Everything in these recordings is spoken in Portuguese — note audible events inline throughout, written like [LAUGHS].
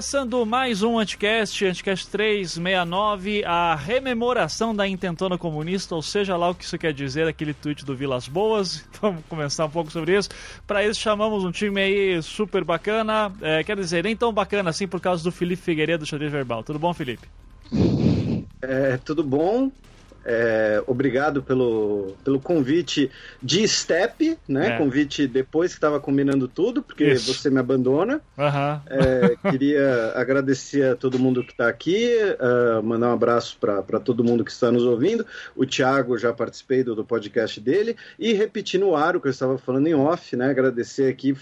Começando mais um Anticast, Anticast 369, a rememoração da intentona comunista, ou seja lá o que isso quer dizer, aquele tweet do Vilas Boas. [LAUGHS] Vamos começar um pouco sobre isso. Para isso, chamamos um time aí super bacana, é, quer dizer, nem tão bacana assim por causa do Felipe Figueiredo do Xadrez Verbal. Tudo bom, Felipe? É, tudo bom. É, obrigado pelo, pelo convite de Step, né? É. Convite depois que estava combinando tudo, porque Isso. você me abandona. Uhum. É, queria agradecer a todo mundo que está aqui, uh, mandar um abraço para todo mundo que está nos ouvindo. O Thiago, já participei do, do podcast dele. E repetir no ar o que eu estava falando em off, né? Agradecer aqui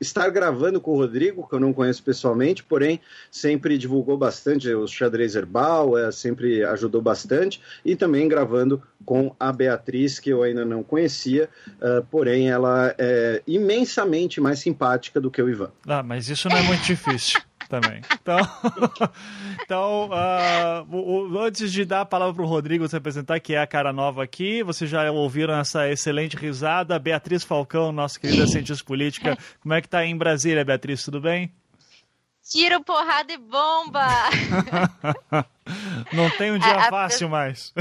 estar gravando com o Rodrigo, que eu não conheço pessoalmente, porém sempre divulgou bastante o xadrez herbal, é, sempre ajudou bastante, e também gravando com a Beatriz, que eu ainda não conhecia, uh, porém ela é imensamente mais simpática do que o Ivan. Ah, mas isso não é muito difícil. Também. Então, [LAUGHS] então uh, o, o, antes de dar a palavra para o Rodrigo se apresentar, que é a cara nova aqui, vocês já ouviram essa excelente risada. Beatriz Falcão, nossa querida cientista política. Como é que tá em Brasília, Beatriz? Tudo bem? Tiro, porrada e bomba! [LAUGHS] Não tem um dia a, fácil a... mais.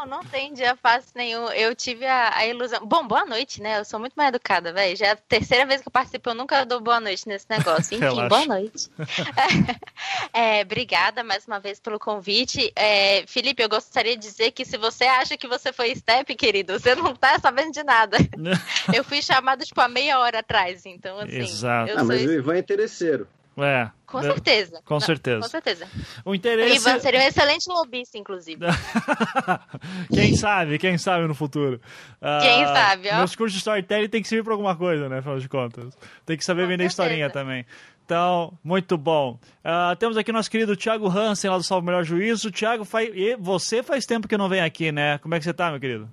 Não, não tem dia fácil nenhum. Eu tive a, a ilusão. Bom, boa noite, né? Eu sou muito mais educada, velho. Já é a terceira vez que eu participo, eu nunca dou boa noite nesse negócio. [LAUGHS] Enfim, boa noite. [LAUGHS] é, obrigada mais uma vez pelo convite. É, Felipe, eu gostaria de dizer que se você acha que você foi step, querido, você não tá sabendo de nada. [LAUGHS] eu fui chamado, tipo, há meia hora atrás. Então, assim. Exato. ah, mas o Ivan é interesseiro. É. Com certeza. Com certeza. Com certeza. O interesse. O Ivan seria um excelente lobista, inclusive. [LAUGHS] quem sabe, quem sabe no futuro. Quem uh, sabe, ó. Meus cursos de storytelling tem que servir para alguma coisa, né? Afinal de contas. Tem que saber com vender certeza. historinha também. Então, muito bom. Uh, temos aqui nosso querido Thiago Hansen, lá do Salve Melhor Juízo. Thiago, faz... e você faz tempo que não vem aqui, né? Como é que você tá, meu querido?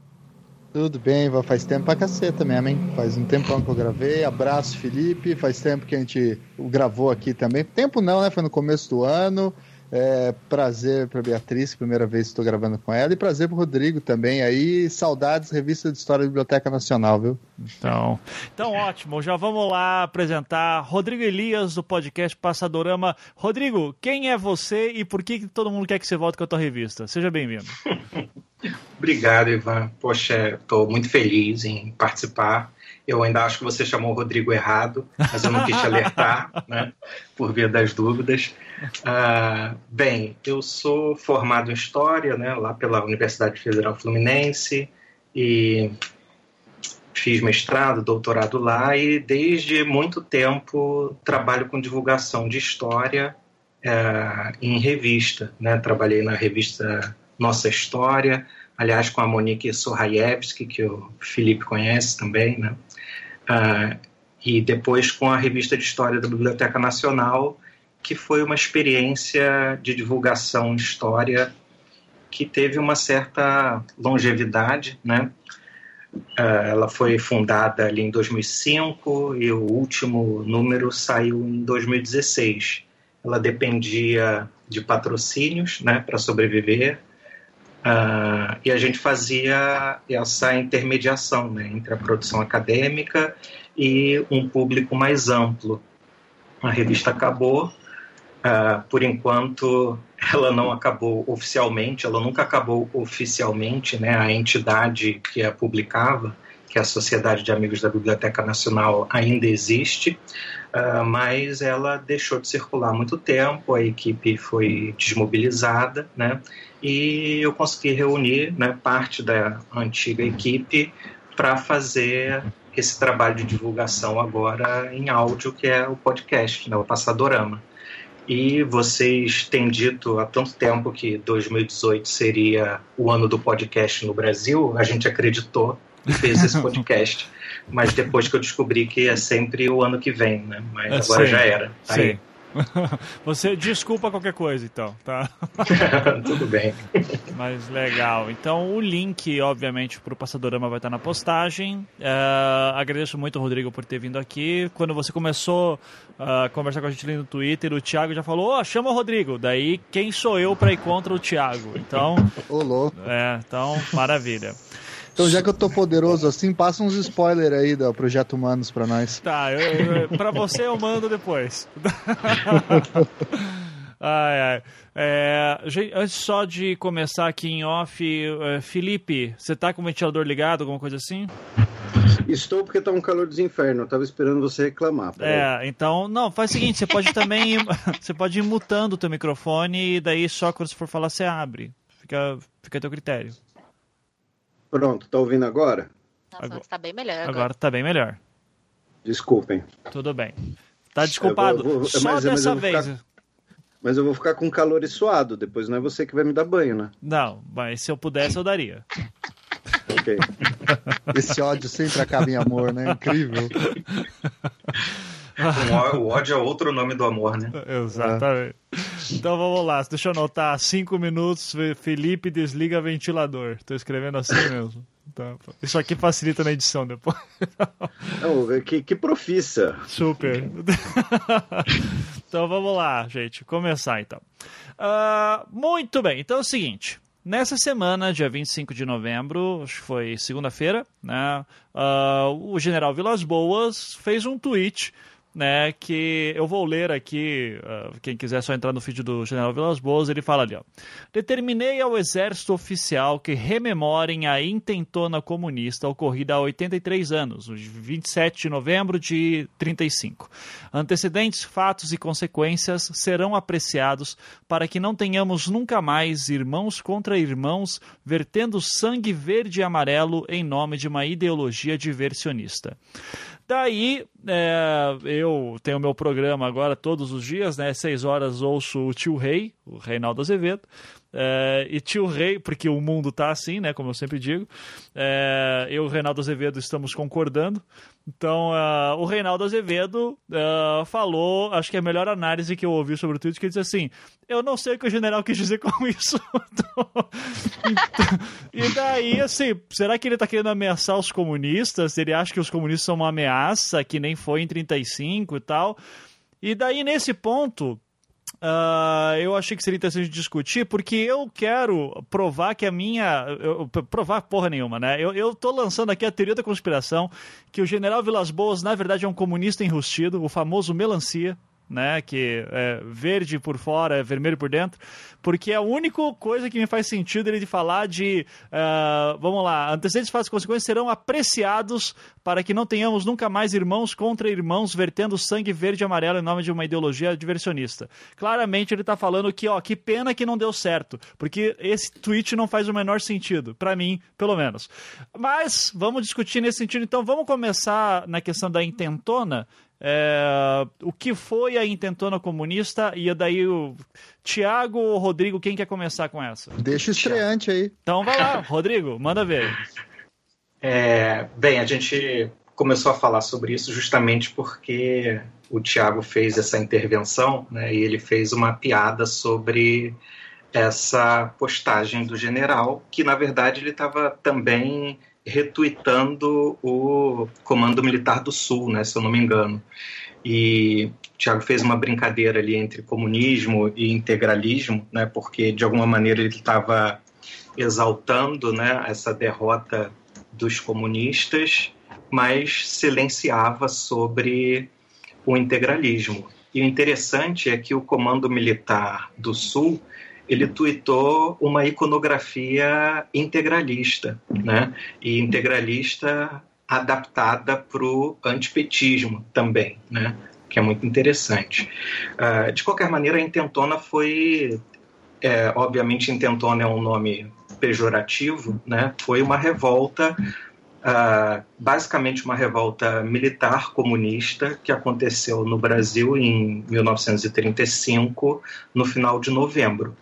Tudo bem, faz tempo pra caceta mesmo, hein? Faz um tempão que eu gravei. Abraço, Felipe. Faz tempo que a gente gravou aqui também. Tempo não, né? Foi no começo do ano. É, prazer para Beatriz, primeira vez que estou gravando com ela, e prazer para Rodrigo também. Aí, saudades, revista de História da Biblioteca Nacional, viu? Então, então ótimo. Já vamos lá apresentar Rodrigo Elias do podcast Passadorama. Rodrigo, quem é você e por que todo mundo quer que você volte com a tua revista? Seja bem-vindo. [LAUGHS] Obrigado, Ivan. Poxa, estou muito feliz em participar. Eu ainda acho que você chamou o Rodrigo errado, mas eu não quis te alertar, [LAUGHS] né, por via das dúvidas. Uh, bem, eu sou formado em História, né, lá pela Universidade Federal Fluminense, e fiz mestrado, doutorado lá, e desde muito tempo trabalho com divulgação de História uh, em revista. Né, trabalhei na revista Nossa História, aliás, com a Monique Sorraevski, que o Felipe conhece também, né? Uh, e depois com a revista de História da Biblioteca Nacional, que foi uma experiência de divulgação de história que teve uma certa longevidade, né? Uh, ela foi fundada ali em 2005 e o último número saiu em 2016. Ela dependia de patrocínios, né, para sobreviver Uh, e a gente fazia essa intermediação né, entre a produção acadêmica e um público mais amplo. A revista acabou, uh, por enquanto ela não acabou oficialmente, ela nunca acabou oficialmente, né, a entidade que a publicava, que é a Sociedade de Amigos da Biblioteca Nacional, ainda existe, uh, mas ela deixou de circular há muito tempo, a equipe foi desmobilizada, né, e eu consegui reunir né, parte da antiga equipe para fazer esse trabalho de divulgação agora em áudio, que é o podcast, né, o Passadorama. E vocês têm dito há tanto tempo que 2018 seria o ano do podcast no Brasil, a gente acreditou e fez esse [LAUGHS] podcast. Mas depois que eu descobri que é sempre o ano que vem, né? Mas é, agora sim, já era. Tá sim. [LAUGHS] Você desculpa qualquer coisa, então, tá? [LAUGHS] Tudo bem. Mas legal. Então, o link, obviamente, para o Passadorama vai estar na postagem. Uh, agradeço muito, Rodrigo, por ter vindo aqui. Quando você começou a conversar com a gente ali no Twitter, o Thiago já falou: oh, chama o Rodrigo. Daí, quem sou eu para ir contra o Thiago? Então. Olô. É, então, maravilha. Então, já que eu tô poderoso assim, passa uns spoilers aí do Projeto Humanos pra nós. Tá, eu, eu, pra você eu mando depois. [LAUGHS] ai, ai. É, antes só de começar aqui em off, é, Felipe, você tá com o ventilador ligado, alguma coisa assim? Estou porque tá um calor dos infernos. Eu tava esperando você reclamar. É, então, não, faz o seguinte, você pode também ir, [LAUGHS] você pode ir mutando o teu microfone e daí só quando você for falar você abre. Fica, fica a teu critério. Pronto, tá ouvindo agora? Nossa, agora, tá bem melhor agora. Agora tá bem melhor. Desculpem. Tudo bem. Tá desculpado. Vou, vou, Só mas, dessa mas vez. Ficar, mas eu vou ficar com calor e suado. Depois não é você que vai me dar banho, né? Não, mas se eu pudesse, eu daria. ok. [LAUGHS] Esse ódio sempre acaba em amor, né? Incrível. [LAUGHS] O ódio é outro nome do amor, né? [LAUGHS] Exatamente. Então vamos lá, deixa eu anotar. Cinco minutos, Felipe desliga ventilador. Tô escrevendo assim [LAUGHS] mesmo. Tá. Isso aqui facilita na edição depois. [LAUGHS] Não, que, que profissa. Super. então vamos lá, gente. Começar então. Uh, muito bem, então é o seguinte. Nessa semana, dia 25 de novembro, acho que foi segunda-feira, né, uh, o general Vilas Boas fez um tweet né, que eu vou ler aqui, uh, quem quiser só entrar no feed do General Vilas Boas, ele fala ali, ó. Determinei ao exército oficial que rememorem a intentona comunista ocorrida há 83 anos, 27 de novembro de 35. Antecedentes fatos e consequências serão apreciados para que não tenhamos nunca mais irmãos contra irmãos vertendo sangue verde e amarelo em nome de uma ideologia diversionista. Daí, é, eu tenho meu programa agora todos os dias, né? Seis horas ouço o tio Rei, o Reinaldo Azevedo. É, e tio Rei, porque o mundo tá assim, né? Como eu sempre digo. É, eu e o Reinaldo Azevedo estamos concordando. Então, uh, o Reinaldo Azevedo uh, falou, acho que é a melhor análise que eu ouvi sobre o tweet, que ele disse assim: Eu não sei o que o general quis dizer com [LAUGHS] isso. então, e daí, assim, será que ele está querendo ameaçar os comunistas? Ele acha que os comunistas são uma ameaça, que nem foi em 35 e tal. E daí, nesse ponto, Uh, eu achei que seria interessante discutir, porque eu quero provar que a minha. Eu, provar porra nenhuma, né? Eu, eu tô lançando aqui a teoria da conspiração que o general Vilas Boas, na verdade, é um comunista enrustido, o famoso melancia né? Que é verde por fora, é vermelho por dentro, porque é a única coisa que me faz sentido ele de falar de, uh, vamos lá, antecedentes fatos e consequências serão apreciados para que não tenhamos nunca mais irmãos contra irmãos vertendo sangue verde e amarelo em nome de uma ideologia diversionista. Claramente ele está falando que, ó, que pena que não deu certo, porque esse tweet não faz o menor sentido, para mim, pelo menos. Mas vamos discutir nesse sentido, então vamos começar na questão da intentona, é, o que foi a intentona comunista e daí o Tiago ou Rodrigo, quem quer começar com essa? Deixa o estreante aí. Então vai lá, Rodrigo, manda ver. É, bem, a gente começou a falar sobre isso justamente porque o Tiago fez essa intervenção né, e ele fez uma piada sobre essa postagem do general, que na verdade ele estava também retuitando o Comando Militar do Sul, né, se eu não me engano. E o Tiago fez uma brincadeira ali entre comunismo e integralismo, né, porque de alguma maneira ele estava exaltando né, essa derrota dos comunistas, mas silenciava sobre o integralismo. E o interessante é que o Comando Militar do Sul ele tuitou uma iconografia integralista, né? E integralista adaptada para o antipetismo também, né? Que é muito interessante. Uh, de qualquer maneira, a intentona foi, é, obviamente, intentona é um nome pejorativo, né? Foi uma revolta Uh, basicamente uma revolta militar comunista que aconteceu no Brasil em 1935, no final de novembro.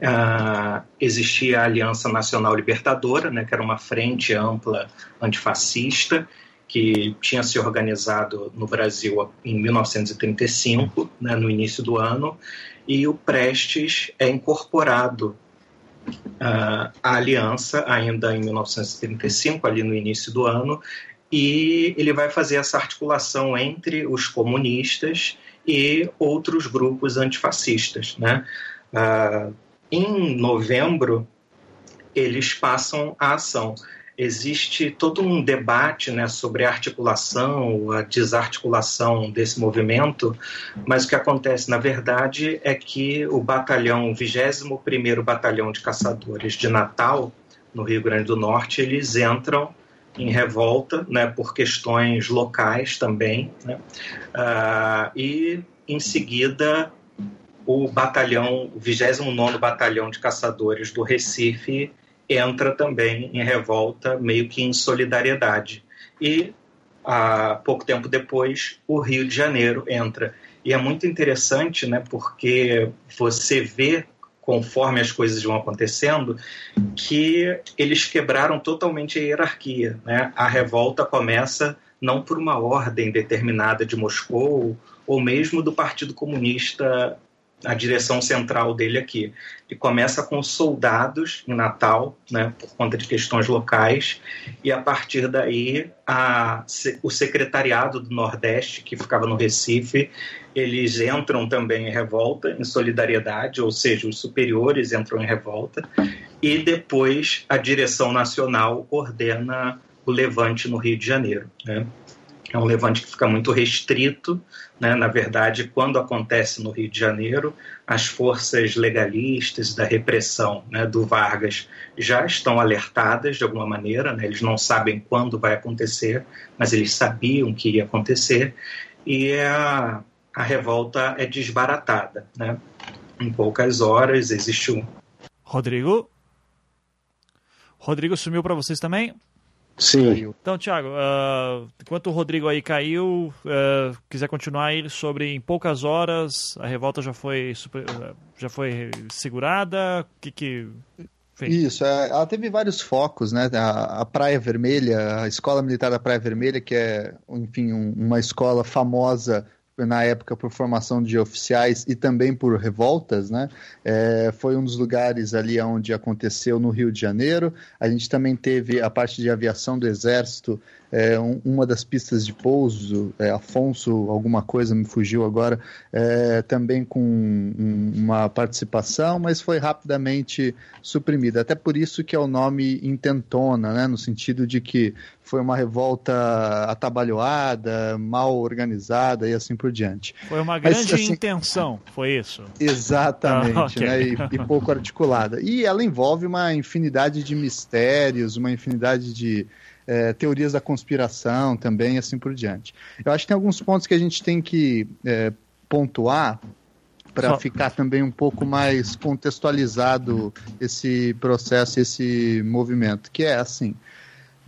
Uh, existia a Aliança Nacional Libertadora, né, que era uma frente ampla antifascista, que tinha se organizado no Brasil em 1935, né, no início do ano, e o Prestes é incorporado uh, à aliança ainda em 1935, ali no início do ano, e ele vai fazer essa articulação entre os comunistas e outros grupos antifascistas, né? Uh, em novembro, eles passam a ação. existe todo um debate né, sobre a articulação, a desarticulação desse movimento, mas o que acontece, na verdade, é que o batalhão, o 21º Batalhão de Caçadores de Natal, no Rio Grande do Norte, eles entram em revolta, né, por questões locais também, né, uh, e em seguida o batalhão, o 29º Batalhão de Caçadores do Recife entra também em revolta, meio que em solidariedade. E há pouco tempo depois, o Rio de Janeiro entra. E é muito interessante, né, porque você vê conforme as coisas vão acontecendo, que eles quebraram totalmente a hierarquia. Né? A revolta começa não por uma ordem determinada de Moscou ou mesmo do Partido Comunista a direção central dele aqui. Ele começa com soldados em Natal, né, por conta de questões locais, e a partir daí a, o secretariado do Nordeste, que ficava no Recife, eles entram também em revolta, em solidariedade, ou seja, os superiores entram em revolta, e depois a direção nacional ordena o levante no Rio de Janeiro. Né? É um levante que fica muito restrito. Né? Na verdade, quando acontece no Rio de Janeiro, as forças legalistas da repressão né, do Vargas já estão alertadas de alguma maneira. Né? Eles não sabem quando vai acontecer, mas eles sabiam que ia acontecer. E a, a revolta é desbaratada. Né? Em poucas horas existe um. Rodrigo? Rodrigo sumiu para vocês também? Sim. Então, Thiago, uh, enquanto o Rodrigo aí caiu, uh, quiser continuar aí sobre em poucas horas a revolta já foi super, uh, já foi segurada, o que que isso, é, ela teve vários focos, né? A, a, Praia Vermelha, a Escola Militar da Praia Vermelha, que é, enfim, um, uma escola famosa na época por formação de oficiais e também por revoltas, né? É, foi um dos lugares ali onde aconteceu no Rio de Janeiro. A gente também teve a parte de aviação do Exército é, um, uma das pistas de pouso, é, Afonso, alguma coisa me fugiu agora, é, também com um, uma participação, mas foi rapidamente suprimida. Até por isso que é o nome intentona, né, no sentido de que foi uma revolta atabalhoada, mal organizada e assim por diante. Foi uma grande mas, assim, intenção, foi isso? Exatamente, ah, okay. né, e, e pouco articulada. E ela envolve uma infinidade de mistérios, uma infinidade de é, teorias da conspiração também, assim por diante. Eu acho que tem alguns pontos que a gente tem que é, pontuar para ficar também um pouco mais contextualizado esse processo, esse movimento, que é assim.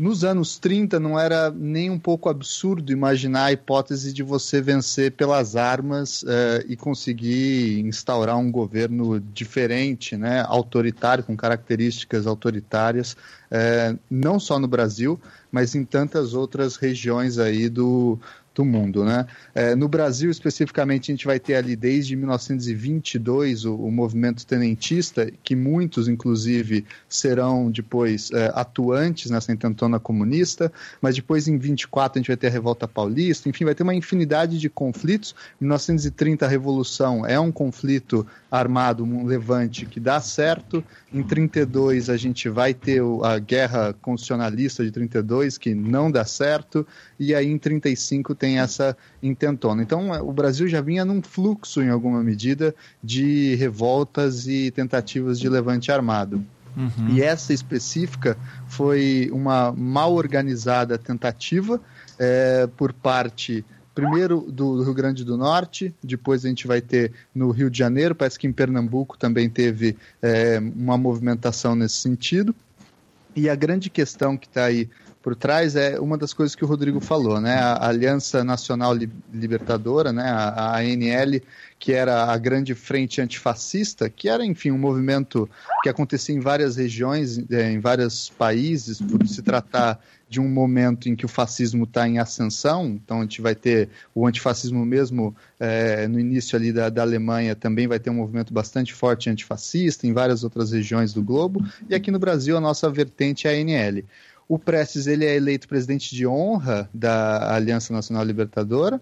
Nos anos 30 não era nem um pouco absurdo imaginar a hipótese de você vencer pelas armas uh, e conseguir instaurar um governo diferente, né, autoritário, com características autoritárias, é, não só no Brasil, mas em tantas outras regiões aí do, do mundo, né? É, no Brasil, especificamente, a gente vai ter ali desde 1922 o, o movimento tenentista, que muitos, inclusive, serão depois é, atuantes nessa intentona comunista, mas depois em 24 a gente vai ter a Revolta Paulista, enfim, vai ter uma infinidade de conflitos. 1930 a Revolução é um conflito armado, um levante que dá certo. Em 32 a gente vai ter a Guerra Constitucionalista de 32 que não dá certo e aí em 35 tem essa intentona. Então o Brasil já vinha num fluxo em alguma medida de revoltas e tentativas de levante armado. Uhum. E essa específica foi uma mal organizada tentativa é, por parte primeiro do, Rio Grande do Norte, depois a gente vai ter no Rio de Janeiro, parece que em Pernambuco também teve é, uma movimentação nesse sentido. E a grande questão que está aí por trás é uma das coisas que o Rodrigo falou, né? A Aliança Nacional Libertadora, né? A, ANL, que era a grande frente antifascista, que era, enfim, um movimento que acontecia em várias regiões, é, em vários países, por se tratar de um momento em que o fascismo está em ascensão, então a gente vai ter o antifascismo mesmo é, no início ali da, da, Alemanha também vai ter um movimento bastante forte antifascista em várias outras regiões do globo, e aqui no Brasil a nossa vertente é a ANL. O Prestes ele é eleito presidente de honra da Aliança Nacional Libertadora.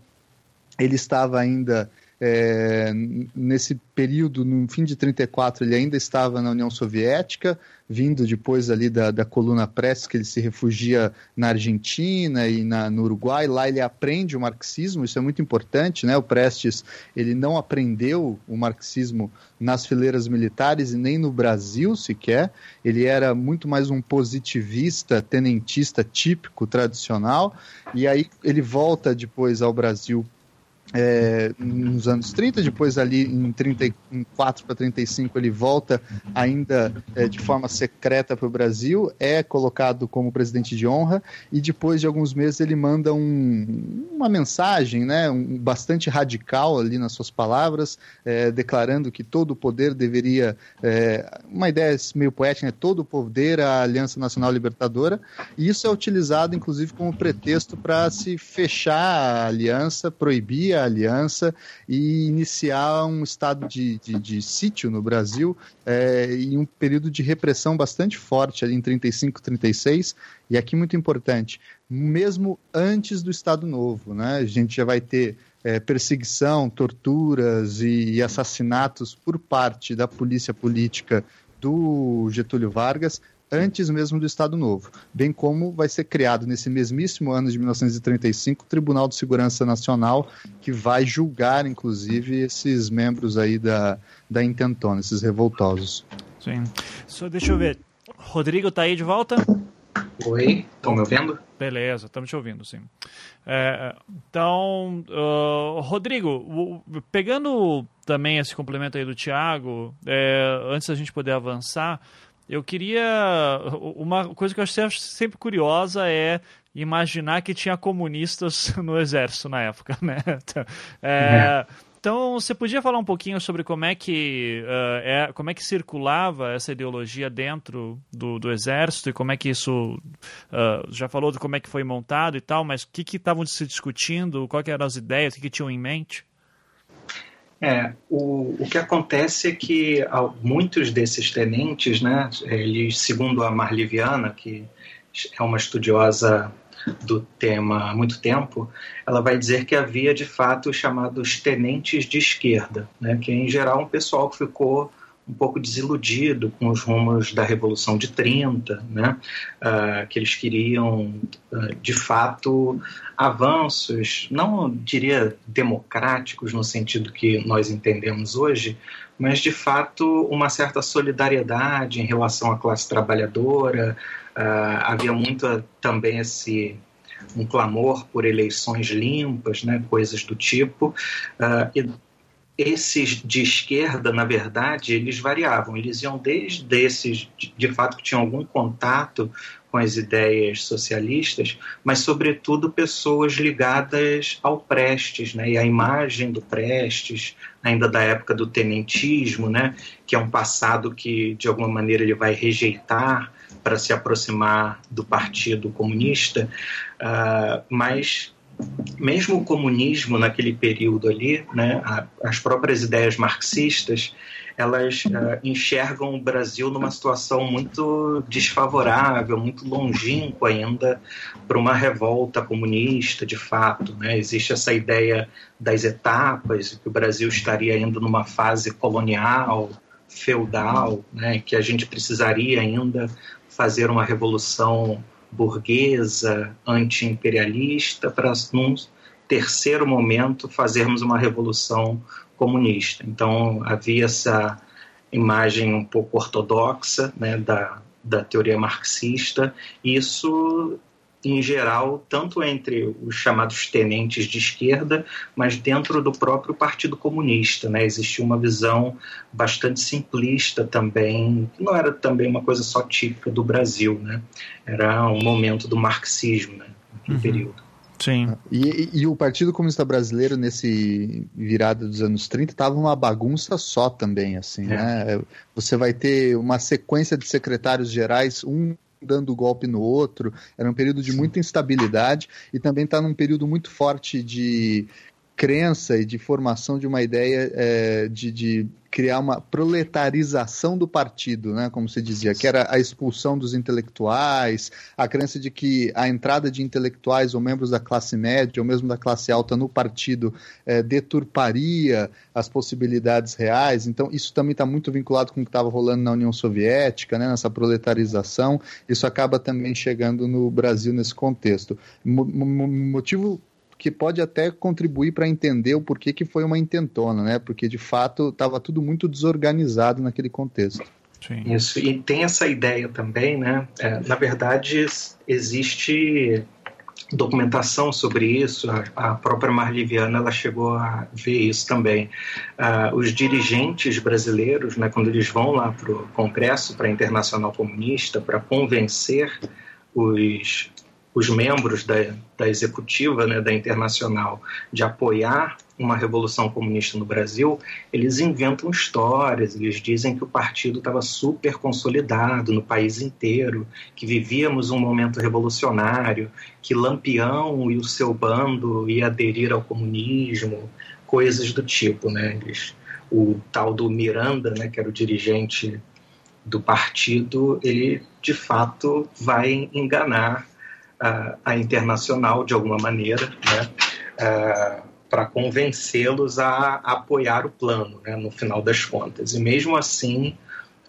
Ele estava ainda é, nesse período, no fim de 34, ele ainda estava na União Soviética, vindo depois ali da, da coluna Prestes, que ele se refugia na Argentina e na, no Uruguai. Lá ele aprende o marxismo, isso é muito importante, né? O Prestes, ele não aprendeu o marxismo nas fileiras militares e nem no Brasil sequer. Ele era muito mais um positivista, tenentista típico, tradicional. E aí ele volta depois ao Brasil é, nos anos 30, depois ali em 34 para 35 ele volta ainda é, de forma secreta para o Brasil, é colocado como presidente de honra e depois de alguns meses ele manda um, uma mensagem, né, um, bastante radical ali nas suas palavras, é, declarando que todo o poder deveria, é, uma ideia meio poética, né, todo o poder à Aliança Nacional Libertadora, e isso é utilizado inclusive como pretexto para se fechar a aliança, proibir a aliança e iniciar um estado de, de, de sítio no Brasil é, em um período de repressão bastante forte ali em 35, 36 e aqui muito importante, mesmo antes do Estado Novo, né? A gente já vai ter é, perseguição, torturas e assassinatos por parte da polícia política do Getúlio Vargas antes mesmo do Estado Novo, bem como vai ser criado nesse mesmíssimo ano de 1935 o Tribunal de Segurança Nacional, que vai julgar, inclusive, esses membros aí da, da intentona, esses revoltosos. Sim. Só deixa eu ver. Rodrigo tá aí de volta? Oi, estão me ouvindo? Beleza, estamos te ouvindo, sim. É, então, uh, Rodrigo, pegando também esse complemento aí do Tiago, é, antes da gente poder avançar, eu queria. Uma coisa que eu acho sempre curiosa é imaginar que tinha comunistas [LAUGHS] no exército na época, né? [LAUGHS] É, então, você podia falar um pouquinho sobre como é que, uh, é, como é que circulava essa ideologia dentro do, do exército e como é que isso. Uh, já falou de como é que foi montado e tal, mas o que estavam se discutindo, quais eram as ideias, o que, que tinham em mente? É, o, o que acontece é que muitos desses tenentes, né, eles, segundo a Marliviana, que é uma estudiosa do tema há muito tempo, ela vai dizer que havia de fato os chamados tenentes de esquerda, né, que em geral um pessoal que ficou um pouco desiludido com os rumos da Revolução de 30, né? Uh, que eles queriam, uh, de fato, avanços, não diria democráticos no sentido que nós entendemos hoje, mas de fato uma certa solidariedade em relação à classe trabalhadora. Uh, havia muito também esse um clamor por eleições limpas, né, coisas do tipo. e esses de esquerda, na verdade, eles variavam. Eles iam desde esses, de fato, que tinham algum contato com as ideias socialistas, mas, sobretudo, pessoas ligadas ao Prestes, né? e à imagem do Prestes, ainda da época do tenentismo, né? que é um passado que, de alguma maneira, ele vai rejeitar para se aproximar do Partido Comunista, uh, mas mesmo o comunismo naquele período ali, né, as próprias ideias marxistas, elas uh, enxergam o Brasil numa situação muito desfavorável, muito longínqua ainda para uma revolta comunista, de fato. Né? Existe essa ideia das etapas, que o Brasil estaria ainda numa fase colonial, feudal, né? que a gente precisaria ainda fazer uma revolução burguesa, anti-imperialista, para num terceiro momento fazermos uma revolução comunista. Então havia essa imagem um pouco ortodoxa né, da, da teoria marxista, e isso em geral, tanto entre os chamados tenentes de esquerda, mas dentro do próprio Partido Comunista. Né? Existia uma visão bastante simplista também, que não era também uma coisa só típica do Brasil. Né? Era um momento do marxismo né? naquele uhum. período. Sim. E, e, e, o Partido Comunista Brasileiro, nesse virada dos anos 30, estava uma bagunça só também, assim, é. né? Você vai ter uma sequência de secretários gerais, um dando golpe no outro. Era um período de muita instabilidade e também está num período muito forte de crença e de formação de uma ideia é, de, de, criar uma proletarização do partido, né, como se dizia, que era a expulsão dos intelectuais, a crença de que a entrada de intelectuais ou membros da classe média ou mesmo da classe alta no partido é, deturparia as possibilidades reais. Então, isso também está muito vinculado com o que estava rolando na União Soviética, né, nessa proletarização. Isso acaba também chegando no Brasil nesse contexto. motivo que pode até contribuir para entender o porquê que foi uma intentona, né? Porque de fato estava tudo muito desorganizado naquele contexto. Sim. Isso, e tem essa ideia também, né? É, na verdade, existe documentação sobre isso, a, a própria Marliviana ela chegou a ver isso também. Uh, os dirigentes brasileiros, né, quando eles vão lá para o Congresso, para a Internacional Comunista, para convencer os os membros da, da executiva, né, da Internacional, de apoiar uma revolução comunista no Brasil, eles inventam histórias, eles dizem que o partido estava super consolidado no país inteiro, que vivíamos um momento revolucionário, que Lampião e o seu bando ia aderir ao comunismo, coisas do tipo, né? Eles, o tal do Miranda, né, que era o dirigente do partido, ele de fato vai enganar a, a internacional de alguma maneira, né, é, para convencê-los a, apoiar o plano, né, no final das contas. E mesmo assim,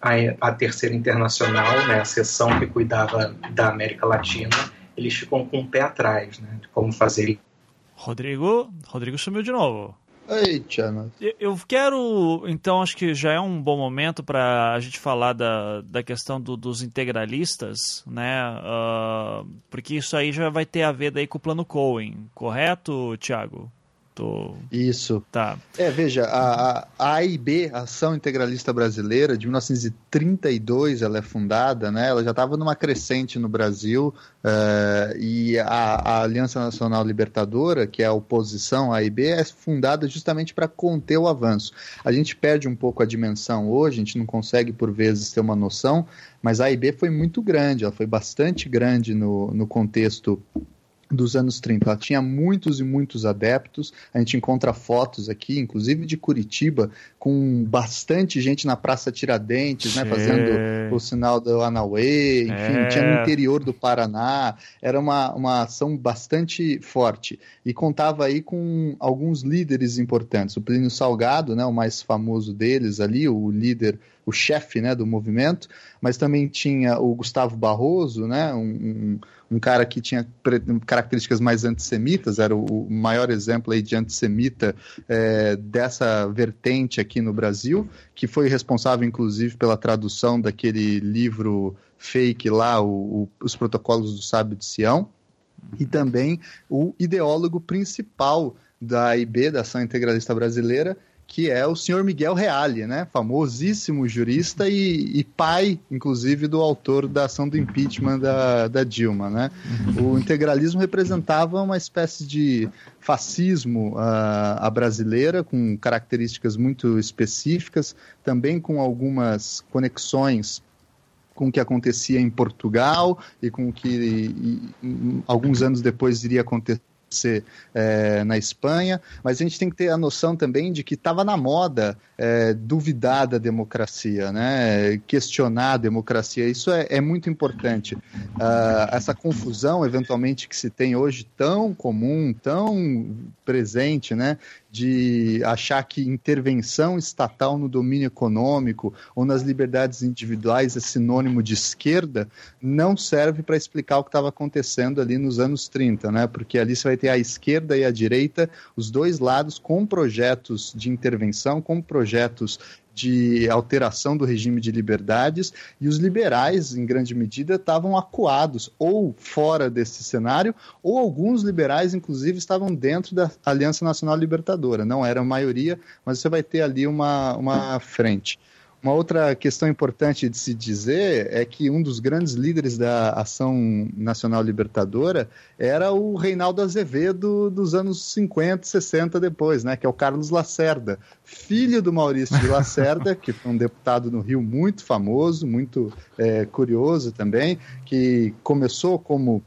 a, a Terceira Internacional, né, a seção que cuidava da América Latina, eles ficam com o pé atrás, né, de como fazer. Rodrigo, Rodrigo sumiu de novo. Eita, Eu quero, então, acho que já é um bom momento para a gente falar da, da questão do, dos integralistas, né? Uh, porque isso aí já vai ter a ver daí com o plano Cohen, correto, Thiago? Tô... Isso. Tá. É, veja, a, a AIB, Ação Integralista Brasileira, de 1932 ela é fundada, né? Ela já estava numa crescente no Brasil uh, e a, a, Aliança Nacional Libertadora, que é a oposição à AIB, é fundada justamente para conter o avanço. A gente perde um pouco a dimensão hoje, a gente não consegue por vezes ter uma noção, mas a AIB foi muito grande, ela foi bastante grande no, no contexto dos anos 30. Ela tinha muitos e muitos adeptos. A gente encontra fotos aqui, inclusive de Curitiba, com bastante gente na Praça Tiradentes, né, fazendo o sinal do Anauê, enfim, é. tinha no interior do Paraná. Era uma, uma ação bastante forte. E contava aí com alguns líderes importantes. O Plínio Salgado, né, o mais famoso deles ali, o líder o chefe né, do movimento, mas também tinha o Gustavo Barroso, né, um, um cara que tinha características mais antissemitas, era o, maior exemplo aí de antissemita é, dessa vertente aqui no Brasil, que foi responsável, inclusive, pela tradução daquele livro fake lá, o, o, Os Protocolos do Sábio de Sião, e também o ideólogo principal da AIB, da Ação Integralista Brasileira, que é o senhor Miguel Reale, né? famosíssimo jurista e, e, pai, inclusive, do autor da ação do impeachment da, da Dilma. Né? O integralismo representava uma espécie de fascismo uh, a brasileira, com características muito específicas, também com algumas conexões com o que acontecia em Portugal e com o que e, e, alguns anos depois iria acontecer acontecer é, na Espanha, mas a gente tem que ter a noção também de que estava na moda é, duvidar da democracia, né? questionar a democracia. Isso é, é muito importante. Uh, essa confusão, eventualmente, que se tem hoje, tão comum, tão presente, né? de achar que intervenção estatal no domínio econômico ou nas liberdades individuais é sinônimo de esquerda, não serve para explicar o que estava acontecendo ali nos anos 30, né? Porque ali você vai ter a esquerda e a direita, os dois lados com projetos de intervenção, com projetos de alteração do regime de liberdades e os liberais, em grande medida, estavam acuados ou fora desse cenário, ou alguns liberais, inclusive, estavam dentro da Aliança Nacional Libertadora. Não era a maioria, mas você vai ter ali uma, uma frente. Uma outra questão importante de se dizer é que um dos grandes líderes da Ação Nacional Libertadora era o Reinaldo Azevedo dos anos 50, 60 depois, né, que é o Carlos Lacerda, filho do Maurício de Lacerda, [LAUGHS] que foi um deputado no Rio muito famoso, muito é, curioso também, que começou como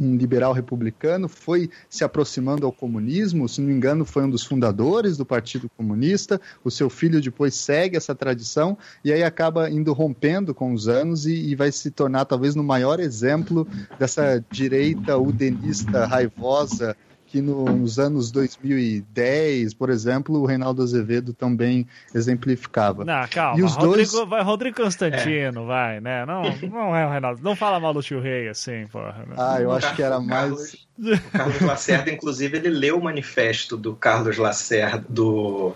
um liberal republicano, foi se aproximando ao comunismo, se não me engano, foi um dos fundadores do Partido Comunista. O seu filho depois segue essa tradição e aí acaba indo rompendo com os anos e, e vai se tornar talvez no maior exemplo dessa direita udenista raivosa que nos anos 2010, por exemplo, o Reinaldo Azevedo também exemplificava. Não, calma, e os Rodrigo, dois... vai, Rodrigo Constantino, é. vai, né? Não, não é o Reinaldo, não fala mal do tio Rei assim, porra. Né? Ah, eu acho que era mais... O Carlos Lacerda, inclusive, ele leu o manifesto do Carlos Lacerda, do,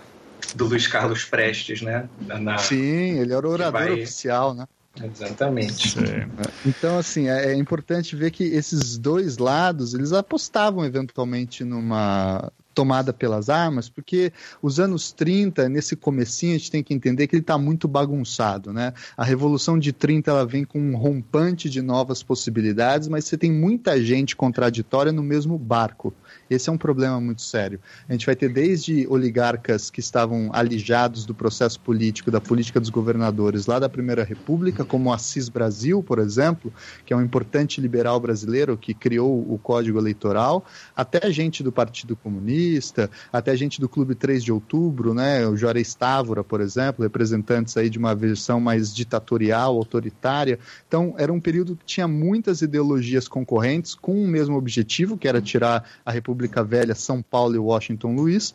do Luiz Carlos Prestes, né? Na, Sim, ele era o orador vai... oficial, né? Exatamente. Sim. Então, assim, é, é, importante ver que esses dois lados, eles apostavam eventualmente numa tomada pelas armas, porque os anos 30, nesse comecinho, a gente tem que entender que ele está muito bagunçado, né? A Revolução de 30, ela vem com um rompante de novas possibilidades, mas você tem muita gente contraditória no mesmo barco. Esse é um problema muito sério. A gente vai ter desde oligarcas que estavam alijados do processo político, da política dos governadores lá da Primeira República, como Assis Brasil, por exemplo, que é um importante liberal brasileiro que criou o Código Eleitoral, até gente do Partido Comunista, até gente do Clube 3 de Outubro, né, o Juarez Távora, por exemplo, representantes aí de uma versão mais ditatorial, autoritária. Então, era um período que tinha muitas ideologias concorrentes com o mesmo objetivo, que era tirar a República República Velha, São Paulo e Washington Luiz.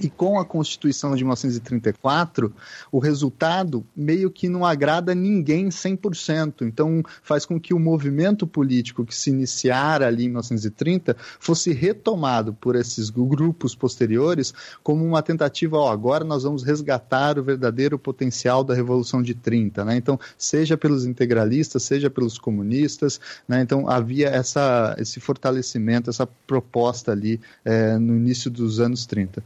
E com a Constituição de 1934, o resultado meio que não agrada ninguém 100%. Então, faz com que o movimento político que se iniciara ali em 1930 fosse retomado por esses grupos posteriores como uma tentativa, ó, agora nós vamos resgatar o verdadeiro potencial da Revolução de 30. Né? Então, seja pelos integralistas, seja pelos comunistas. Né? Então, havia essa, esse fortalecimento, essa proposta ali é, no início dos anos 30.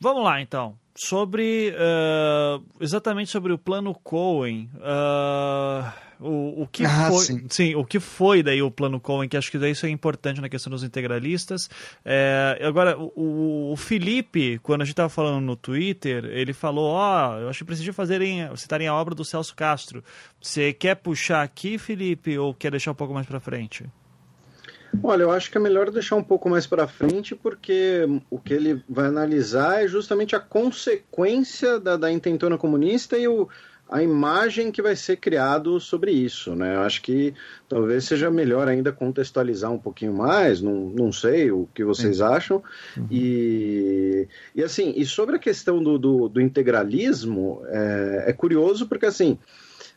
Vamos lá, então. Sobre. Uh, exatamente sobre o plano Cohen. Uh, o, o que ah, foi. Sim. sim. o que foi daí o plano Cohen, que acho que daí isso é importante na questão dos integralistas. É, agora, o, o, Felipe, quando a gente estava falando no Twitter, ele falou: Ó, oh, eu acho que preciso fazerem, citarem a obra do Celso Castro. Você quer puxar aqui, Felipe, ou quer deixar um pouco mais para frente? Olha, eu acho que é melhor deixar um pouco mais para frente, porque o que ele vai analisar é justamente a consequência da, da intentona comunista e o, a imagem que vai ser criado sobre isso, né? Eu acho que talvez seja melhor ainda contextualizar um pouquinho mais, não, não sei o que vocês acham. Uhum. E, e assim, e sobre a questão do, do, do integralismo, é, é, curioso porque assim,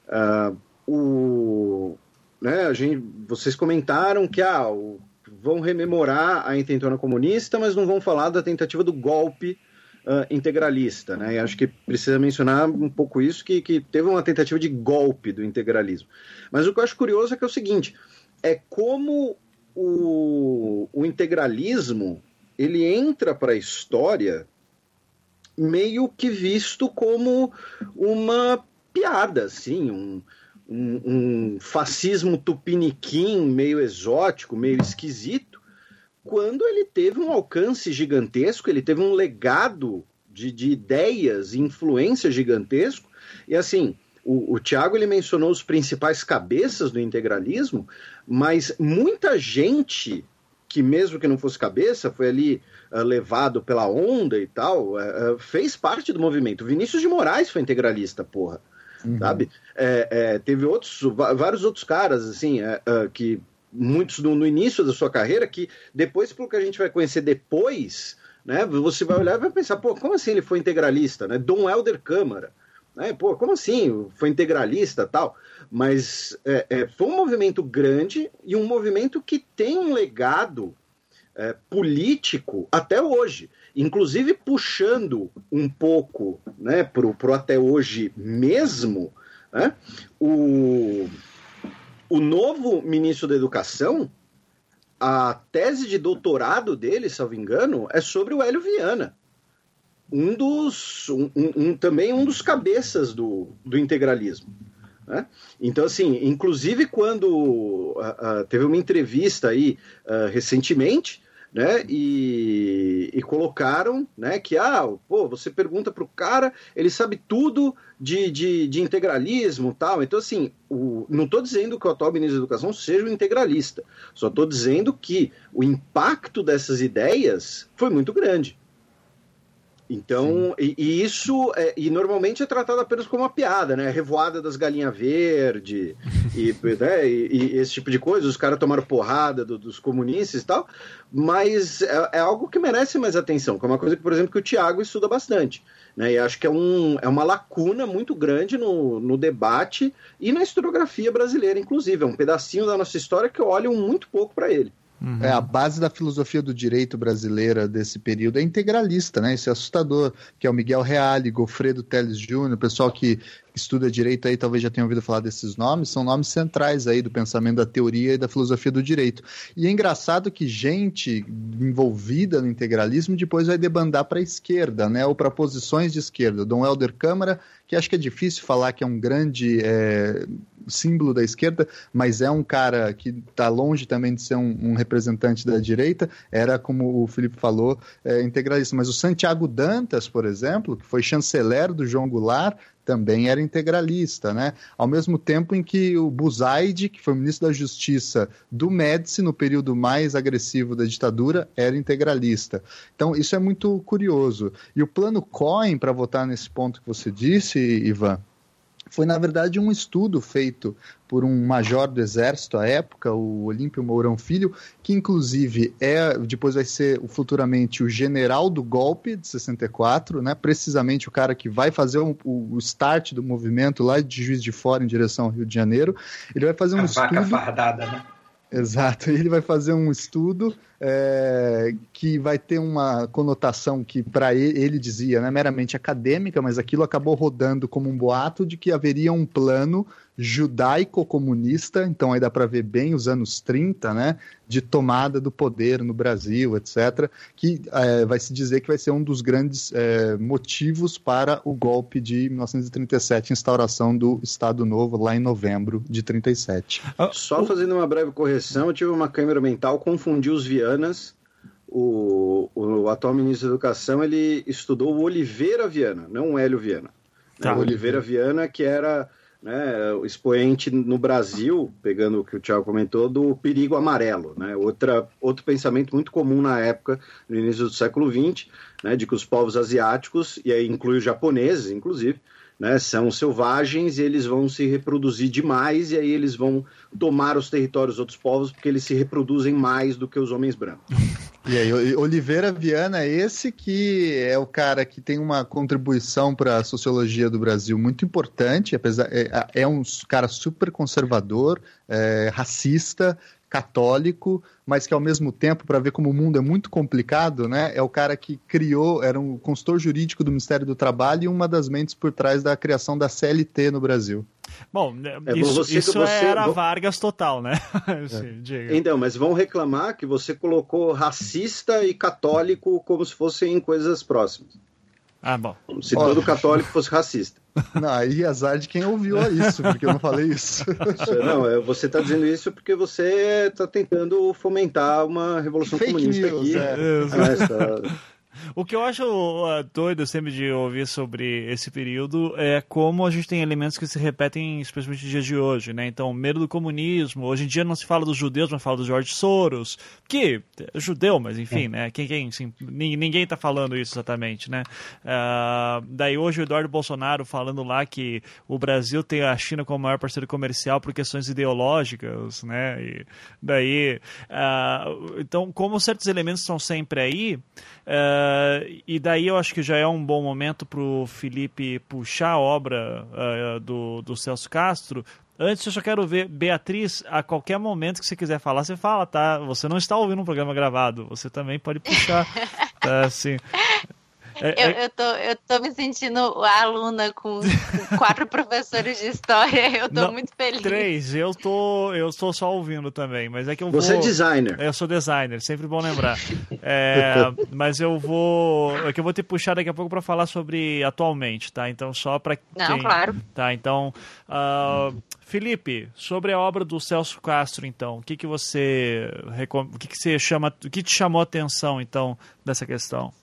uh, o né, a gente, vocês comentaram que ah, o, vão rememorar a intentona comunista, mas não vão falar da tentativa do golpe uh, integralista. Né? E acho que precisa mencionar um pouco isso, que, que teve uma tentativa de golpe do integralismo. Mas o que eu acho curioso é que é o seguinte, é como o, o integralismo ele entra para a história meio que visto como uma piada, assim, um, um, um fascismo tupiniquim meio exótico, meio esquisito, quando ele teve um alcance gigantesco, ele teve um legado de, de ideias e influência gigantesco. E assim, o, o Tiago ele mencionou os principais cabeças do integralismo, mas muita gente que mesmo que não fosse cabeça, foi ali uh, levado pela onda e tal, uh, fez parte do movimento. Vinícius de Moraes foi integralista, porra uhum. sabe? É, é, teve outros, vários outros caras, assim, é, é, que muitos no, no, início da sua carreira, que depois, pelo que a gente vai conhecer depois, né, você vai olhar e vai pensar, pô, como assim ele foi integralista, né? Dom Helder Câmara, né? Pô, como assim foi integralista tal? Mas é, é, foi um movimento grande e um movimento que tem um legado político até hoje inclusive puxando um pouco né, para o até hoje mesmo, né, o, o novo ministro da Educação, a tese de doutorado dele, salvo engano, é sobre o Hélio Viana. Um dos. Um, um, também um dos cabeças do, do integralismo. Né? Então, assim, inclusive quando uh, uh, teve uma entrevista aí uh, recentemente né? E, e colocaram, né? Que ah, pô, você pergunta para o cara, ele sabe tudo de, de, de integralismo, tal. Então assim, o, não estou dizendo que o atual ministro da Educação seja um integralista, só estou dizendo que o impacto dessas ideias foi muito grande. Então, e, e, isso, é, e normalmente é tratado apenas como uma piada, né? Revoada das galinhas verde e, [LAUGHS] né? e, e, esse tipo de coisa. Os caras tomaram porrada do, dos comunistas e tal, mas é, é, algo que merece mais atenção, que é uma coisa que, por exemplo, que o Tiago estuda bastante. Né? E acho que é, um, é uma lacuna muito grande no, no debate e na historiografia brasileira, inclusive. É um pedacinho da nossa história que olham muito pouco para ele. Uhum. É, a base da filosofia do direito brasileira desse período é integralista, né? Isso é assustador, que é o Miguel Reale, Gofredo Teles Júnior, pessoal que estuda direito aí talvez já tenha ouvido falar desses nomes, são nomes centrais aí do pensamento da teoria e da filosofia do direito. E é engraçado que gente envolvida no integralismo depois vai debandar para a esquerda, né, ou para posições de esquerda. Dom Helder Câmara, que acho que é difícil falar que é um grande é, símbolo da esquerda, mas é um cara que está longe também de ser um, um, representante da direita, era, como o Felipe falou, é, integralista. Mas o Santiago Dantas, por exemplo, que foi chanceler do João Goulart, também era integralista, né? Ao mesmo tempo em que o Buzaide, que foi ministro da Justiça do Médici no período mais agressivo da ditadura, era integralista. Então, isso é muito curioso. E o plano Cohen, para votar nesse ponto que você disse, Ivan, foi, na verdade, um estudo feito por um major do exército à época, o Olímpio Mourão Filho, que inclusive é depois vai ser futuramente o general do golpe de 64, né? Precisamente o cara que vai fazer o, o start do movimento lá de Juiz de Fora em direção ao Rio de Janeiro. Ele vai fazer um A estudo. Vaca fardada, né? Exato, ele vai fazer um estudo é, que vai ter uma conotação que, para ele, ele, dizia, né, meramente acadêmica, mas aquilo acabou rodando como um boato de que haveria um plano judaico-comunista, então aí dá para ver bem os anos 30, né, de tomada do poder no Brasil, etc., que é, vai se dizer que vai ser um dos grandes é, motivos para o golpe de 1937, instauração do Estado Novo lá em novembro de 37. Ah, Só fazendo uma breve correção, eu tive uma câmera mental, confundi os Vianas, o, o, atual ministro da Educação, ele estudou o Oliveira Viana, não o Hélio Viana. Tá. O Oliveira Viana, que era né, expoente no Brasil, pegando o que o Tiago comentou, do perigo amarelo, né, outra, outro pensamento muito comum na época, no início do século XX, né, de que os povos asiáticos, e aí inclui os japoneses, inclusive, né, são selvagens e eles vão se reproduzir demais e aí eles vão tomar os territórios dos outros povos porque eles se reproduzem mais do que os homens brancos. [LAUGHS] E aí, Oliveira Viana, esse que é o cara que tem uma contribuição para a sociologia do Brasil muito importante, apesar é, é um cara super conservador, é, racista, católico, mas que ao mesmo tempo, para ver como o mundo é muito complicado, né, é o cara que criou, era um consultor jurídico do Ministério do Trabalho e uma das mentes por trás da criação da CLT no Brasil. Bom, é, isso, você, isso você, era Vargas total, né? [LAUGHS] É. Então, mas vão reclamar que você colocou racista e católico como se fossem coisas próximas. Ah, bom. Como se todo católico fosse racista. Não, aí azar de quem ouviu isso, porque eu não falei isso. Não, é, você está dizendo isso porque você está tentando fomentar uma revolução Fake comunista news, aqui. É. É, o que eu acho uh, doido sempre de ouvir sobre esse período é como a gente tem elementos que se repetem, especialmente nos dias de hoje, né? Então, medo do comunismo. Hoje em dia não se fala dos judeus, mas fala do George Soros, que é judeu, mas enfim, é. né? Quem, quem, assim, ninguém está falando isso exatamente, né? Uh, daí hoje o Eduardo Bolsonaro falando lá que o Brasil tem a China como maior parceiro comercial por questões ideológicas, né? E daí, uh, então, como certos elementos estão sempre aí, Uh, e daí eu acho que já é um bom momento para o Felipe puxar a obra uh, do, do Celso Castro. Antes, eu só quero ver, Beatriz, a qualquer momento que você quiser falar, você fala, tá? Você não está ouvindo um programa gravado, você também pode puxar, [LAUGHS] tá? Assim. É, eu, é... eu, tô, eu tô me sentindo a aluna com, com [LAUGHS] quatro professores de história. Eu tô Não, muito feliz. Três, eu tô, eu tô só ouvindo também, mas é que eu Você vou... é designer. Eu sou designer, sempre bom lembrar. É, [LAUGHS] mas eu vou, é que eu vou te puxar daqui a pouco para falar sobre atualmente, tá? Então só para Não, claro. Tá, então, uh, Felipe, sobre a obra do Celso Castro, então, o que que você, o que que você chama, o que te chamou a atenção, então, dessa questão?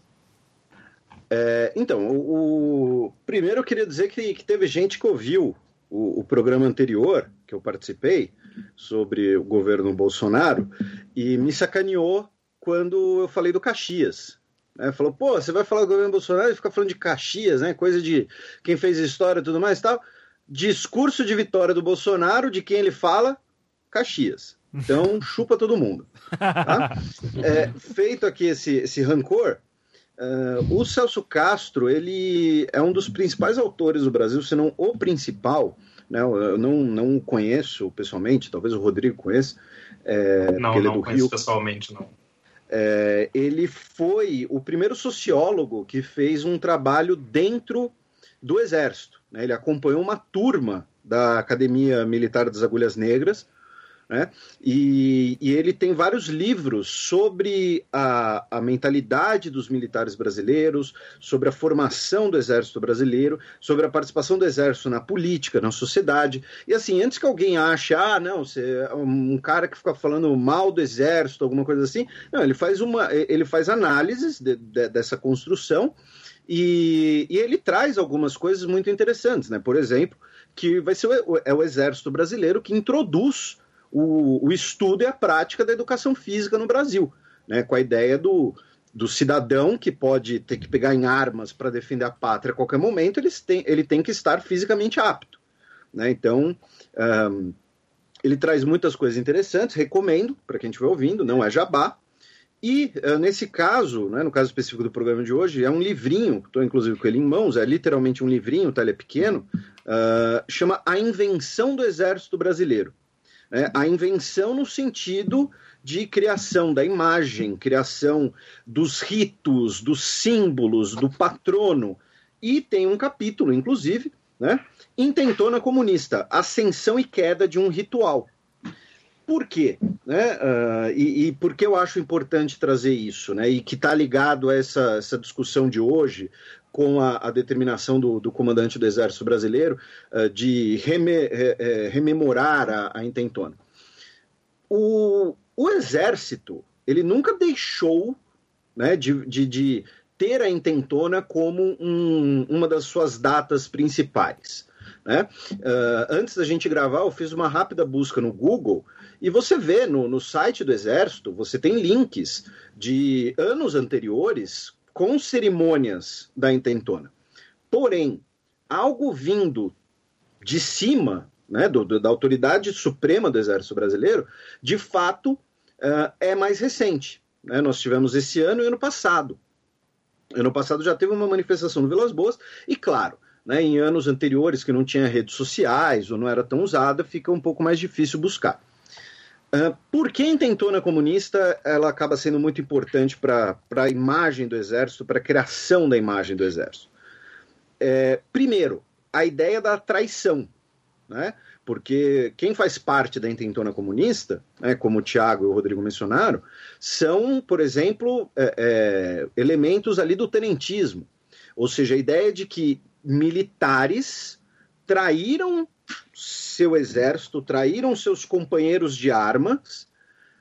É, então, o, o, primeiro eu queria dizer que, que teve gente que ouviu o, o, programa anterior que eu participei sobre o governo Bolsonaro e me sacaneou quando eu falei do Caxias. Né? Falou, pô, você vai falar do governo Bolsonaro e fica falando de Caxias, né? Coisa de quem fez história e tudo mais e tal. Discurso de vitória do Bolsonaro, de quem ele fala, Caxias. Então, chupa todo mundo. Tá? [LAUGHS] É, feito aqui esse, esse rancor, uh, o Celso Castro ele é um dos principais autores do Brasil, se não o principal. Né? Eu não, não conheço pessoalmente, talvez o Rodrigo conheça. É, não, não é conheço Rio. pessoalmente, não. É, ele foi o primeiro sociólogo que fez um trabalho dentro do Exército. Né? Ele acompanhou uma turma da Academia Militar das Agulhas Negras né? E, e, ele tem vários livros sobre a, a, mentalidade dos militares brasileiros, sobre a formação do exército brasileiro, sobre a participação do exército na política, na sociedade. E assim, antes que alguém ache, ah, não, você é um cara que fica falando mal do exército, alguma coisa assim, não, ele faz uma, ele faz análises de, de, dessa construção e, e ele traz algumas coisas muito interessantes, né? Por exemplo, que vai ser o, é o exército brasileiro que introduz o, o estudo e a prática da educação física no Brasil, né, com a ideia do, do cidadão que pode ter que pegar em armas para defender a pátria a qualquer momento, ele tem, ele tem que estar fisicamente apto. Né? Então, um, ele traz muitas coisas interessantes, recomendo para quem estiver ouvindo, não é jabá. E uh, nesse caso, né, no caso específico do programa de hoje, é um livrinho, estou inclusive com ele em mãos, é literalmente um livrinho, tá, ele é pequeno, uh, chama A Invenção do Exército Brasileiro é, a invenção no sentido de criação da imagem, criação dos ritos, dos símbolos, do patrono. E tem um capítulo, inclusive, né? Intentona comunista, ascensão e queda de um ritual. Por quê? Né? Uh, e, e por que eu acho importante trazer isso? Né? E que está ligado a essa, essa discussão de hoje, com a, a determinação do, do, comandante do Exército Brasileiro uh, de reme, uh, rememorar a, a intentona. O, o, Exército ele nunca deixou né, de, de, de ter a intentona como um, uma das suas datas principais. Né? Uh, antes da gente gravar, eu fiz uma rápida busca no Google e você vê no, no site do Exército, você tem links de anos anteriores com cerimônias da intentona. Porém, algo vindo de cima, né, do, da autoridade suprema do Exército Brasileiro, de fato uh, é mais recente. Né? Nós tivemos esse ano e ano passado. Ano passado já teve uma manifestação no Vilas Boas, e claro, né, em anos anteriores que não tinha redes sociais ou não era tão usada, fica um pouco mais difícil buscar. Uh, por que intentona comunista ela acaba sendo muito importante para a imagem do exército, para a criação da imagem do exército? É, primeiro, a ideia da traição, né? porque quem faz parte da intentona comunista, né, como o Tiago e o Rodrigo mencionaram, são, por exemplo, é, é, elementos ali do tenentismo, ou seja, a ideia de que militares traíram seu exército, traíram seus companheiros de armas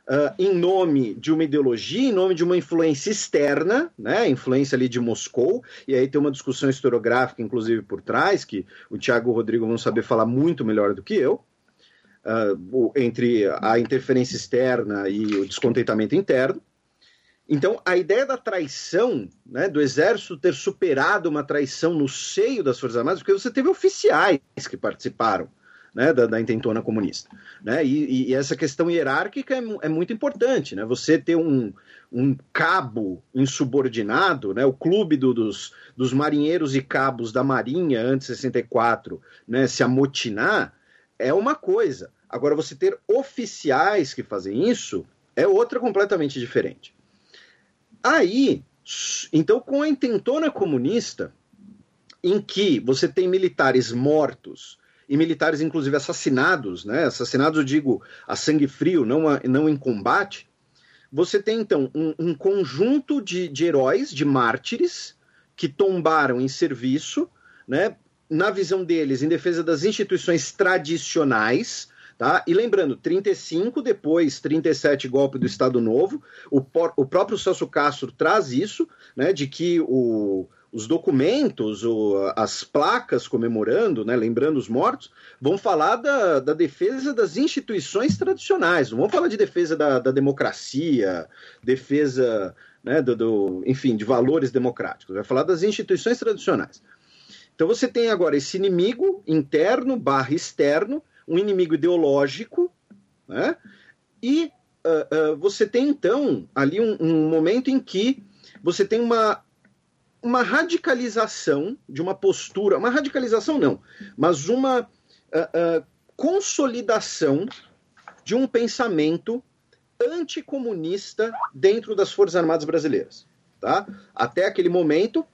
uh, em nome de uma ideologia, em nome de uma influência externa, né, influência ali de Moscou, e aí tem uma discussão historiográfica, inclusive, por trás, que o Tiago e o Rodrigo vão saber falar muito melhor do que eu, uh, entre a interferência externa e o descontentamento interno. Então, a ideia da traição, né, do exército ter superado uma traição no seio das Forças Armadas, porque você teve oficiais que participaram né, da, da, intentona comunista. Né? E, e essa questão hierárquica é, é, muito importante. Né? Você ter um, um cabo insubordinado, né? o clube do, dos, dos marinheiros e cabos da Marinha antes de 64 né? se amotinar, é uma coisa. Agora, você ter oficiais que fazem isso é outra completamente diferente. Aí, Então, com a intentona comunista, em que você tem militares mortos e militares, inclusive, assassinados, né? assassinados, eu digo, a sangue frio, não, a, não em combate, você tem, então, um, um conjunto de, de heróis, de mártires, que tombaram em serviço, né? na visão deles, em defesa das instituições tradicionais, Tá? E lembrando, 35, depois 37, golpe do Estado Novo. O, o próprio Celso Castro traz isso, né, de que o, os documentos, o, as placas comemorando, né, lembrando os mortos, vão falar da, da defesa das instituições tradicionais, não vão falar de defesa da, da democracia, defesa, né, do, do, enfim, de valores democráticos, vai falar das instituições tradicionais. Então você tem agora esse inimigo interno barra externo, um inimigo ideológico, né? E uh, uh, você tem então ali um, um, momento em que você tem uma, uma radicalização de uma postura, uma radicalização não, mas uma uh, consolidação de um pensamento anticomunista dentro das Forças Armadas Brasileiras. Tá? Até aquele momento,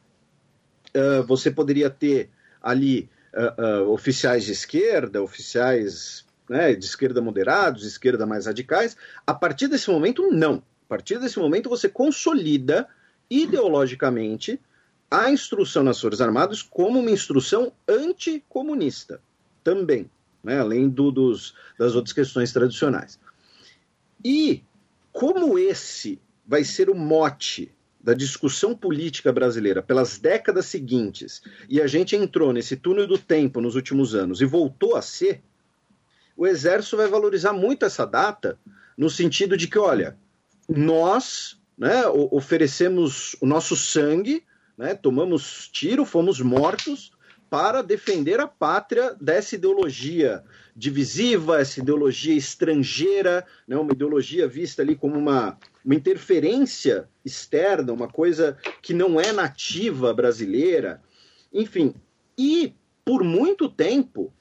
você poderia ter ali uh, oficiais de esquerda, oficiais né, de esquerda moderados, de esquerda mais radicais. A partir desse momento, não. A partir desse momento, você consolida ideologicamente a instrução nas Forças Armadas como uma instrução anticomunista também, né, além do, dos, das outras questões tradicionais. E como esse vai ser o mote da discussão política brasileira pelas décadas seguintes, e a gente entrou nesse túnel do tempo nos últimos anos e voltou a ser, o Exército vai valorizar muito essa data, no sentido de que, olha, nós né, oferecemos o nosso sangue, né, tomamos tiro, fomos mortos para defender a pátria dessa ideologia divisiva, essa ideologia estrangeira, né, uma ideologia vista ali como uma, uma interferência externa, uma coisa que não é nativa brasileira, enfim. E por muito tempo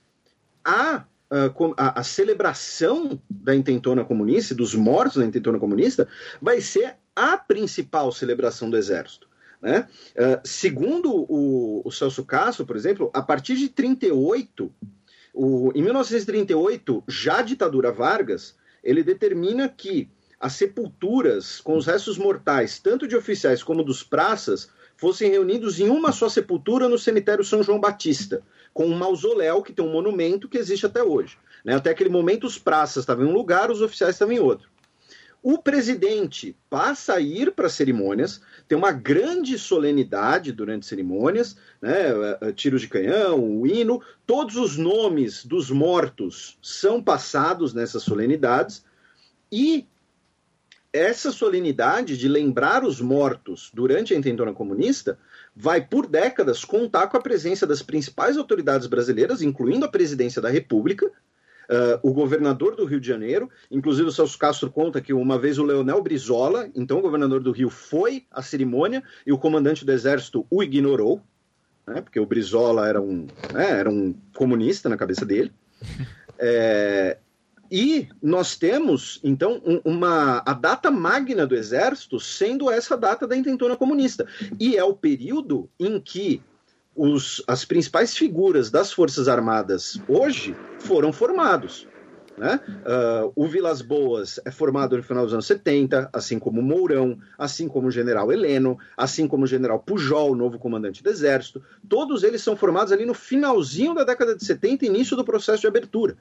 a, a, a celebração da intentona comunista, dos mortos da intentona comunista, vai ser a principal celebração do exército. Né? Uh, segundo o, o, Celso Castro, por exemplo, a partir de 38, o, em 1938, já a ditadura Vargas, ele determina que as sepulturas com os restos mortais, tanto de oficiais como dos praças, fossem reunidos em uma só sepultura no cemitério São João Batista, com um mausoléu que tem um monumento que existe até hoje. Né? Até aquele momento, os praças estavam em um lugar, os oficiais estavam em outro. O presidente passa a ir para cerimônias, tem uma grande solenidade durante cerimônias, né, eh, eh, tiros de canhão, o hino, todos os nomes dos mortos são passados nessas solenidades e essa solenidade de lembrar os mortos durante a intentona comunista vai, por décadas, contar com a presença das principais autoridades brasileiras, incluindo a presidência da República, uh, o governador do Rio de Janeiro, inclusive o Celso Castro conta que uma vez o Leonel Brizola, então governador do Rio, foi à cerimônia e o comandante do exército o ignorou, né, porque o Brizola era um, né, era um comunista na cabeça dele. É, [LAUGHS] e nós temos, então, um, uma, a data magna do Exército sendo essa data da intentona comunista. E é o período em que os, as principais figuras das Forças Armadas hoje foram formados. Né? Uh, o Vilas Boas é formado no final dos anos 70, assim como Mourão, assim como o general Heleno, assim como o general Pujol, novo comandante do Exército. Todos eles são formados ali no finalzinho da década de 70, início do processo de abertura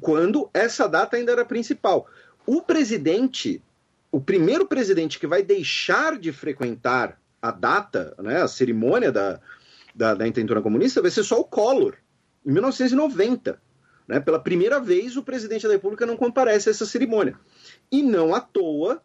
quando essa data ainda era principal. O presidente, o primeiro presidente que vai deixar de frequentar a data, né, a cerimônia da, da, da intentora comunista, vai ser só o Collor, em 1990. Né, pela primeira vez, o presidente da República não comparece a essa cerimônia. E não à toa,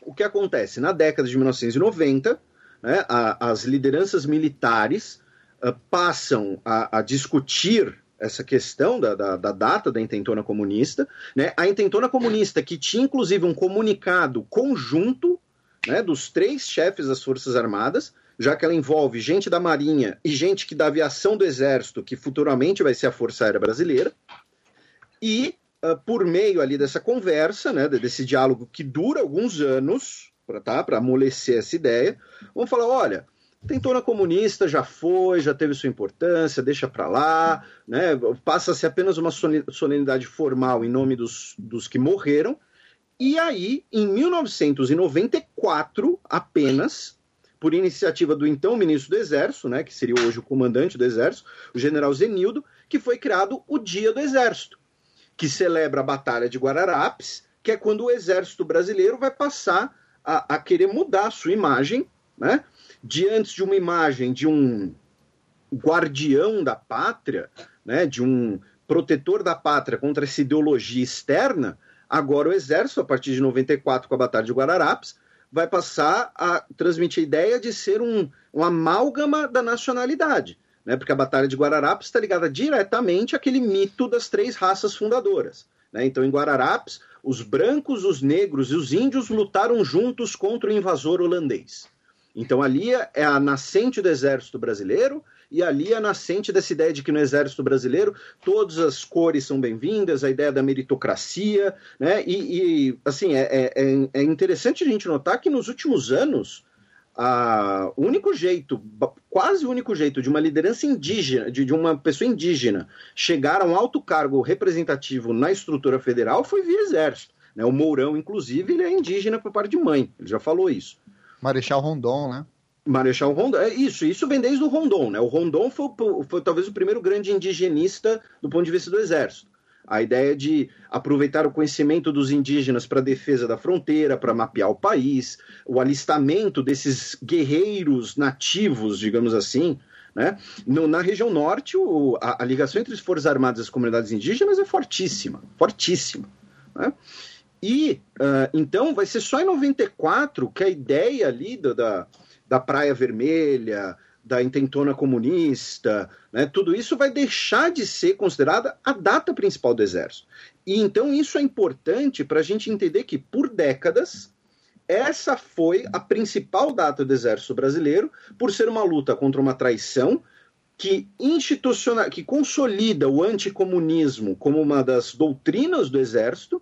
o que acontece? Na década de 1990, né, a, as lideranças militares uh, passam a, a discutir essa questão da, da, da, data da intentona comunista, né? A intentona comunista que tinha inclusive um comunicado conjunto, né, dos três chefes das Forças Armadas, já que ela envolve gente da Marinha e gente que da aviação do Exército, que futuramente vai ser a Força Aérea Brasileira, e uh, por meio ali dessa conversa, né, desse diálogo que dura alguns anos, para tá, amolecer essa ideia, vamos falar: olha, tentona comunista já foi, já teve sua importância, deixa para lá, né? passa-se apenas uma solenidade formal em nome dos, dos que morreram. E aí, em 1994, apenas, por iniciativa do então ministro do Exército, né, que seria hoje o comandante do Exército, o general Zenildo, que foi criado o Dia do Exército, que celebra a Batalha de Guararapes, que é quando o Exército brasileiro vai passar a, a querer mudar a sua imagem, né? Diante de uma imagem de um guardião da pátria, né? De um protetor da pátria contra essa ideologia externa, agora o Exército, a partir de 94, com a Batalha de Guararapes, vai passar a transmitir a ideia de ser um, um amálgama da nacionalidade. Né, porque a Batalha de Guararapes está ligada diretamente àquele mito das três raças fundadoras. Né? Então, em Guararapes, os brancos, os negros e os índios lutaram juntos contra o invasor holandês. Então ali é a nascente do exército brasileiro e ali é a nascente dessa ideia de que no exército brasileiro todas as cores são bem-vindas, a ideia da meritocracia, né? E, e assim é, é, é interessante a gente notar que nos últimos anos a, o único jeito, quase o único jeito de uma liderança indígena, de, de, uma pessoa indígena chegar a um alto cargo representativo na estrutura federal foi via exército. Né? O Mourão, inclusive, ele é indígena por parte de mãe, ele já falou isso. Marechal Rondon, né? Marechal Rondon, é isso, isso vem desde o Rondon, né? O Rondon foi, foi talvez o primeiro grande indigenista do ponto de vista do exército. A ideia de aproveitar o conhecimento dos indígenas para a defesa da fronteira, para mapear o país, o alistamento desses guerreiros nativos, digamos assim. Né? No, na região norte, o, a, a, ligação entre as Forças Armadas e as comunidades indígenas é fortíssima, fortíssima. Né? E uh, então vai ser só em 94 que a ideia ali do, da, da Praia Vermelha, da intentona comunista, né, tudo isso vai deixar de ser considerada a data principal do Exército. E então isso é importante para a gente entender que, por décadas, essa foi a principal data do Exército Brasileiro, por ser uma luta contra uma traição que institucional, que consolida o anticomunismo como uma das doutrinas do Exército,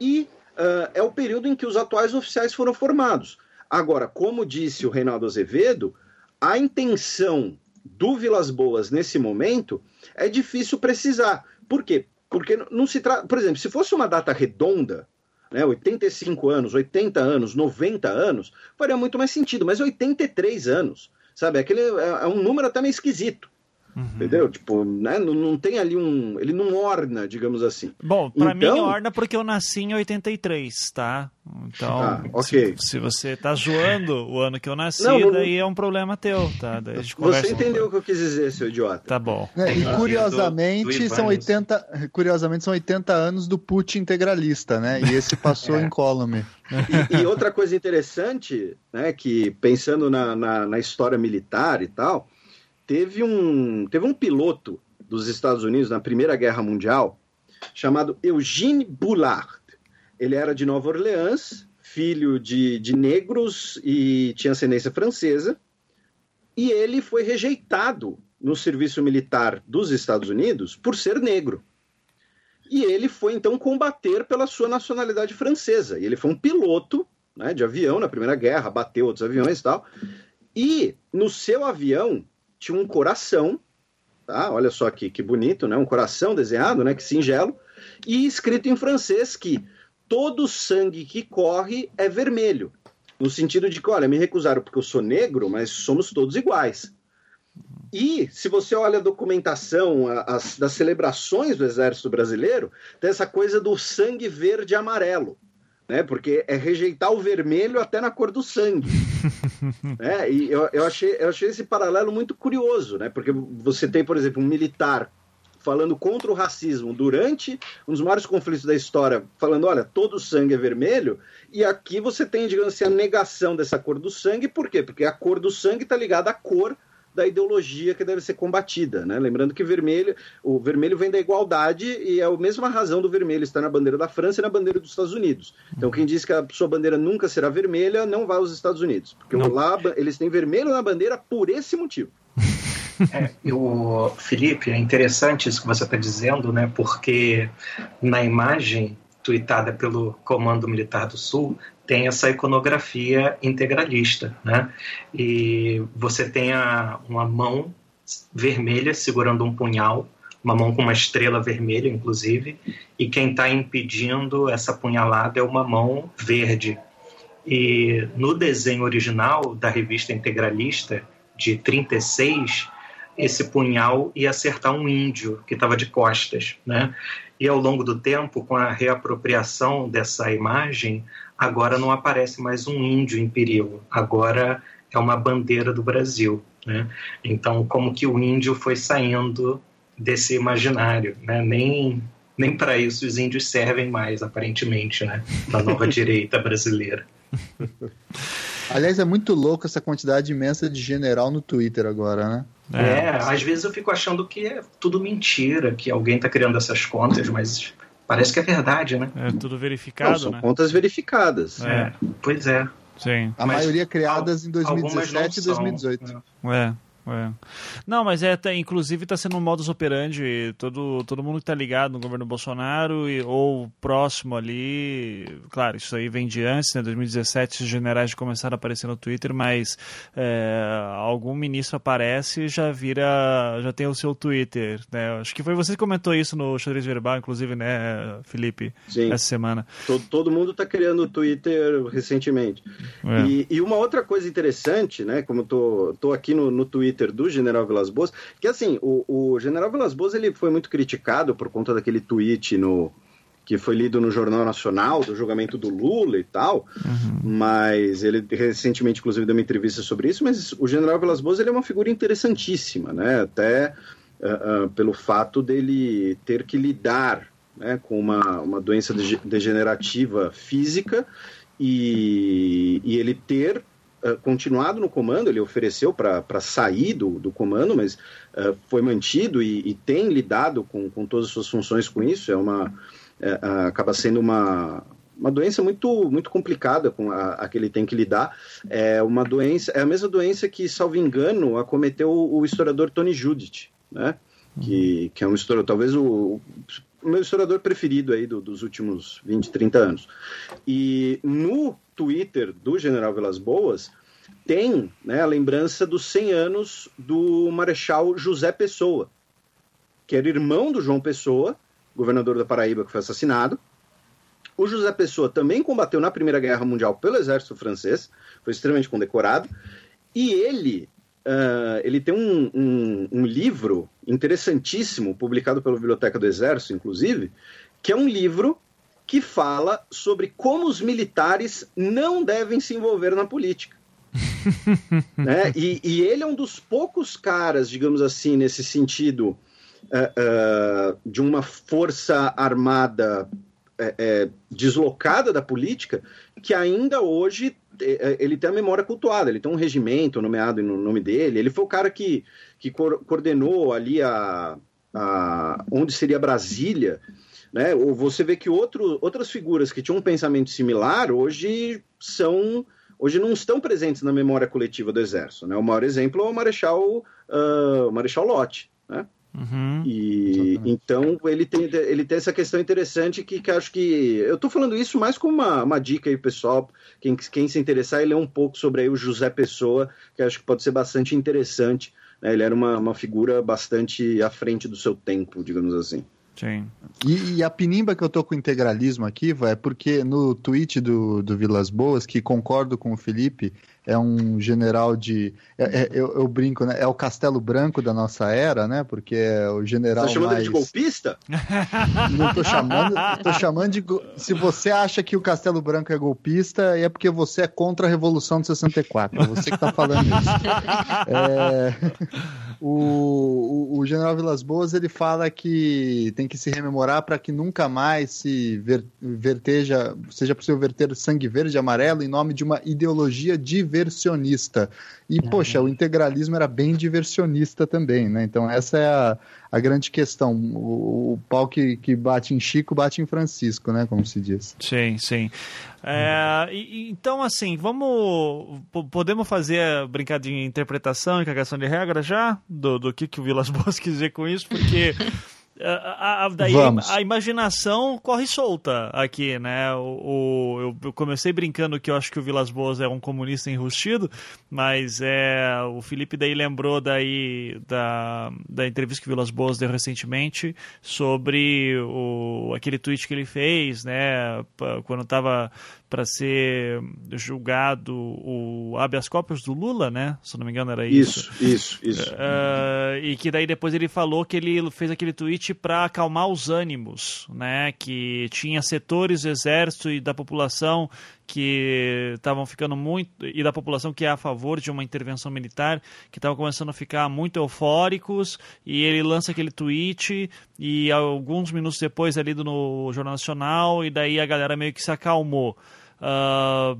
e uh, é o período em que os atuais oficiais foram formados. Agora, como disse o Reinaldo Azevedo, a intenção do Vilas Boas nesse momento é difícil precisar. Por quê? Porque não se trata. Por exemplo, se fosse uma data redonda, né, 85 anos, 80 anos, 90 anos, faria muito mais sentido, mas 83 anos, sabe? Aquele é, é um número até meio esquisito. Uhum. Entendeu? Tipo, né? não, não, tem ali um. Ele não orna, digamos assim. Bom, para então... mim orna porque eu nasci em 83, tá? Então, ah, okay. se, se, você tá zoando o ano que eu nasci, não, não, daí é um problema teu, tá? você entendeu o que eu quis dizer, seu idiota. Tá bom. É, e curiosamente, do, do são 80, curiosamente, são 80 anos do put integralista, né? E esse passou [LAUGHS] é. incólume. E, e, outra coisa interessante, né, que pensando na, na, na história militar e tal, teve um, teve um piloto dos Estados Unidos na Primeira Guerra Mundial chamado Eugene Bullard. Ele era de Nova Orleans, filho de, de negros e tinha ascendência francesa. E ele foi rejeitado no serviço militar dos Estados Unidos por ser negro. E ele foi então combater pela sua nacionalidade francesa. E ele foi um piloto né, de avião na Primeira Guerra, bateu outros aviões e tal. E no seu avião tinha um coração, tá? Olha só aqui, que bonito, né? Um coração desenhado, né? Que singelo, e escrito em francês que todo sangue que corre é vermelho. No sentido de que, olha, me recusaram porque eu sou negro, mas somos todos iguais. E se você olha a documentação as, das celebrações do Exército Brasileiro, tem essa coisa do sangue verde e amarelo né? Porque é rejeitar o vermelho até na cor do sangue. Né? [LAUGHS] E eu, eu, achei, eu achei esse paralelo muito curioso, né? Porque você tem, por exemplo, um militar falando contra o racismo durante um dos maiores conflitos da história, falando, olha, todo o sangue é vermelho, e aqui você tem, digamos assim, a negação dessa cor do sangue, por quê? Porque a cor do sangue está ligada à cor da ideologia que deve ser combatida, né? Lembrando que vermelho, o vermelho vem da igualdade e é a mesma razão do vermelho estar na bandeira da França e na bandeira dos Estados Unidos. Então quem diz que a sua bandeira nunca será vermelha não vai aos Estados Unidos, porque não. lá eles têm vermelho na bandeira por esse motivo. [LAUGHS] É, o Felipe, é interessante isso que você está dizendo, né? Porque na imagem tweetada pelo Comando Militar do Sul, tem essa iconografia integralista, né? E você tem a, uma mão vermelha segurando um punhal, uma mão com uma estrela vermelha, inclusive, e quem está impedindo essa punhalada é uma mão verde. E no desenho original da revista integralista de 36, esse punhal ia acertar um índio que estava de costas, né? E ao longo do tempo, com a reapropriação dessa imagem, agora não aparece mais um índio em perigo, agora é uma bandeira do Brasil. Né? Então, como que o índio foi saindo desse imaginário, né? nem, nem para isso os índios servem mais, aparentemente, né? da nova [LAUGHS] direita brasileira. Aliás, é muito louco essa quantidade imensa de general no Twitter agora, né? É, é, às vezes eu fico achando que é tudo mentira, que alguém está criando essas contas, mas parece que é verdade, né? É tudo verificado, Não, são né? contas verificadas. É. Pois é. Sim. A mas maioria criadas em 2017 e 2018. É. É. Não, mas é, tá, inclusive está sendo um modus operandi, todo, todo mundo que está ligado no governo Bolsonaro e, ou próximo ali, claro, isso aí vem de antes, né, 2017 os generais começaram a aparecer no Twitter, mas é, algum ministro aparece e já vira, já tem o seu Twitter, né, acho que foi você que comentou isso no xadrez verbal, inclusive, né, Felipe, Sim. essa semana. Todo, todo mundo está criando o Twitter recentemente. É. E, e, uma outra coisa interessante, né, como eu tô, tô aqui no, no Twitter Twitter do General Vilas Boas, que assim, o, o General Vilas Boas ele foi muito criticado por conta daquele tweet no que foi lido no Jornal Nacional do julgamento do Lula e tal, uhum. mas ele recentemente inclusive deu uma entrevista sobre isso, mas o General Vilas Boas ele é uma figura interessantíssima, né? Até uh, uh, pelo fato dele ter que lidar né, com uma, uma doença degenerativa física e, e ele ter uh, continuado no comando, ele ofereceu para sair do, do comando, mas uh, foi mantido e, e, tem lidado com, com todas as suas funções com isso. É uma, uh, acaba sendo uma, uma doença muito, muito complicada com a, a, que ele tem que lidar. É uma doença, é a mesma doença que, salvo engano, acometeu o, o historiador Tony Judith, né? Que, uhum. que é um historiador, talvez o, o meu historiador preferido aí do, dos últimos 20, 30 anos. E no Twitter do General Velas Boas tem né, a lembrança dos 100 anos do Marechal José Pessoa, que era irmão do João Pessoa, governador da Paraíba, que foi assassinado. O José Pessoa também combateu na Primeira Guerra Mundial pelo exército francês, foi extremamente condecorado. E ele Uh, ele tem um, um, um, livro interessantíssimo, publicado pela Biblioteca do Exército, inclusive, que é um livro que fala sobre como os militares não devem se envolver na política. [LAUGHS] né? e, e, ele é um dos poucos caras, digamos assim, nesse sentido, uh, uh, de uma força armada deslocada da política, que ainda hoje ele tem a memória cultuada, ele tem um regimento nomeado no nome dele, ele foi o cara que, que coordenou ali a, a onde seria Brasília, né? Ou você vê que outro, outras figuras que tinham um pensamento similar hoje são hoje não estão presentes na memória coletiva do Exército, né? O maior exemplo é o Marechal uh, Marechal Lott, né? Uhum, e então ele tem, ele tem essa questão interessante que, que acho que. Eu estou falando isso mais como uma, uma dica aí, pessoal. Quem, quem se interessar e ler um pouco sobre aí o José Pessoa, que acho que pode ser bastante interessante. Né? Ele era uma, uma figura bastante à frente do seu tempo, digamos assim. Sim. E, e, a pinimba que eu tô com integralismo aqui, é porque no tweet do, do Vilas Boas, que concordo com o Felipe, é um general de. É, é, eu, eu, brinco, né? É o Castelo Branco da nossa era, né? Porque é o general. Você tá chamando mais... ele de golpista? Não tô chamando. tô chamando de. Se você acha que o Castelo Branco é golpista, é porque você é contra a Revolução de 64. É você que tá falando isso. É... O, o, general Vilas Boas ele fala que tem que se rememorar para que nunca mais se ver, verteja, seja possível verter sangue verde e amarelo em nome de uma ideologia diversionista. E, uhum. poxa, o integralismo era bem diversionista também, né? Então, essa é a, a grande questão. O, o pau que, que bate em Chico bate em Francisco, né? Como se diz. Sim, sim. É, então, assim, vamos. Podemos fazer brincar de interpretação e cagação de regra já? Do, do que, que o Vilas Boas quis dizer com isso? Porque. A, a, daí Vamos. a imaginação corre solta aqui, né? O, o, eu comecei brincando que eu acho que o Vilas Boas é um comunista enrustido, mas é o Felipe daí lembrou daí da, da entrevista que o Vilas Boas deu recentemente sobre o, aquele tweet que ele fez, né? Quando estava para ser julgado o habeas corpus do Lula, né? Se não me engano era isso. Isso, isso, isso. Uh, e que daí depois ele falou que ele fez aquele tweet para acalmar os ânimos, né? Que tinha setores do exército e da população que estavam ficando muito e da população que é a favor de uma intervenção militar que estavam começando a ficar muito eufóricos e ele lança aquele tweet e alguns minutos depois ali no Jornal Nacional e daí a galera meio que se acalmou. Uh,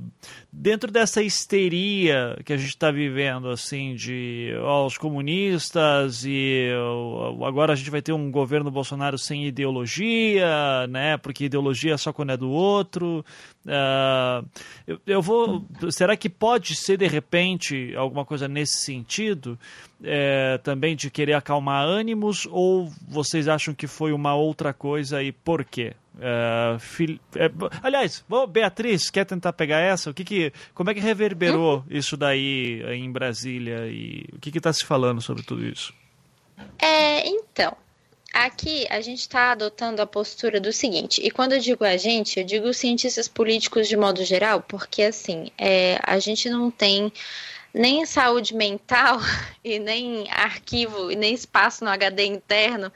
dentro dessa histeria que a gente está vivendo, assim, de ó, os comunistas e ó, agora a gente vai ter um governo Bolsonaro sem ideologia, né? Porque ideologia é só quando é do outro. Uh, eu, eu, vou. Será que pode ser de repente alguma coisa nesse sentido? É, também de querer acalmar ânimos ou vocês acham que foi uma outra coisa e por quê? Uh, fil... é, aliás, Beatriz, quer tentar pegar essa? O que que, como é que reverberou hum? isso daí em Brasília e o que está se falando sobre tudo isso? É, então, aqui a gente está adotando a postura do seguinte, e quando eu digo a gente, eu digo os cientistas políticos de modo geral, porque assim, é, a gente não tem nem saúde mental [LAUGHS] e nem arquivo e nem espaço no HD interno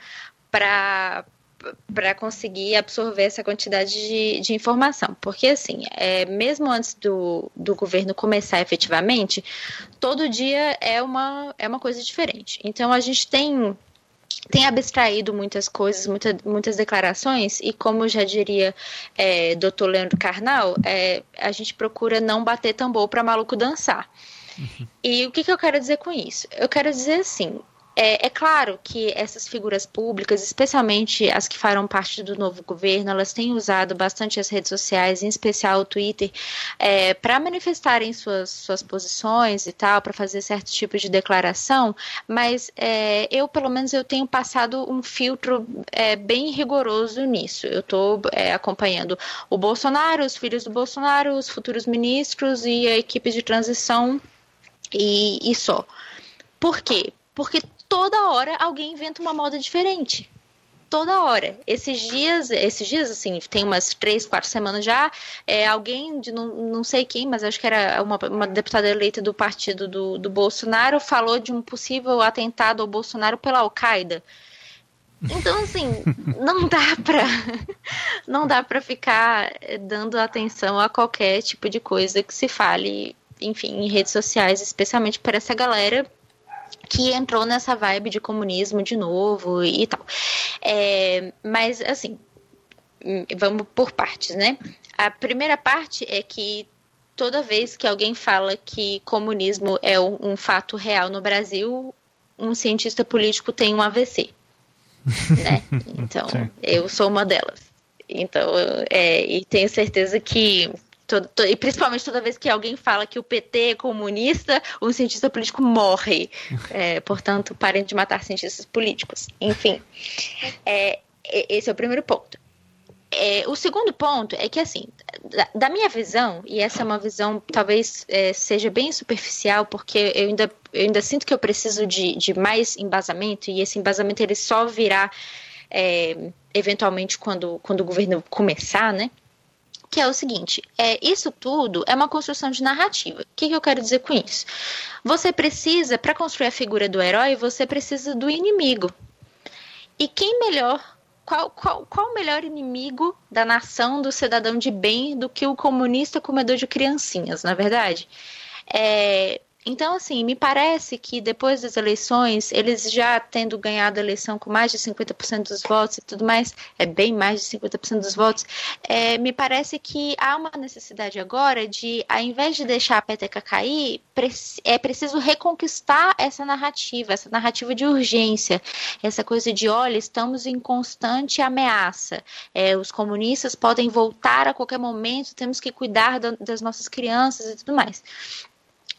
para para conseguir absorver essa quantidade de, de informação. Porque, assim, é, mesmo antes do, do governo começar efetivamente, todo dia é uma, é uma coisa diferente. Então, a gente tem tem abstraído muitas coisas, muita, muitas declarações, e como já diria é, Dr. Leandro Carnal, é, a gente procura não bater tambor para maluco dançar. Uhum. E o que, que eu quero dizer com isso? Eu quero dizer assim: é, é, claro que essas figuras públicas, especialmente as que farão parte do novo governo, elas têm usado bastante as redes sociais, em especial o Twitter, é, para manifestarem suas, suas posições e tal, para fazer certo tipo de declaração, mas é, eu, pelo menos, eu tenho passado um filtro é, bem rigoroso nisso. Eu estou é, acompanhando o Bolsonaro, os filhos do Bolsonaro, os futuros ministros e a equipe de transição e, e só. Por quê? Porque toda hora alguém inventa uma moda diferente. Toda hora. Esses dias, esses dias, assim, tem umas três, quatro semanas já, é, alguém de não, não sei quem, mas acho que era uma, uma deputada eleita do partido do, do Bolsonaro, falou de um possível atentado ao Bolsonaro pela Al-Qaeda. Então, assim, [LAUGHS] não dá pra não dá para ficar dando atenção a qualquer tipo de coisa que se fale, enfim, em redes sociais, especialmente para essa galera que entrou nessa vibe de comunismo de novo e tal. É, mas, assim, vamos por partes, né? A primeira parte é que toda vez que alguém fala que comunismo é um, um fato real no Brasil, um cientista político tem um AVC. [LAUGHS] né? Então, Sim. eu sou uma delas. Então, é, e tenho certeza que Todo, todo, e principalmente toda vez que alguém fala que o PT é comunista, um cientista político morre. [LAUGHS] É, portanto, parem de matar cientistas políticos. Enfim, é, esse é o primeiro ponto. É, o segundo ponto é que, assim, da, da, minha visão, e essa é uma visão talvez é, seja bem superficial, porque eu ainda, eu ainda sinto que eu preciso de, de mais embasamento, e esse embasamento ele só virá é, eventualmente quando, quando o governo começar, né? Que é o seguinte: é, isso tudo é uma construção de narrativa. O que, que eu quero dizer com isso? Você precisa, para construir a figura do herói, você precisa do inimigo. E quem melhor qual, qual, qual o melhor inimigo da nação, do cidadão de bem, do que o comunista comedor de criancinhas, na é verdade? É, então, assim, me parece que depois das eleições, eles já tendo ganhado a eleição com mais de 50% dos votos e tudo mais, é bem mais de 50% dos votos, é, me parece que há uma necessidade agora de, ao invés de deixar a peteca cair, é preciso reconquistar essa narrativa, essa narrativa de urgência, essa coisa de, olha, estamos em constante ameaça, é, os comunistas podem voltar a qualquer momento, temos que cuidar das nossas crianças e tudo mais.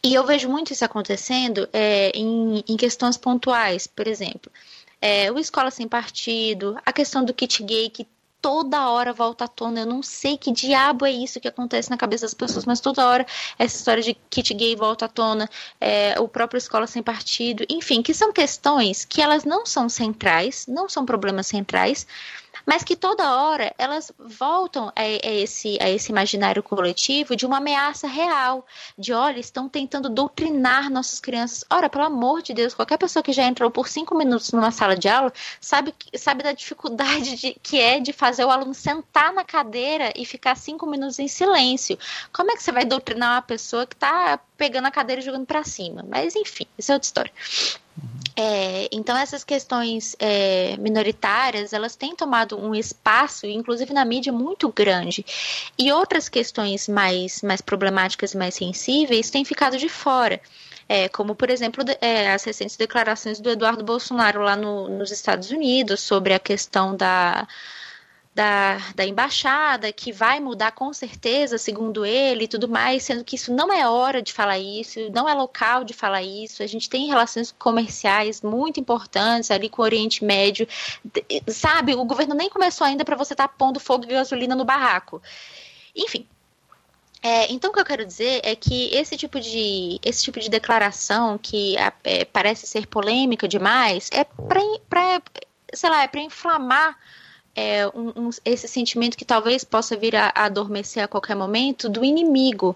E eu vejo muito isso acontecendo é, em, em, questões pontuais, por exemplo. é, o Escola Sem Partido, a questão do kit gay que toda hora volta à tona. Eu não sei que diabo é isso que acontece na cabeça das pessoas, mas toda hora essa história de kit gay volta à tona, é, o próprio Escola Sem Partido, enfim, que são questões que elas não são centrais, não são problemas centrais, mas que toda hora elas voltam a, a, esse, a esse imaginário coletivo de uma ameaça real, de olha, estão tentando doutrinar nossas crianças. Ora, pelo amor de Deus, qualquer pessoa que já entrou por cinco minutos numa sala de aula sabe, sabe da dificuldade de, que é de fazer o aluno sentar na cadeira e ficar cinco minutos em silêncio. Como é que você vai doutrinar uma pessoa que está pegando a cadeira e jogando para cima? Mas enfim, isso é outra história. É, então essas questões é, minoritárias elas têm tomado um espaço, inclusive na mídia, muito grande. E outras questões mais, mais problemáticas, mais sensíveis, têm ficado de fora. É, como, por exemplo, é, as recentes declarações do Eduardo Bolsonaro lá no, nos Estados Unidos sobre a questão da, da, da embaixada, que vai mudar com certeza, segundo ele, e tudo mais, sendo que isso não é hora de falar isso, não é local de falar isso. A gente tem relações comerciais muito importantes ali com o Oriente Médio, sabe? O governo nem começou ainda para você estar tá pondo fogo e gasolina no barraco. Enfim, é, então, o que eu quero dizer é que esse tipo de, esse tipo de declaração que é, parece ser polêmica demais é para, sei lá, é para inflamar é, um, um, esse sentimento que talvez possa vir a, a, adormecer a qualquer momento do inimigo,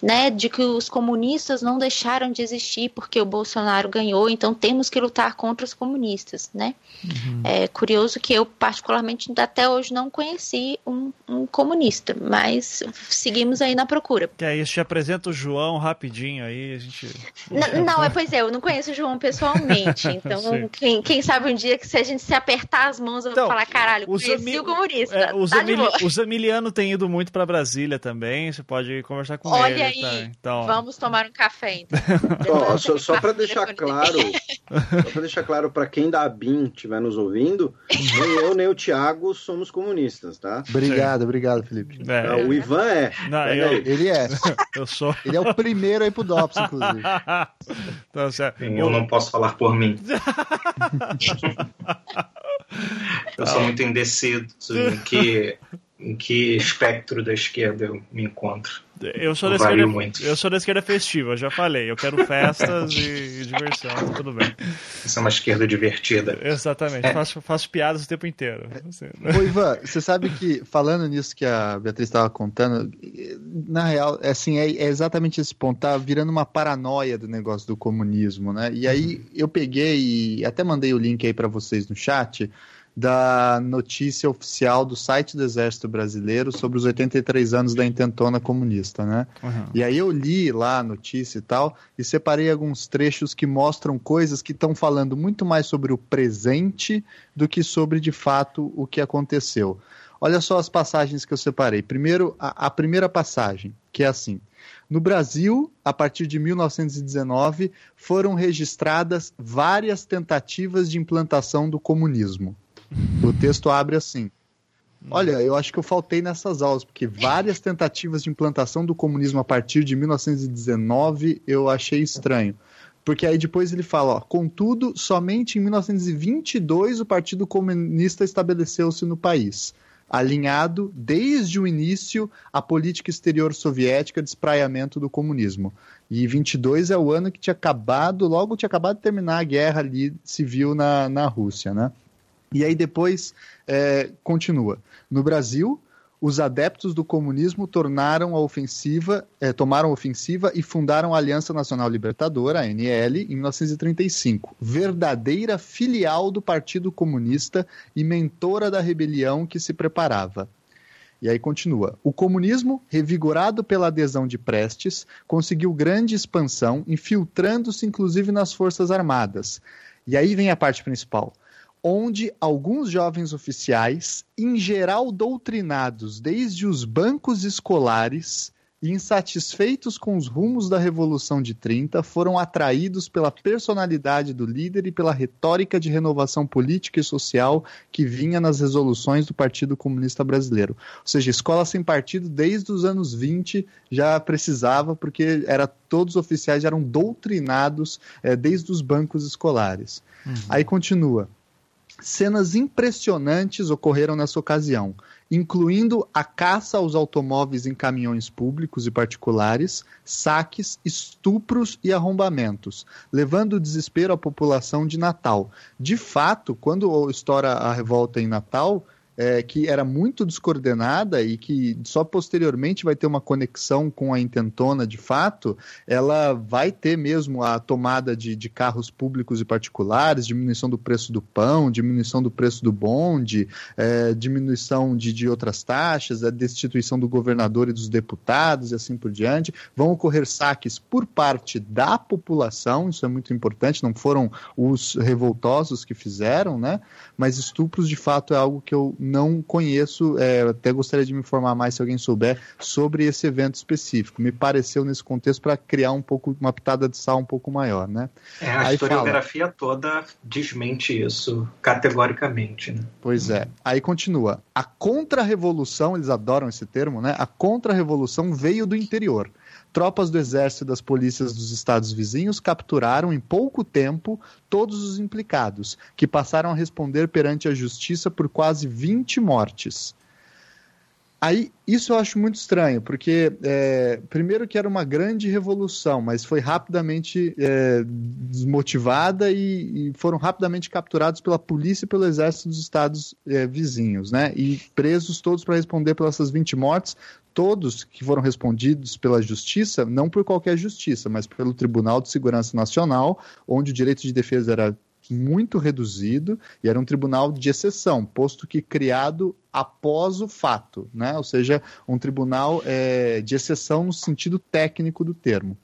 né? De que os comunistas não deixaram de existir porque o Bolsonaro ganhou, então temos que lutar contra os comunistas, né? Uhum. É curioso que eu, particularmente, até hoje não conheci um, um comunista, mas seguimos aí na procura. Que aí, te apresenta o João rapidinho aí, a gente... Não, [LAUGHS] não é, pois é, eu não conheço o João pessoalmente, [LAUGHS] então quem, quem, sabe um dia que se a gente se apertar as mãos, eu então, vou falar, caralho, os ami... o comunista. É, os, tá Emili... os Emiliano têm ido muito para Brasília também. Você pode conversar com Olha eles. Olha aí, tá? então... vamos tomar um café então. [LAUGHS] oh, só, só para deixar claro, só para deixar claro para quem da ABIN estiver nos ouvindo, nem eu nem o Thiago somos comunistas, tá? Obrigado, obrigado, Felipe. É. Não, o Ivan é. Não, eu... Ele é. [LAUGHS] Eu sou. Ele é o primeiro aí pro DOPS, inclusive. [LAUGHS] Então, eu não posso falar por mim. Eu sou muito indeciso que, em que espectro da esquerda eu me encontro. Eu sou, da esquerda, muito. eu sou da esquerda festiva, já falei. Eu quero festas e, diversão, tudo bem. Isso é uma esquerda divertida. Exatamente, é. faço, faço piadas o tempo inteiro. Assim, né? Ô, Ivan, você sabe que, falando nisso que a Beatriz estava contando, na real, é assim, é, é, exatamente esse ponto, tá virando uma paranoia do negócio do comunismo, né? E aí eu peguei e até mandei o link aí para vocês no chat da notícia oficial do site do Exército Brasileiro sobre os 83 anos da intentona comunista, né? Uhum. E aí eu li lá a notícia e tal, e separei alguns trechos que mostram coisas que estão falando muito mais sobre o presente do que sobre, de fato, o que aconteceu. Olha só as passagens que eu separei. Primeiro, a, a primeira passagem, que é assim. No Brasil, a partir de 1919, foram registradas várias tentativas de implantação do comunismo. [LAUGHS] O texto abre assim. Olha, eu acho que eu faltei nessas aulas, porque várias tentativas de implantação do comunismo a partir de 1919 eu achei estranho. Porque aí depois ele fala, ó, contudo, somente em 1922 o Partido Comunista estabeleceu-se no país, alinhado desde o início à política exterior soviética de espraiamento do comunismo. E 22 é o ano que tinha acabado, logo tinha acabado de terminar a guerra ali civil na, na Rússia, né? E aí depois é, continua. No Brasil, os adeptos do comunismo tornaram a ofensiva, é, tomaram a ofensiva e fundaram a Aliança Nacional Libertadora, ANL, em 1935, verdadeira filial do Partido Comunista e mentora da rebelião que se preparava. E aí continua. O comunismo, revigorado pela adesão de Prestes, conseguiu grande expansão, infiltrando-se inclusive nas Forças Armadas. E aí vem a parte principal onde alguns jovens oficiais, em geral doutrinados desde os bancos escolares e insatisfeitos com os rumos da Revolução de 30, foram atraídos pela personalidade do líder e pela retórica de renovação política e social que vinha nas resoluções do Partido Comunista Brasileiro. Ou seja, escola sem partido desde os anos 20 já precisava, porque era todos os oficiais eram doutrinados é, desde os bancos escolares. Uhum. Aí continua Cenas impressionantes ocorreram nessa ocasião, incluindo a caça aos automóveis em caminhões públicos e particulares, saques, estupros e arrombamentos, levando desespero à população de Natal. De fato, quando estoura a revolta em Natal, é, que era muito descoordenada e que só posteriormente vai ter uma conexão com a intentona de fato, ela vai ter mesmo a tomada de, de carros públicos e particulares, diminuição do preço do pão, diminuição do preço do bonde, é, diminuição de, de outras taxas, a destituição do governador e dos deputados e assim por diante. Vão ocorrer saques por parte da população, isso é muito importante, não foram os revoltosos que fizeram, né? Mas estupros de fato é algo que eu não conheço, é, até gostaria de me informar mais se alguém souber sobre esse evento específico. Me pareceu nesse contexto para criar um pouco uma pitada de sal um pouco maior, né? É, a Aí historiografia fala, toda desmente isso categoricamente, né? Pois é. Aí continua. A contra-revolução, eles adoram esse termo, né? A contra-revolução veio do interior tropas do exército e das polícias dos estados vizinhos capturaram em pouco tempo todos os implicados, que passaram a responder perante a justiça por quase 20 mortes. Aí, isso eu acho muito estranho, porque, é, primeiro, que era uma grande revolução, mas foi rapidamente é, desmotivada e, e, foram rapidamente capturados pela polícia e pelo exército dos estados é, vizinhos, né? E presos todos para responder pelas 20 mortes, todos que foram respondidos pela justiça, não por qualquer justiça, mas pelo Tribunal de Segurança Nacional, onde o direito de defesa era muito reduzido e era um tribunal de exceção, posto que criado após o fato, né? ou seja, um tribunal é, de exceção no sentido técnico do termo.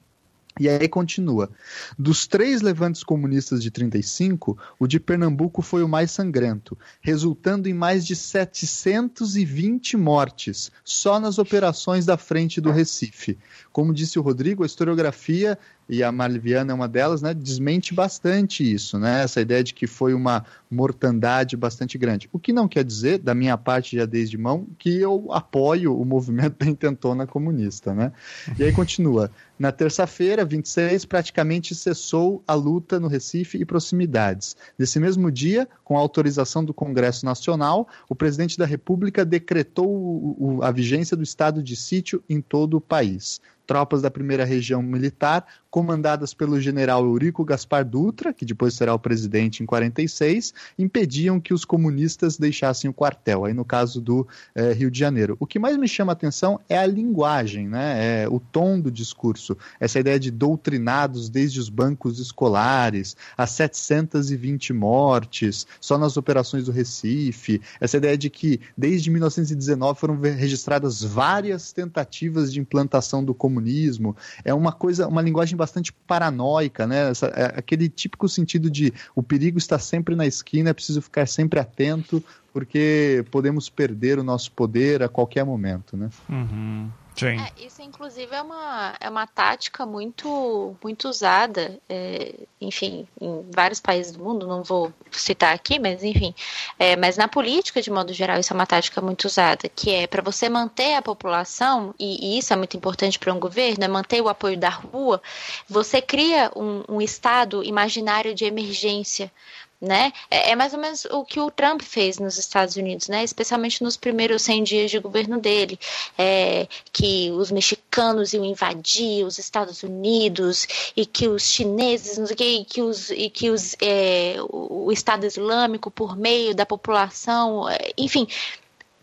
E aí continua. Dos três levantes comunistas de 35, o de Pernambuco foi o mais sangrento, resultando em mais de 720 mortes só nas operações da frente do Recife. Como disse o Rodrigo, a historiografia e a Malviana é uma delas, né, desmente bastante isso, né, essa ideia de que foi uma mortandade bastante grande. O que não quer dizer, da minha parte já desde mão, que eu apoio o movimento [LAUGHS] da intentona comunista, né. E aí continua, na terça-feira, 26, praticamente cessou a luta no Recife e proximidades. Nesse mesmo dia, com autorização do Congresso Nacional, o presidente da República decretou a vigência do estado de sítio em todo o país tropas da primeira região militar, comandadas pelo general Eurico Gaspar Dutra, que depois será o presidente em 46, impediam que os comunistas deixassem o quartel, aí no caso do eh, Rio de Janeiro. O que mais me chama a atenção é a linguagem, né? É o tom do discurso, essa ideia de doutrinados desde os bancos escolares, as 720 mortes, só nas operações do Recife, essa ideia de que desde 1919 foram registradas várias tentativas de implantação do comunismo comunismo. É uma coisa, uma linguagem bastante paranoica, né? Essa, é aquele típico sentido de o perigo está sempre na esquina, é preciso ficar sempre atento, porque podemos perder o nosso poder a qualquer momento, né? Uhum. Sim. É, isso, inclusive, é uma, é uma tática muito, muito usada, é, enfim, em vários países do mundo, não vou citar aqui, mas enfim. É, mas na política, de modo geral, isso é uma tática muito usada, que é para você manter a população, e, e, isso é muito importante para um governo, é manter o apoio da rua, você cria um, um estado imaginário de emergência né? É, é, mais ou menos o que o Trump fez nos Estados Unidos, né? Especialmente nos primeiros 100 dias de governo dele, é, que os mexicanos iam invadir os Estados Unidos e que os chineses, não sei o que, e que os, e que os é, o Estado Islâmico por meio da população, é, enfim,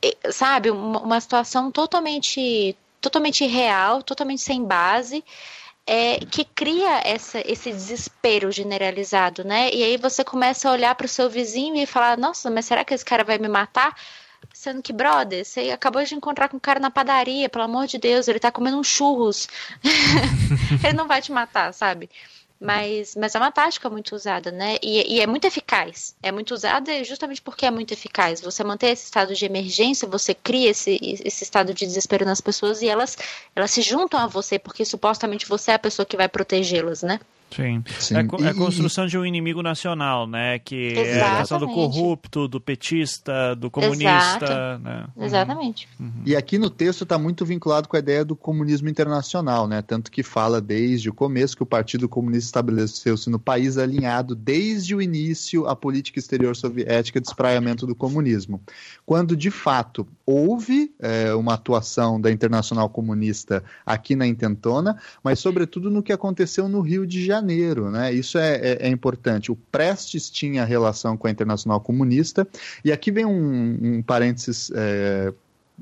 é, sabe, uma, uma situação totalmente totalmente real, totalmente sem base é, que cria essa, esse desespero generalizado, né? E aí você começa a olhar para o seu vizinho e falar: nossa, mas será que esse cara vai me matar? Sendo que, brother, você acabou de encontrar com um cara na padaria, pelo amor de Deus, ele tá comendo um churros. [LAUGHS] ele não vai te matar, sabe? Mas, mas é uma tática muito usada, né? E, e, é muito eficaz. É muito usada justamente porque é muito eficaz. Você manter esse estado de emergência, você cria esse, esse estado de desespero nas pessoas e elas, elas se juntam a você porque supostamente você é a pessoa que vai protegê-las, né? Sim. Sim. É, é a construção e, de um inimigo nacional, né? Que Exatamente. é a questão do corrupto, do petista, do comunista. Né? Exatamente. Uhum. E aqui no texto está muito vinculado com a ideia do comunismo internacional, né? Tanto que fala desde o começo que o Partido Comunista estabeleceu-se no país alinhado desde o início à política exterior soviética de espraiamento do comunismo. Quando de fato houve é, uma atuação da Internacional Comunista aqui na Intentona, mas sobretudo no que aconteceu no Rio de Janeiro Janeiro, né? Isso é, é, é, importante. O Prestes tinha relação com a Internacional Comunista, e aqui vem um, um parênteses. É,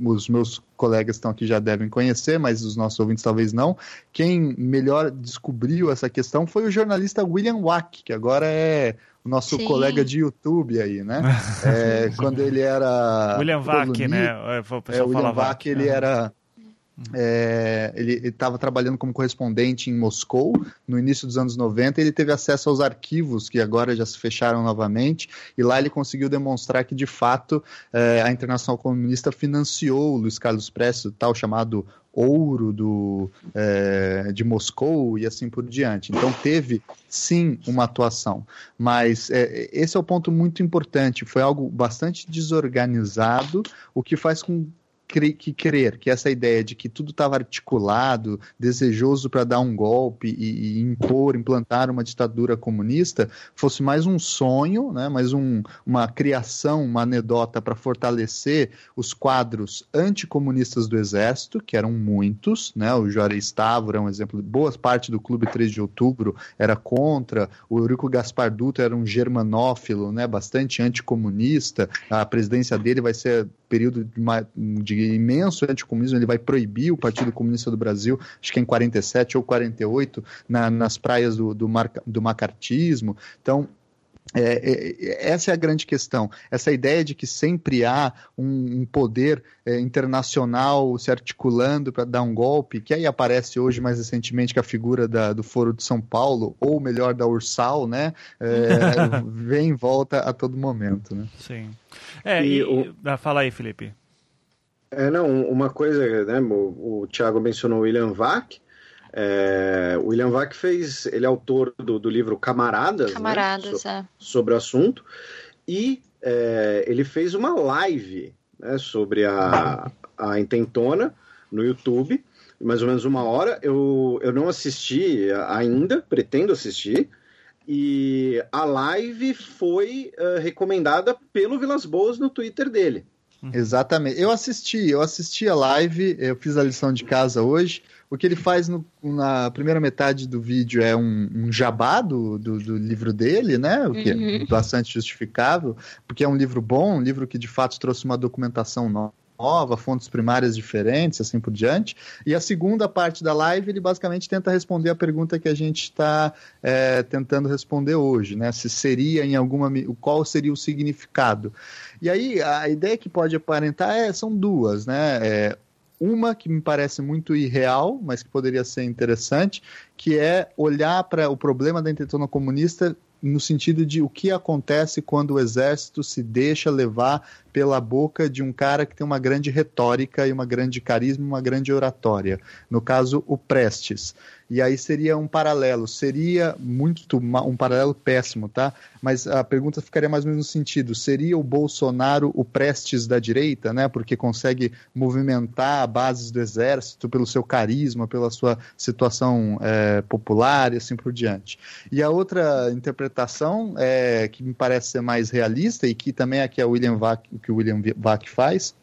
os meus colegas estão aqui já devem conhecer, mas os nossos ouvintes talvez não. Quem melhor descobriu essa questão foi o jornalista William Wack, que agora é o nosso Sim. colega de YouTube aí, né? [LAUGHS] É, quando ele era. William Wack, né? O pessoal é, William Wack, ele era é, ele estava trabalhando como correspondente em Moscou no início dos anos 90. Ele teve acesso aos arquivos que agora já se fecharam novamente, e lá ele conseguiu demonstrar que de fato é, a Internacional Comunista financiou o Luiz Carlos Prestes, tal chamado ouro do, é, de Moscou e assim por diante. Então teve sim uma atuação, mas é, esse é o ponto muito importante. Foi algo bastante desorganizado, o que faz com que crer que essa ideia de que tudo estava articulado, desejoso para dar um golpe e, e, impor, implantar uma ditadura comunista, fosse mais um sonho, né, mais um, uma criação, uma anedota para fortalecer os quadros anticomunistas do Exército, que eram muitos, né, o Juarez Távora é um exemplo, boa parte do Clube 3 de Outubro era contra, o Eurico Gaspar Dutra era um germanófilo, né, bastante anticomunista, a presidência dele vai ser período de, de imenso anticomunismo, ele vai proibir o Partido Comunista do Brasil, acho que é em 47 ou 48, na, nas praias do, do, mar, do macartismo. Então, é, é, essa é a grande questão. Essa ideia de que sempre há um, um poder é, internacional se articulando para dar um golpe, que aí aparece hoje mais recentemente com a figura da, do Foro de São Paulo, ou melhor, da Ursal, né? É, [LAUGHS] vem em volta a todo momento. Né? Sim. É, e, e o... Ah, fala aí, Felipe. É, não, uma coisa, né? O, o Thiago mencionou o William Vac. É, William Vac fez, ele é autor do, do livro Camaradas, né, Camaradas né, so, é. sobre o assunto, e é, ele fez uma live né, sobre a, a intentona no YouTube, mais ou menos uma hora. Eu, eu não assisti ainda, pretendo assistir. E a live foi uh, recomendada pelo Vilas Boas no Twitter dele. Exatamente. Eu assisti, eu assisti a live, eu fiz a lição de casa hoje. O que ele faz no, na primeira metade do vídeo é um, um jabá do, do, do, livro dele, né? O que é uhum. é bastante justificável, porque é um livro bom, um livro que de fato trouxe uma documentação nova nova, fontes primárias diferentes, assim por diante. E a segunda parte da live, ele basicamente tenta responder a pergunta que a gente está é, tentando responder hoje, né? Se seria em alguma. qual seria o significado? E aí, a ideia que pode aparentar é, são duas, né? É, uma que me parece muito irreal, mas que poderia ser interessante, que é olhar para o problema da intentona comunista no sentido de o que acontece quando o exército se deixa levar pela boca de um cara que tem uma grande retórica e uma grande carisma, uma grande oratória. No caso, o Prestes. E aí seria um paralelo, seria muito um paralelo péssimo, tá? Mas a pergunta ficaria mais ou menos no sentido: seria o Bolsonaro o Prestes da direita, né? Porque consegue movimentar bases do exército pelo seu carisma, pela sua situação é, popular e assim por diante. E a outra interpretação é que me parece ser mais realista e que também é que a William Vac, que o William Vac faz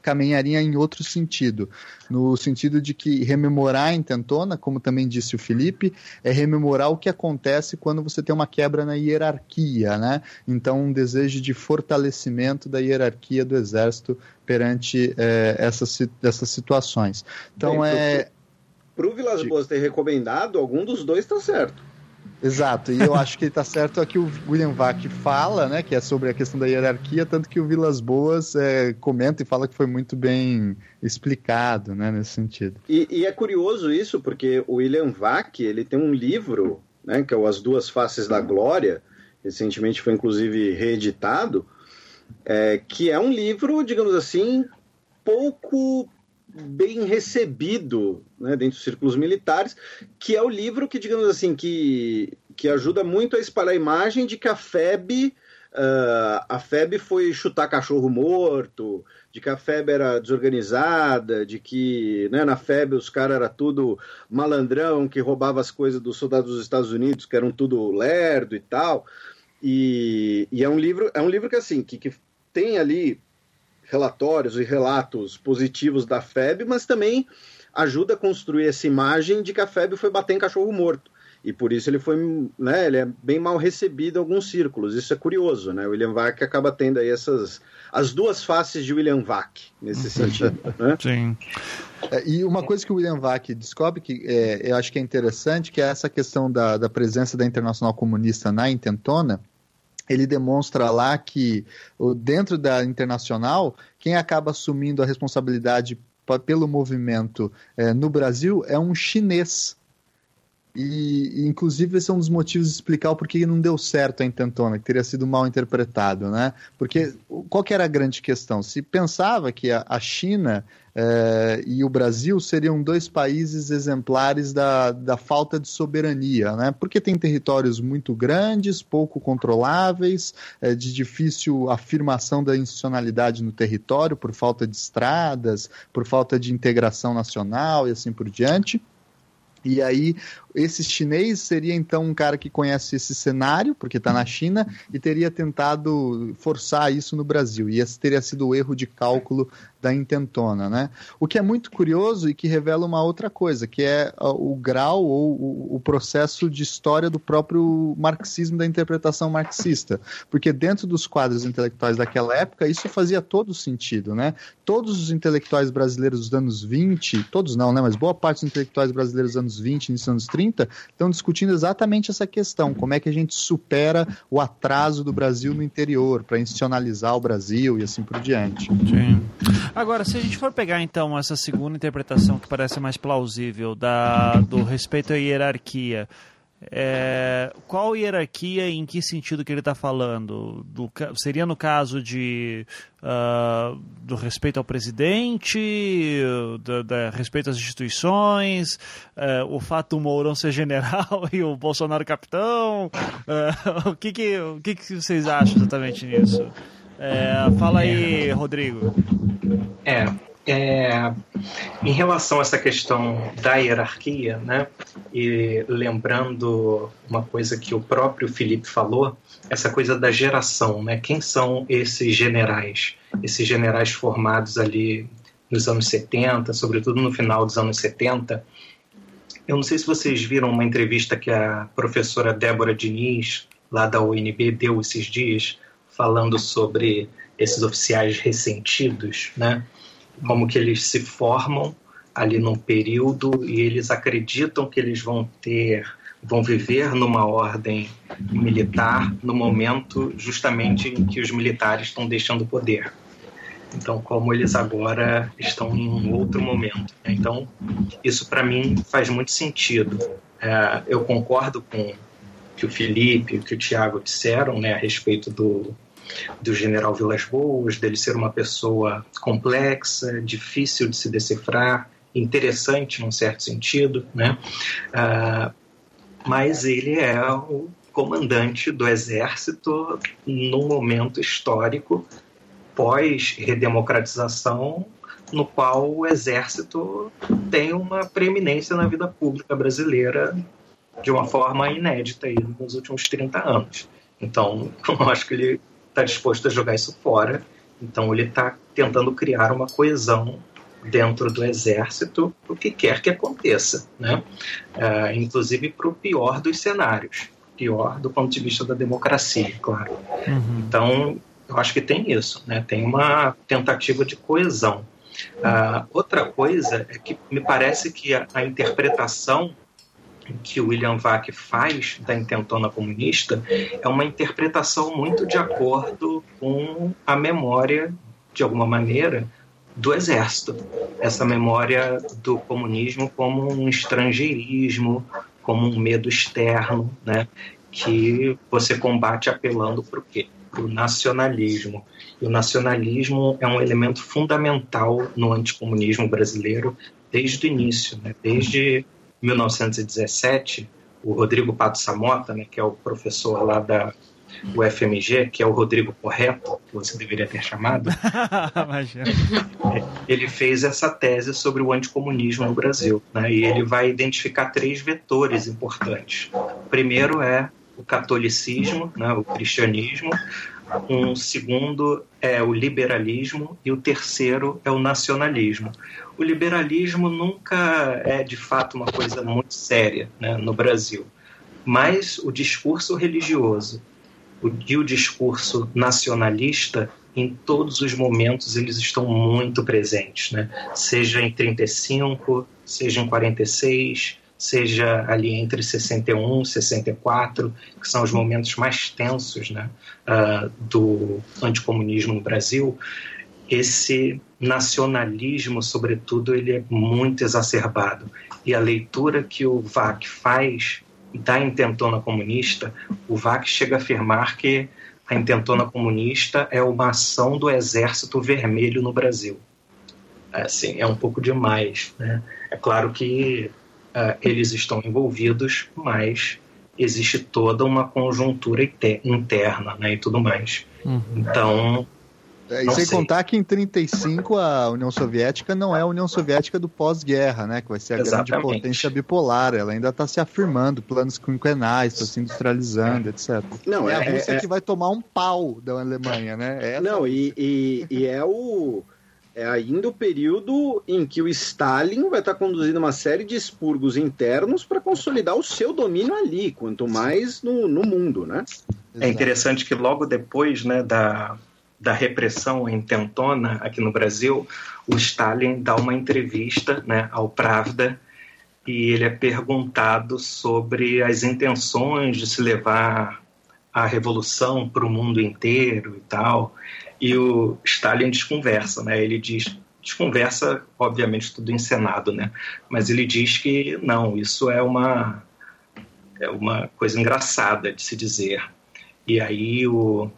caminharia em outro sentido, no sentido de que rememorar a intentona, como também disse o Felipe, é rememorar o que acontece quando você tem uma quebra na hierarquia, né? Então, um desejo de fortalecimento da hierarquia do exército perante é, essas, essas situações. Então, Bem, é. Para o Vilas Boas ter recomendado, algum dos dois está certo. Exato, e eu acho que está certo aqui o William Vac fala, né, que é sobre a questão da hierarquia, tanto que o Vilas Boas é, comenta e fala que foi muito bem explicado, né, nesse sentido. E, e é curioso isso, porque o William Vac, ele tem um livro, né, que é o As Duas Faces da Glória, recentemente foi inclusive reeditado, é, que é um livro, digamos assim, pouco bem recebido né, dentro dos círculos militares, que é o livro que, digamos assim, que, que ajuda muito a espalhar a imagem de que a FEB, uh, a FEB foi chutar cachorro morto, de que a FEB era desorganizada, de que né, na FEB os caras eram tudo malandrão, que roubava as coisas dos soldados dos Estados Unidos, que eram tudo lerdo e tal. E, e é um livro, é um livro que assim, que, que tem ali relatórios e relatos positivos da FEB, mas também ajuda a construir essa imagem de que a FEB foi bater em cachorro morto. E por isso ele foi, né, ele é bem mal recebido em alguns círculos. Isso é curioso, né? O William Vac acaba tendo aí essas as duas faces de William Vac nesse sentido, [LAUGHS] né? Sim. É, e uma coisa que o William Vac descobre que é, eu acho que é interessante, que é essa questão da, da presença da Internacional Comunista na intentona, ele demonstra lá que dentro da internacional, quem acaba assumindo a responsabilidade pelo movimento é, no Brasil é um chinês. E, inclusive, esse é um dos motivos de explicar o porquê não deu certo a intentona, que teria sido mal interpretado, né? Porque qual que era a grande questão? Se pensava que a, a China é, e o Brasil seriam dois países exemplares da, da falta de soberania, né? Porque tem territórios muito grandes, pouco controláveis, é, de difícil afirmação da institucionalidade no território por falta de estradas, por falta de integração nacional e assim por diante. E aí esse chinês seria então um cara que conhece esse cenário, porque está na China, e teria tentado forçar isso no Brasil. E esse teria sido o erro de cálculo da intentona, né? O que é muito curioso e que revela uma outra coisa, que é o grau ou o processo de história do próprio marxismo, da interpretação marxista. Porque dentro dos quadros intelectuais daquela época, isso fazia todo sentido, né? Todos os intelectuais brasileiros dos anos 20, todos não, né? Mas boa parte dos intelectuais brasileiros dos anos 20 e dos anos 30 30 estão discutindo exatamente essa questão: como é que a gente supera o atraso do Brasil no interior, para institucionalizar o Brasil e assim por diante. Sim. Agora, se a gente for pegar então essa segunda interpretação que parece mais plausível da, do respeito à hierarquia. É, qual hierarquia e em que sentido que ele está falando? Do, seria no caso de uh, do respeito ao presidente, do, do respeito às instituições, uh, o fato do Mourão ser general [LAUGHS] e o Bolsonaro capitão? Uh, [LAUGHS] o que, que, o que, que vocês acham exatamente nisso? É, fala aí, Rodrigo. É, é, em relação a essa questão da hierarquia, né, e lembrando uma coisa que o próprio Felipe falou, essa coisa da geração, né, quem são esses generais? Esses generais formados ali nos anos 70, sobretudo no final dos anos 70. Eu não sei se vocês viram uma entrevista que a professora Débora Diniz, lá da UNB, deu esses dias, falando sobre esses oficiais ressentidos, né? como que eles se formam ali num período e eles acreditam que eles vão ter vão viver numa ordem militar no momento justamente em que os militares estão deixando o poder. Então, como eles agora estão em um outro momento. Né? Então, isso para mim faz muito sentido. É, eu concordo com que o Felipe que o Tiago disseram né, a respeito do, do general Vilas Boas, dele ser uma pessoa complexa, difícil de se decifrar, interessante num certo sentido, né? Uh, mas ele é o comandante do exército num momento histórico pós-redemocratização no qual o exército tem uma preeminência na vida pública brasileira de uma forma inédita aí nos últimos 30 anos. Então, [LAUGHS] eu acho que ele está disposto a jogar isso fora. Então ele está tentando criar uma coesão dentro do exército o que quer que aconteça, né? É, inclusive para o pior dos cenários, pior do ponto de vista da democracia, claro. Uhum. Então eu acho que tem isso, né? Tem uma tentativa de coesão. Uh, outra coisa é que me parece que a, a interpretação que o William Vac faz da intentona comunista é uma interpretação muito de acordo com a memória, de alguma maneira, do exército. Essa memória do comunismo como um estrangeirismo, como um medo externo, né? que você combate apelando para o quê? para o nacionalismo. E o nacionalismo é um elemento fundamental no anticomunismo brasileiro desde o início, né? desde 1917. O Rodrigo Pato Samota, né, que é o professor lá da UFMG, que é o Rodrigo Correto, que você deveria ter chamado, [LAUGHS] é, ele fez essa tese sobre o anticomunismo no Brasil. Né? E ele vai identificar três vetores importantes. O primeiro é o catolicismo, né, o cristianismo. Um segundo é o liberalismo e o terceiro é o nacionalismo. O liberalismo nunca é de fato uma coisa muito séria né, no Brasil, mas o discurso religioso e o discurso nacionalista em todos os momentos eles estão muito presentes, né? Seja em 35, seja em 46, seja ali entre 61 e 64, que são os momentos mais tensos né, uh, do anticomunismo no Brasil, esse nacionalismo, sobretudo, ele é muito exacerbado. E a leitura que o VAC faz da intentona comunista, o VAC chega a afirmar que a intentona comunista é uma ação do Exército Vermelho no Brasil. Assim, é um pouco demais. Né? É claro que uh, eles estão envolvidos, mas existe toda uma conjuntura interna né, e tudo mais. Uhum. Então. É, e sem sei. contar que em 35 a União Soviética não é a União Soviética do pós-guerra, né? Que vai ser a Exatamente. grande potência bipolar. Ela ainda está se afirmando, planos quinquenais, está se industrializando, etc. Não, é, é a Rússia é, que vai tomar um pau da Alemanha, né? É não, e, e, e é o é ainda o período em que o Stalin vai estar conduzindo uma série de expurgos internos para consolidar o seu domínio ali, quanto mais no, no mundo, né? É interessante que logo depois né, da, da repressão intentona aqui no Brasil, o Stalin dá uma entrevista né, ao Pravda e ele é perguntado sobre as intenções de se levar a revolução para o mundo inteiro e tal e o Stalin desconversa, né? Ele diz, desconversa, obviamente tudo encenado, né? Mas ele diz que não, isso é uma é uma coisa engraçada de se dizer. E aí o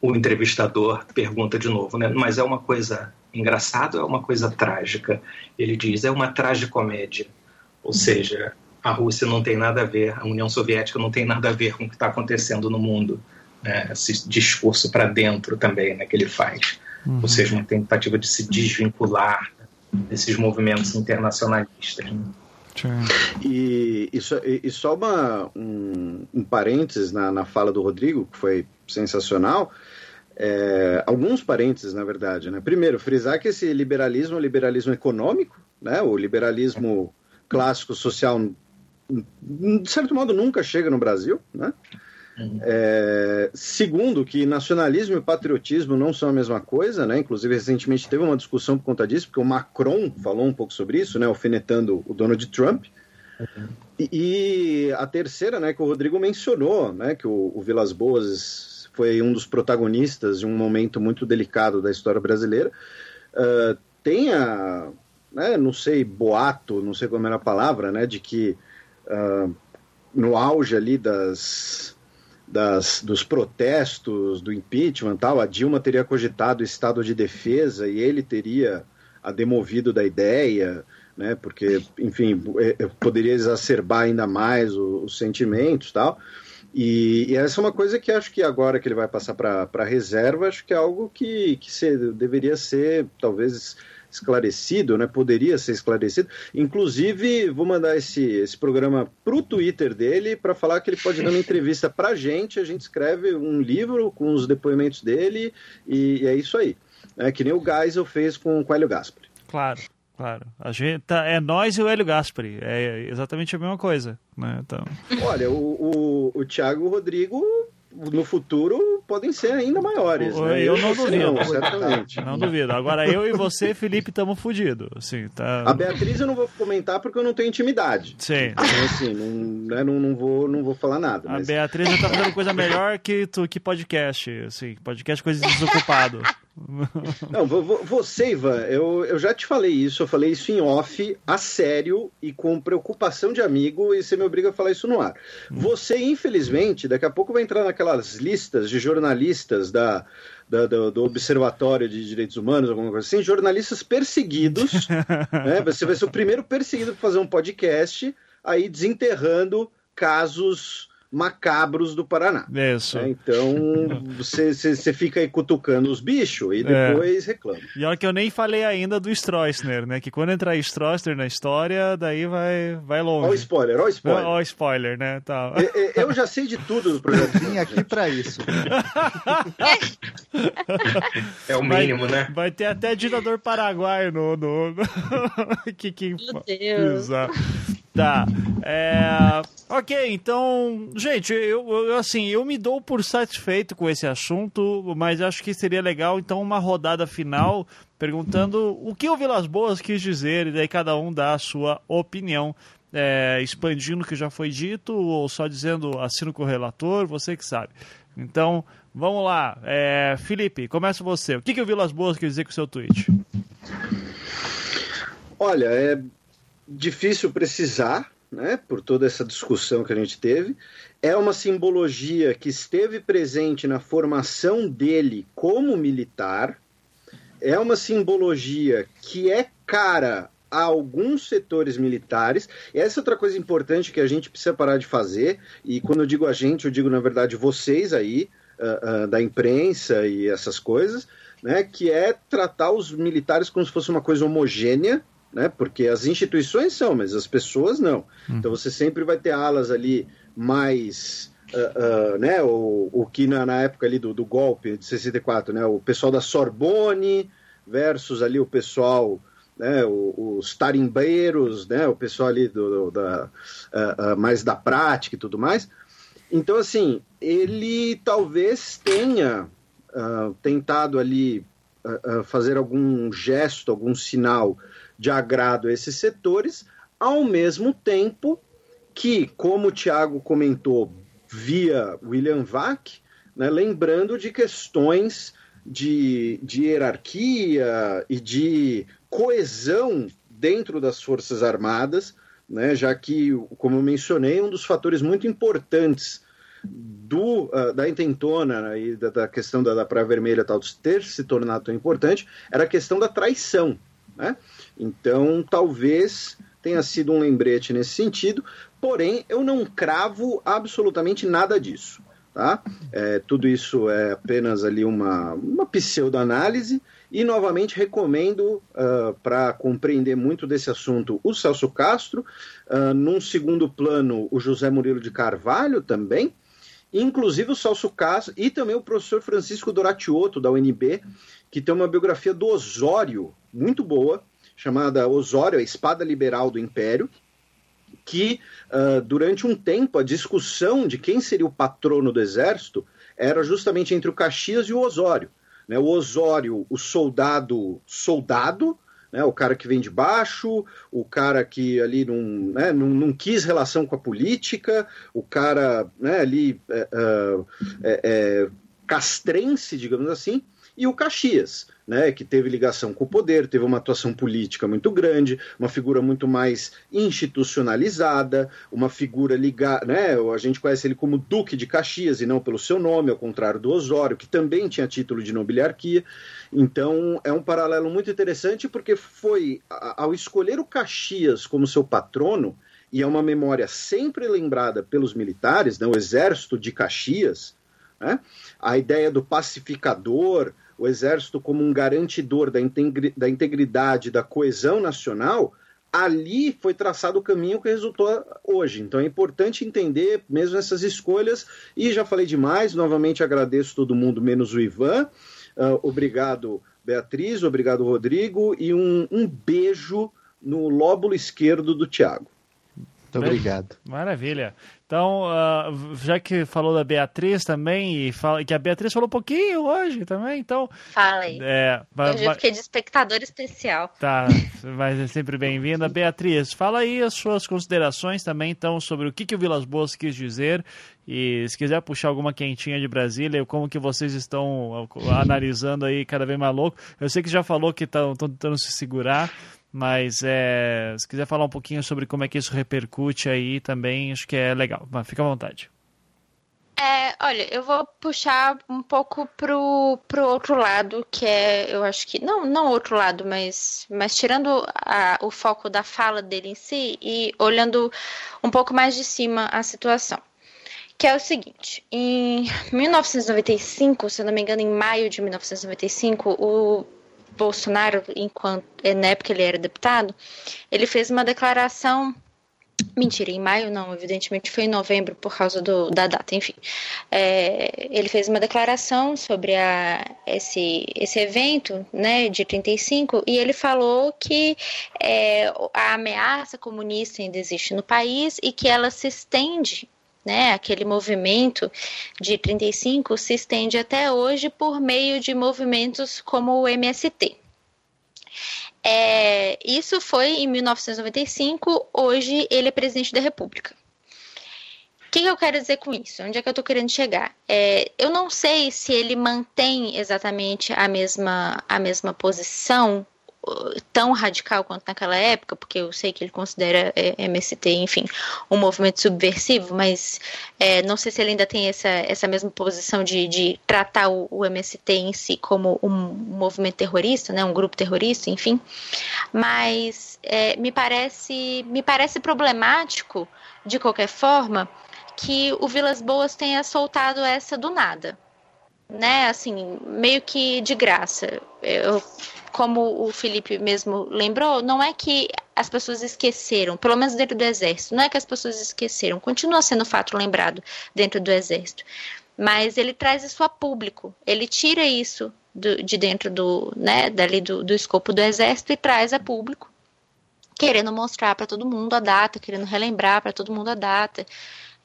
o entrevistador pergunta de novo, né? Mas é uma coisa engraçada ou é uma coisa trágica? Ele diz, é uma tragicomédia. Ou seja, a Rússia não tem nada a ver, a União Soviética não tem nada a ver com o que está acontecendo no mundo né, esse discurso para dentro também né, que ele faz. Uhum. Ou seja, uma tentativa de se desvincular desses movimentos internacionalistas. Né? E, e, só, e, só uma, um, um parênteses na, na fala do Rodrigo, que foi sensacional. É, alguns parênteses, na verdade. Né? Primeiro, frisar que esse liberalismo é liberalismo econômico, né? o liberalismo clássico social, de certo modo, nunca chega no Brasil. Né? É, segundo, que nacionalismo e patriotismo não são a mesma coisa, né? Inclusive, recentemente teve uma discussão por conta disso, porque o Macron falou um pouco sobre isso, né? Alfinetando o Donald Trump. E, e, a terceira, né, que o Rodrigo mencionou, né? Que o, o Vilas Boas foi um dos protagonistas de um momento muito delicado da história brasileira. Uh, tem a, né, não sei, boato, não sei como era a palavra, né? De que uh, no auge ali das das, dos protestos, do impeachment tal, a Dilma teria cogitado estado de defesa e ele teria a demovido da ideia, né, porque, enfim, é, é, poderia exacerbar ainda mais os, os sentimentos tal. E, e, essa é uma coisa que acho que agora que ele vai passar para a reserva, acho que é algo que, que se, deveria ser, talvez, esclarecido, né? Poderia ser esclarecido. Inclusive, vou mandar esse, esse programa pro Twitter dele para falar que ele pode dar uma [LAUGHS] entrevista pra gente. A gente escreve um livro com os depoimentos dele e, e é isso aí. É que nem o Geisel fez com o Hélio Gaspari. Claro. Claro. A gente tá, é nós e o Hélio Gaspari. É exatamente a mesma coisa. Né? Então... Olha, o, o, o Thiago Rodrigo no futuro podem ser ainda maiores. Né? Eu não duvido. Não, certamente. Não duvido. Agora eu e você, Felipe, estamos fodidos. Assim, tá... A Beatriz eu não vou comentar porque eu não tenho intimidade. Sim. Então, assim, não, né, não, não, vou, não vou falar nada. Mas... A Beatriz está fazendo coisa melhor que, tu, que podcast. Assim, podcast coisa de desocupado. [LAUGHS] Não, você, Ivan, eu, eu já te falei isso, eu falei isso em off, a sério e com preocupação de amigo, e você me obriga a falar isso no ar. Você, infelizmente, daqui a pouco vai entrar naquelas listas de jornalistas da, da do, do, Observatório de Direitos Humanos, alguma coisa assim, jornalistas perseguidos. [LAUGHS] né? Você vai ser o primeiro perseguido para fazer um podcast aí desenterrando casos macabros do Paraná. Isso. É, então, você, você fica aí cutucando os bichos e é. depois é. reclama. E olha que eu nem falei ainda do Stroessner, né? Que quando entrar Stroessner na história, daí vai, vai longe. Olha o spoiler, olha o spoiler. Olha o spoiler, né? Tá. Eu, eu já sei de tudo do projeto. Vim aqui para isso. é o mínimo, vai, né? Vai ter até ditador paraguaio no... no... [LAUGHS] que, que... Meu Deus. Exato. Tá. É... Ok, então, gente, eu, eu, assim, eu me dou por satisfeito com esse assunto, mas acho que seria legal então uma rodada final perguntando o que o Vilas Boas quis dizer e daí cada um dá a sua opinião. É, expandindo o que já foi dito ou só dizendo assino com o relator, você que sabe. Então, vamos lá. É, Felipe, começa você. O que, que o Vilas Boas quis dizer com o seu tweet? Olha, é difícil precisar, né, por toda essa discussão que a gente teve. É uma simbologia que esteve presente na formação dele como militar. É uma simbologia que é cara a alguns setores militares. E essa é outra coisa importante que a gente precisa parar de fazer. E quando eu digo a gente, eu digo, na verdade, vocês aí, uh, uh, da imprensa e essas coisas, né, que é tratar os militares como se fosse uma coisa homogênea né? Porque as instituições são, mas as pessoas não. Uhum. Então você sempre vai ter alas ali mais. Uh, uh, né, o, o que na, na época ali do, do, golpe de 64, né, o pessoal da Sorbonne versus ali o pessoal, né, os tarimbeiros, né, o pessoal ali do, do da, uh, mais da prática e tudo mais. Então, assim, ele talvez tenha tentado ali fazer algum gesto, algum sinal de agrado a esses setores, ao mesmo tempo que, como o Tiago comentou via William Vac, né, lembrando de questões de, de hierarquia e de coesão dentro das Forças Armadas, né, já que, como eu mencionei, um dos fatores muito importantes do, uh, da intentona né, e da, da, questão da, da Praia Vermelha tal, ter se tornado tão importante era a questão da traição. Né? Então, talvez tenha sido um lembrete nesse sentido, porém, eu não cravo absolutamente nada disso. Tá? É, tudo isso é apenas ali uma, uma pseudo-análise e novamente recomendo uh, ah, para compreender muito desse assunto o Celso Castro, uh, num segundo plano o José Murilo de Carvalho também, inclusive o Celso Castro e também o professor Francisco Doratioto da UNB, que tem uma biografia do Osório muito boa, chamada Osório, a Espada Liberal do Império, que uh, durante um tempo a discussão de quem seria o patrono do exército era justamente entre o Caxias e o Osório. Né? O Osório, o soldado, soldado, né? o cara que vem de baixo, o cara que ali não, né? não, não quis relação com a política, o cara né? ali é, é, é, castrense, digamos assim, e o Caxias, né, que teve ligação com o poder, teve uma atuação política muito grande, uma figura muito mais institucionalizada, uma figura ligada, né, a gente conhece ele como Duque de Caxias e não pelo seu nome, ao contrário do Osório, que também tinha título de nobiliarquia. Então é um paralelo muito interessante porque foi ao escolher o Caxias como seu patrono, e é uma memória sempre lembrada pelos militares, né, o exército de Caxias, né, a ideia do pacificador, o Exército como um garantidor da, integri da integridade, da coesão nacional, ali foi traçado o caminho que resultou hoje. Então é importante entender mesmo essas escolhas. E já falei demais, novamente agradeço todo mundo, menos o Ivan. Uh, obrigado, Beatriz, obrigado, Rodrigo, e um, um beijo no lóbulo esquerdo do Tiago. Muito obrigado. Maravilha. Então, uh, já que falou da Beatriz também, e fala, que a Beatriz falou um pouquinho hoje também, então. Fala aí. É, hoje eu fiquei de espectador especial. Tá, mas é sempre bem-vinda. [LAUGHS] Beatriz, fala aí as suas considerações também, então, sobre o que, que o Vilas Boas quis dizer. E se quiser puxar alguma quentinha de Brasília, como que vocês estão analisando aí cada vez mais louco. Eu sei que já falou que estão tentando se segurar, mas é, se quiser falar um pouquinho sobre como é que isso repercute aí também, acho que é legal. Mas fica à vontade. É, olha, eu vou puxar um pouco pro, pro outro lado, que é, eu acho que, não, não outro lado, mas, mas tirando a, o foco da fala dele em si e olhando um pouco mais de cima a situação. Que é o seguinte, em 1995, se eu não me engano, em maio de 1995, o Bolsonaro, enquanto na época ele era deputado, ele fez uma declaração Mentira, em maio não, evidentemente foi em novembro por causa do, da data, enfim. É, ele fez uma declaração sobre a, esse, esse evento né, de 35 e ele falou que é, a ameaça comunista ainda existe no país e que ela se estende né, aquele movimento de 35 se estende até hoje por meio de movimentos como o MST. É, isso foi em 1995, hoje ele é presidente da República. O que, que eu quero dizer com isso? Onde é que eu estou querendo chegar? É, eu não sei se ele mantém exatamente a mesma, a mesma posição tão radical quanto naquela época, porque eu sei que ele considera é, MST, enfim, um movimento subversivo, mas é, não sei se ele ainda tem essa, essa mesma posição de, de tratar o, o, MST em si como um movimento terrorista, né, um grupo terrorista, enfim. Mas é, me parece me parece problemático, de qualquer forma, que o Vilas Boas tenha soltado essa do nada né, assim, meio que de graça. Eu como o Felipe mesmo lembrou, não é que as pessoas esqueceram, pelo menos dentro do exército, não é que as pessoas esqueceram, continua sendo fato lembrado dentro do exército. Mas ele traz isso a público, ele tira isso do, de dentro do, né, dali do, do escopo do exército e traz a público, querendo mostrar para todo mundo a data, querendo relembrar para todo mundo a data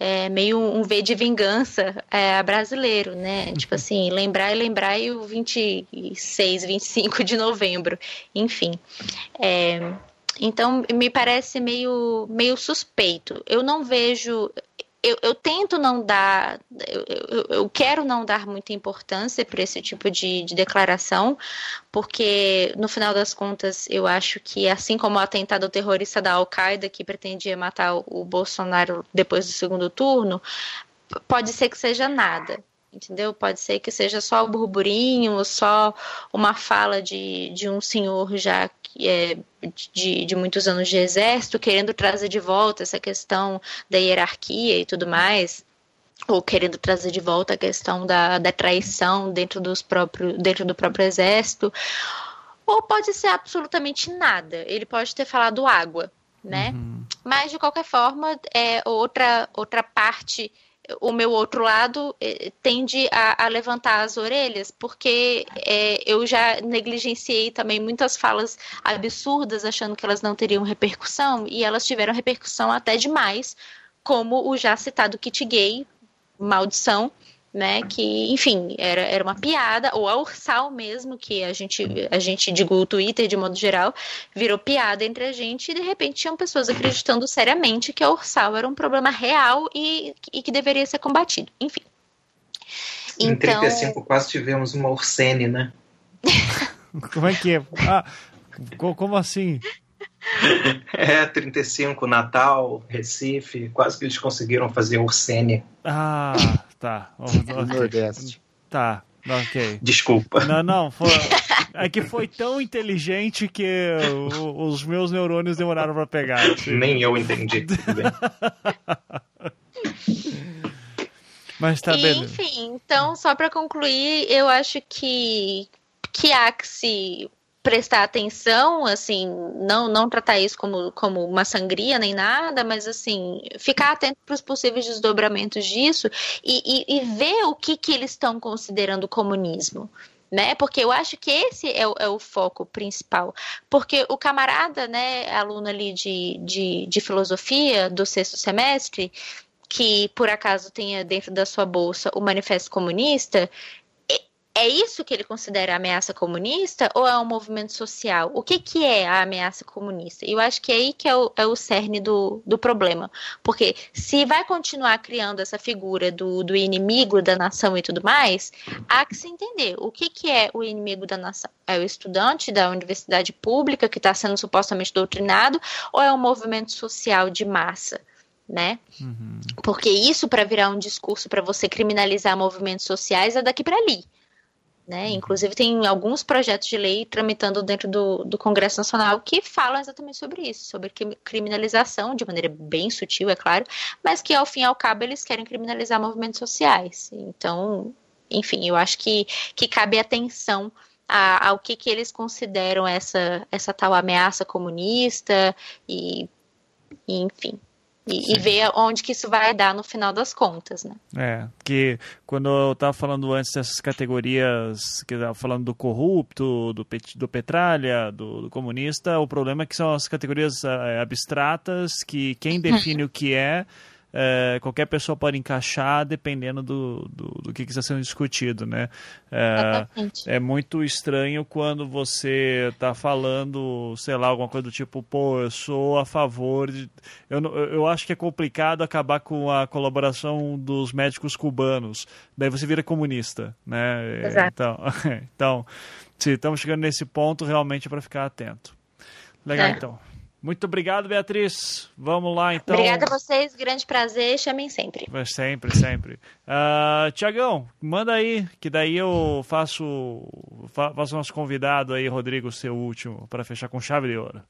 é, meio um V de vingança é, brasileiro, né? Uhum. Tipo assim, lembrar e lembrar e o 26, 25 de novembro, enfim. É, então, me parece meio, meio suspeito. Eu não vejo eu, eu, tento não dar, eu, eu, quero não dar muita importância para esse tipo de, de, declaração, porque no final das contas eu acho que, assim como o atentado terrorista da Al-Qaeda que pretendia matar o Bolsonaro depois do segundo turno, pode ser que seja nada entendeu? Pode ser que seja só o burburinho, só uma fala de, de um senhor já é de, de muitos anos de exército querendo trazer de volta essa questão da hierarquia e tudo mais ou querendo trazer de volta a questão da, da traição dentro, dos próprios, dentro do próprio exército, ou pode ser absolutamente nada. Ele pode ter falado água, né? Uhum. Mas de qualquer forma, é outra outra parte o meu outro lado eh, tende a, a, levantar as orelhas, porque é, eu já negligenciei também muitas falas absurdas, achando que elas não teriam repercussão, e elas tiveram repercussão até demais, como o já citado kit gay, maldição, né? Que, enfim, era, era uma piada, ou a Ursal mesmo, que a gente, a gente, digo, o Twitter de modo geral, virou piada entre a gente e de repente tinham pessoas acreditando seriamente que a Ursal era um problema real e, e que deveria ser combatido. Enfim. Em então... 35 quase tivemos uma Ursene, né? [LAUGHS] como é que é? Ah, como assim? [LAUGHS] É, 35, Natal, Recife, quase que eles conseguiram fazer Ursene. Ah, tá. [LAUGHS] Nordeste. Tá, ok. Desculpa. Não, não, foi, [LAUGHS] é que foi tão inteligente que os meus neurônios demoraram para pegar. Assim. Nem eu entendi. [LAUGHS] Mas tá bem. Enfim, então, só para concluir, eu acho que que se prestar atenção, assim, não não tratar isso como, como uma sangria nem nada, mas assim, ficar atento para os possíveis desdobramentos disso e, e, e, ver o que, que eles estão considerando comunismo. né? Porque eu acho que esse é o, é o, foco principal. Porque o camarada, né, aluno ali de, de, de filosofia do sexto semestre, que por acaso tenha dentro da sua bolsa o Manifesto Comunista, é isso que ele considera ameaça comunista ou é um movimento social? O que, que é a ameaça comunista? Eu acho que é aí que é o, é o cerne do, do problema. Porque se vai continuar criando essa figura do, do inimigo da nação e tudo mais, há que se entender o que, que é o inimigo da nação. É o estudante da universidade pública que está sendo supostamente doutrinado ou é um movimento social de massa? né? Uhum. Porque isso para virar um discurso para você criminalizar movimentos sociais é daqui para ali. Né? Uhum. Inclusive, tem alguns projetos de lei tramitando dentro do, do Congresso Nacional que falam exatamente sobre isso, sobre criminalização, de maneira bem sutil, é claro, mas que ao fim e ao cabo eles querem criminalizar movimentos sociais. Então, enfim, eu acho que, que cabe atenção ao que, que eles consideram essa, essa tal ameaça comunista e, e enfim. E, e, ver onde que isso vai dar no final das contas, né? É, que quando eu estava falando antes dessas categorias, que eu falando do corrupto, do, pet, do petralha, do, do, comunista, o problema é que são as categorias é, abstratas, que quem define o que é é, qualquer pessoa pode encaixar dependendo do, do, do que está sendo discutido, né? É, é, muito estranho quando você está falando, sei lá, alguma coisa do tipo, pô, eu sou a favor de... Eu, eu acho que é complicado acabar com a colaboração dos médicos cubanos. Daí você vira comunista, né? Exato. Então, [LAUGHS] então, se estamos chegando nesse ponto, realmente é para ficar atento. Legal, é. então. Muito obrigado, Beatriz. Vamos lá, então. Obrigada a vocês, grande prazer, chamem sempre. Sempre, sempre. Uh, Tiagão, manda aí, que daí eu faço, faço nosso convidado aí, Rodrigo, seu último, para fechar com chave de ouro.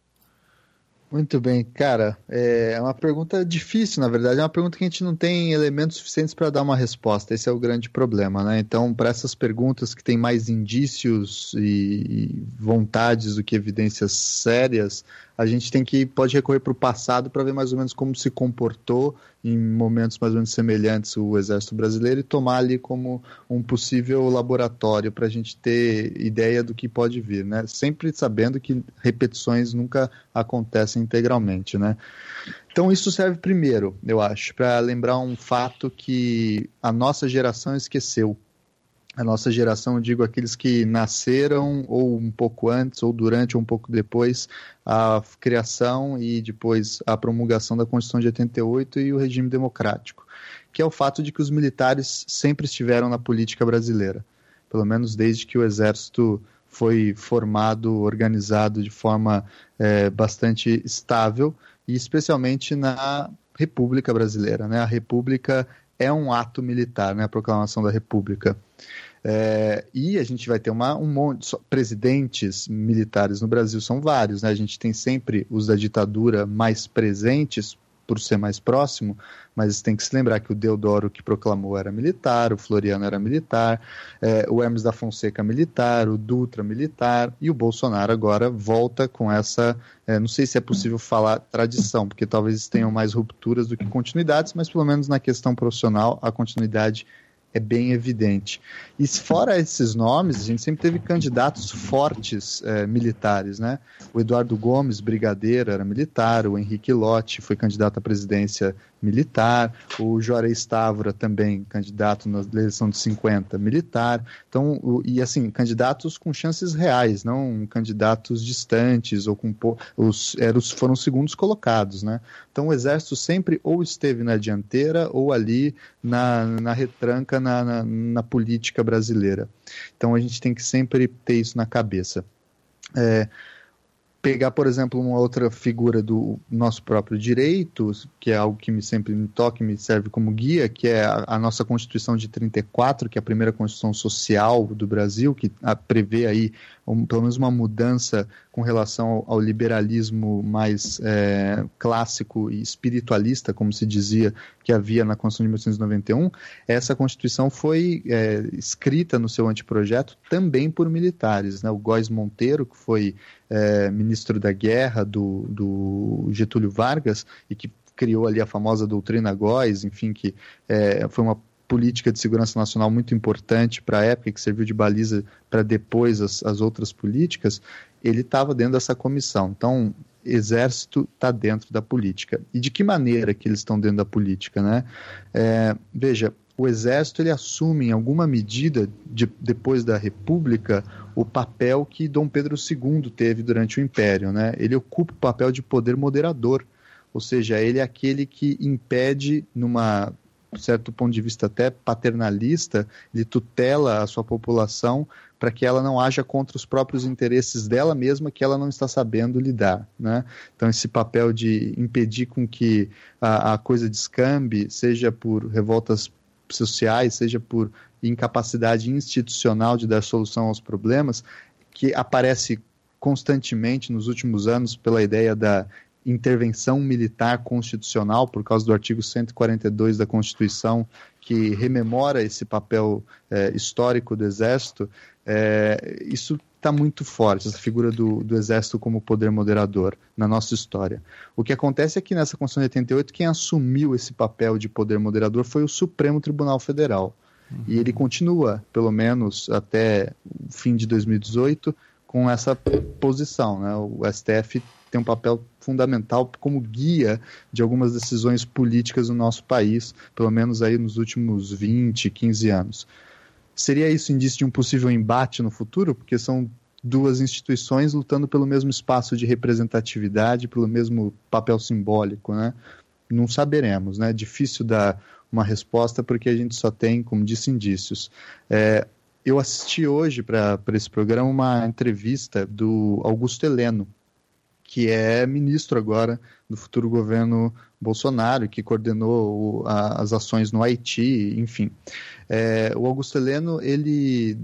Muito bem, cara. É uma pergunta difícil, na verdade. É uma pergunta que a gente não tem elementos suficientes para dar uma resposta. Esse é o grande problema, né? Então, para essas perguntas que têm mais indícios e vontades do que evidências sérias, a gente tem que pode recorrer para o passado para ver mais ou menos como se comportou em momentos mais ou menos semelhantes o exército brasileiro e tomar ali como um possível laboratório para a gente ter ideia do que pode vir, né? Sempre sabendo que repetições nunca acontecem integralmente, né? Então isso serve primeiro, eu acho, para lembrar um fato que a nossa geração esqueceu a nossa geração, digo aqueles que nasceram ou um pouco antes ou durante ou um pouco depois a criação e depois a promulgação da Constituição de 88 e o regime democrático, que é o fato de que os militares sempre estiveram na política brasileira, pelo menos desde que o exército foi formado, organizado de forma é, bastante estável e especialmente na República Brasileira, né? A República é um ato militar, né, a proclamação da República. É, e a gente vai ter uma, um monte de presidentes militares no Brasil, são vários, né? A gente tem sempre os da ditadura mais presentes, por ser mais próximo, mas tem que se lembrar que o Deodoro que proclamou era militar, o Floriano era militar, é, o Hermes da Fonseca militar, o Dutra militar, e o Bolsonaro agora volta com essa, é, não sei se é possível falar tradição, porque talvez tenham mais rupturas do que continuidades, mas pelo menos na questão profissional a continuidade é bem evidente. E fora esses nomes, a gente sempre teve candidatos fortes é, militares, né? O Eduardo Gomes, brigadeiro, era militar, o Henrique Lotti foi candidato à presidência militar, o Juarez Távora também, candidato na eleição de 50, militar. Então, o, e assim, candidatos com chances reais, não candidatos distantes ou com os, eram, foram os segundos colocados, né? Então, o exército sempre ou esteve na dianteira ou ali na, na retranca na, na, na política brasileira. Então, a gente tem que sempre ter isso na cabeça. É, pegar, por exemplo, uma outra figura do nosso próprio direito, que é algo que me sempre me toca e me serve como guia, que é a, a, nossa Constituição de 34, que é a primeira Constituição social do Brasil, que a, prevê aí um, pelo menos uma mudança com relação ao, ao liberalismo mais é, clássico e espiritualista, como se dizia que havia na Constituição de 1891, essa Constituição foi é, escrita no seu anteprojeto também por militares. Né? O Góes Monteiro, que foi é, ministro da Guerra do, do Getúlio Vargas e que criou ali a famosa doutrina Góes, enfim, que é, foi uma política de segurança nacional muito importante para a época, que serviu de baliza para depois as, as outras políticas, ele estava dentro dessa comissão. Então, exército está dentro da política. E de que maneira que eles estão dentro da política, né? É, veja, o exército ele assume em alguma medida de, depois da república o papel que Dom Pedro II teve durante o império, né? Ele ocupa o papel de poder moderador, ou seja, ele é aquele que impede numa certo ponto de vista até paternalista, ele tutela a sua população para que ela não haja contra os próprios interesses dela mesma que ela não está sabendo lidar. Né? Então, esse papel de impedir com que a, a coisa descambe, seja por revoltas sociais, seja por incapacidade institucional de dar solução aos problemas, que aparece constantemente nos últimos anos pela ideia da intervenção militar constitucional, por causa do artigo 142 da Constituição, que rememora esse papel é, histórico do Exército, é, isso está muito forte, essa figura do, do, Exército como poder moderador na nossa história. O que acontece é que nessa Constituição de 88, quem assumiu esse papel de poder moderador foi o Supremo Tribunal Federal. Uhum. E ele continua, pelo menos até o fim de 2018, com essa posição. Né? O STF tem um papel fundamental como guia de algumas decisões políticas no nosso país, pelo menos aí nos últimos 20, 15 anos. Seria isso indício de um possível embate no futuro? Porque são duas instituições lutando pelo mesmo espaço de representatividade, pelo mesmo papel simbólico, né? Não saberemos, né? É difícil dar uma resposta porque a gente só tem, como disse, indícios. É, eu assisti hoje para esse programa uma entrevista do Augusto Heleno, que é ministro agora do futuro governo Bolsonaro, que coordenou o, a, as ações no Haiti, enfim. É, o Augusto Heleno, ele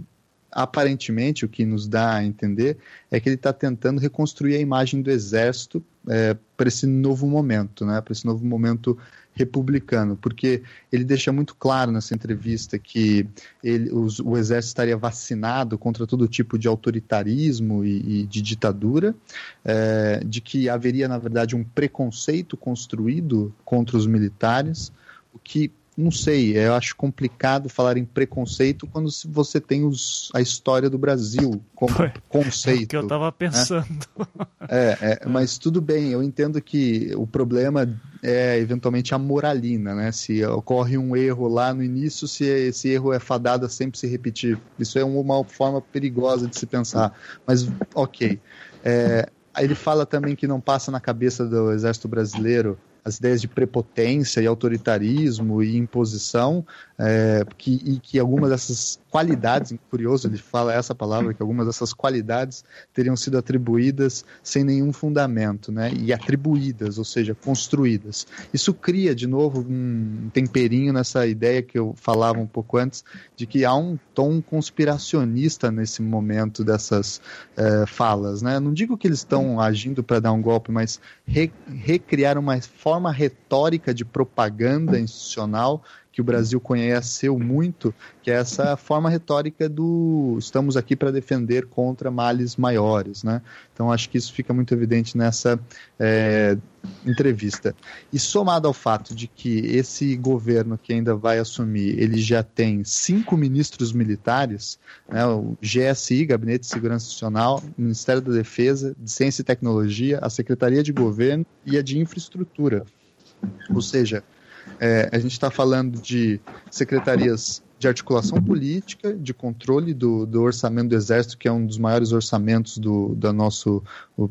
aparentemente o que nos dá a entender é que ele está tentando reconstruir a imagem do exército é, para esse novo momento, né? Para esse novo momento republicano, porque ele deixa muito claro nessa entrevista que ele, os, o exército estaria vacinado contra todo tipo de autoritarismo e, e de ditadura, é, de que haveria, na verdade, um preconceito construído contra os militares, o que não sei, eu acho complicado falar em preconceito quando você tem os, a história do Brasil como Foi. conceito. É que eu estava né? pensando. Né? [LAUGHS] É, é, mas tudo bem, eu entendo que o problema é eventualmente a moralina, né? Se ocorre um erro lá no início, se esse erro é fadado a sempre se repetir. Isso é uma forma perigosa de se pensar. Mas, ok. É, ele fala também que não passa na cabeça do exército brasileiro as ideias de prepotência e autoritarismo e imposição, é, que, e que algumas dessas qualidades, [LAUGHS] curioso ele fala essa palavra, que algumas dessas qualidades teriam sido atribuídas sem nenhum fundamento, né? E atribuídas, ou seja, construídas. Isso cria, de novo, um temperinho nessa ideia que eu falava um pouco antes, de que há um tom conspiracionista nesse momento dessas é, falas, né? Não digo que eles estão agindo para dar um golpe, mas re, recriar uma forma retórica de propaganda institucional que o Brasil conheceu muito, que é essa forma retórica do estamos aqui para defender contra males maiores, né? Então acho que isso fica muito evidente nessa é, entrevista. E somado ao fato de que esse governo que ainda vai assumir, ele já tem cinco ministros militares, né, o GSI, Gabinete de Segurança Nacional, Ministério da Defesa, de Ciência e Tecnologia, a Secretaria de Governo e a de Infraestrutura. Ou seja, é, a gente está falando de secretarias de articulação política, de controle do, do, orçamento do Exército, que é um dos maiores orçamentos do, do nosso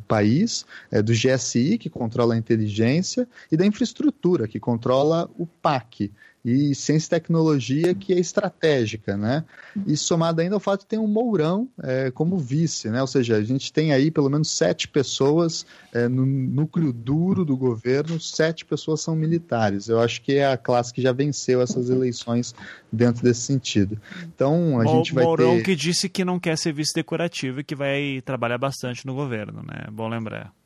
país, é, do GSI, que controla a inteligência, e da infraestrutura, que controla o PAC e ciência e tecnologia que é estratégica, né? E somado ainda ao fato de ter um Mourão é, como vice, né? Ou seja, a gente tem aí pelo menos sete pessoas é, no núcleo duro do governo, sete pessoas são militares. Eu acho que é a classe que já venceu essas eleições dentro desse sentido. Então a gente vai Mourão ter... que disse que não quer ser vice decorativo e que vai trabalhar bastante no governo, né? Bom lembrar.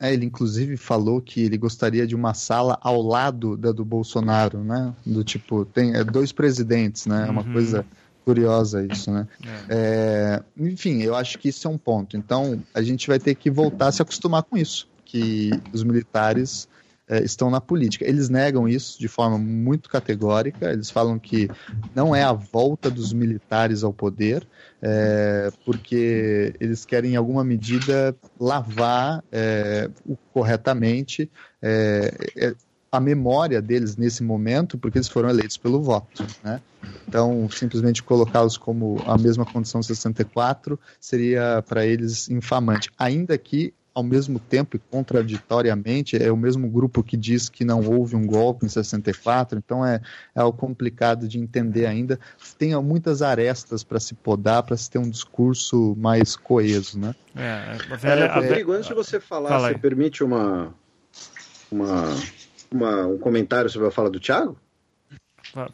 É, ele inclusive falou que ele gostaria de uma sala ao lado da do Bolsonaro, né? Do tipo, tem é, dois presidentes, né? É uma uhum. coisa curiosa isso, né? É. É, enfim, eu acho que isso é um ponto. Então, a gente vai ter que voltar a se acostumar com isso, que os militares estão na política. Eles negam isso de forma muito categórica, eles falam que não é a volta dos militares ao poder, é, porque eles querem, em alguma medida, lavar é, corretamente a memória deles nesse momento, porque eles foram eleitos pelo voto. Né? Então, simplesmente colocá-los como a mesma condição 64 seria para eles infamante. Ainda que ao mesmo tempo e contraditoriamente, é o mesmo grupo que diz que não houve um golpe em 64, então é, é algo complicado de entender ainda. Tem muitas arestas para se podar, para se ter um discurso mais coeso, né? É, é velha, é, Rodrigo, antes de você falar, Fala você permite uma, uma, uma, um comentário sobre a fala do Thiago?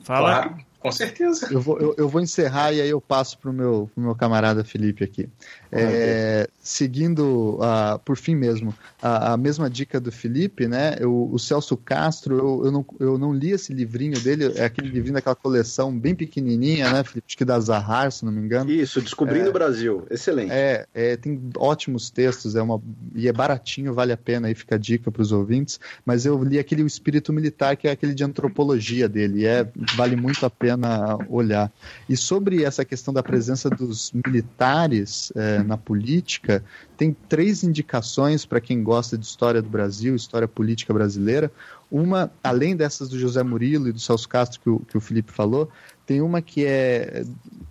Fala. Claro. Com certeza. Eu vou, eu, eu vou encerrar e aí eu passo para o meu, meu camarada Felipe aqui. É, seguindo, uh, por fim mesmo, a, a, mesma dica do Felipe, né? Eu, o Celso Castro, eu, eu, não, eu não li esse livrinho dele, é aquele livrinho daquela coleção bem pequenininha, né, Felipe? Acho que da Zahar, se não me engano. Isso, Descobrindo é, o Brasil. Excelente. É, é, tem ótimos textos, é uma, e é baratinho, vale a pena, aí fica a dica para os ouvintes. Mas eu li aquele O Espírito Militar, que é aquele de antropologia dele, é, vale muito a pena olhar. E sobre essa questão da presença dos militares. É, na política, tem três indicações para quem gosta de história do Brasil, história política brasileira. Uma, além dessas do José Murilo e do Celso Castro que o, que o Felipe falou, tem uma que é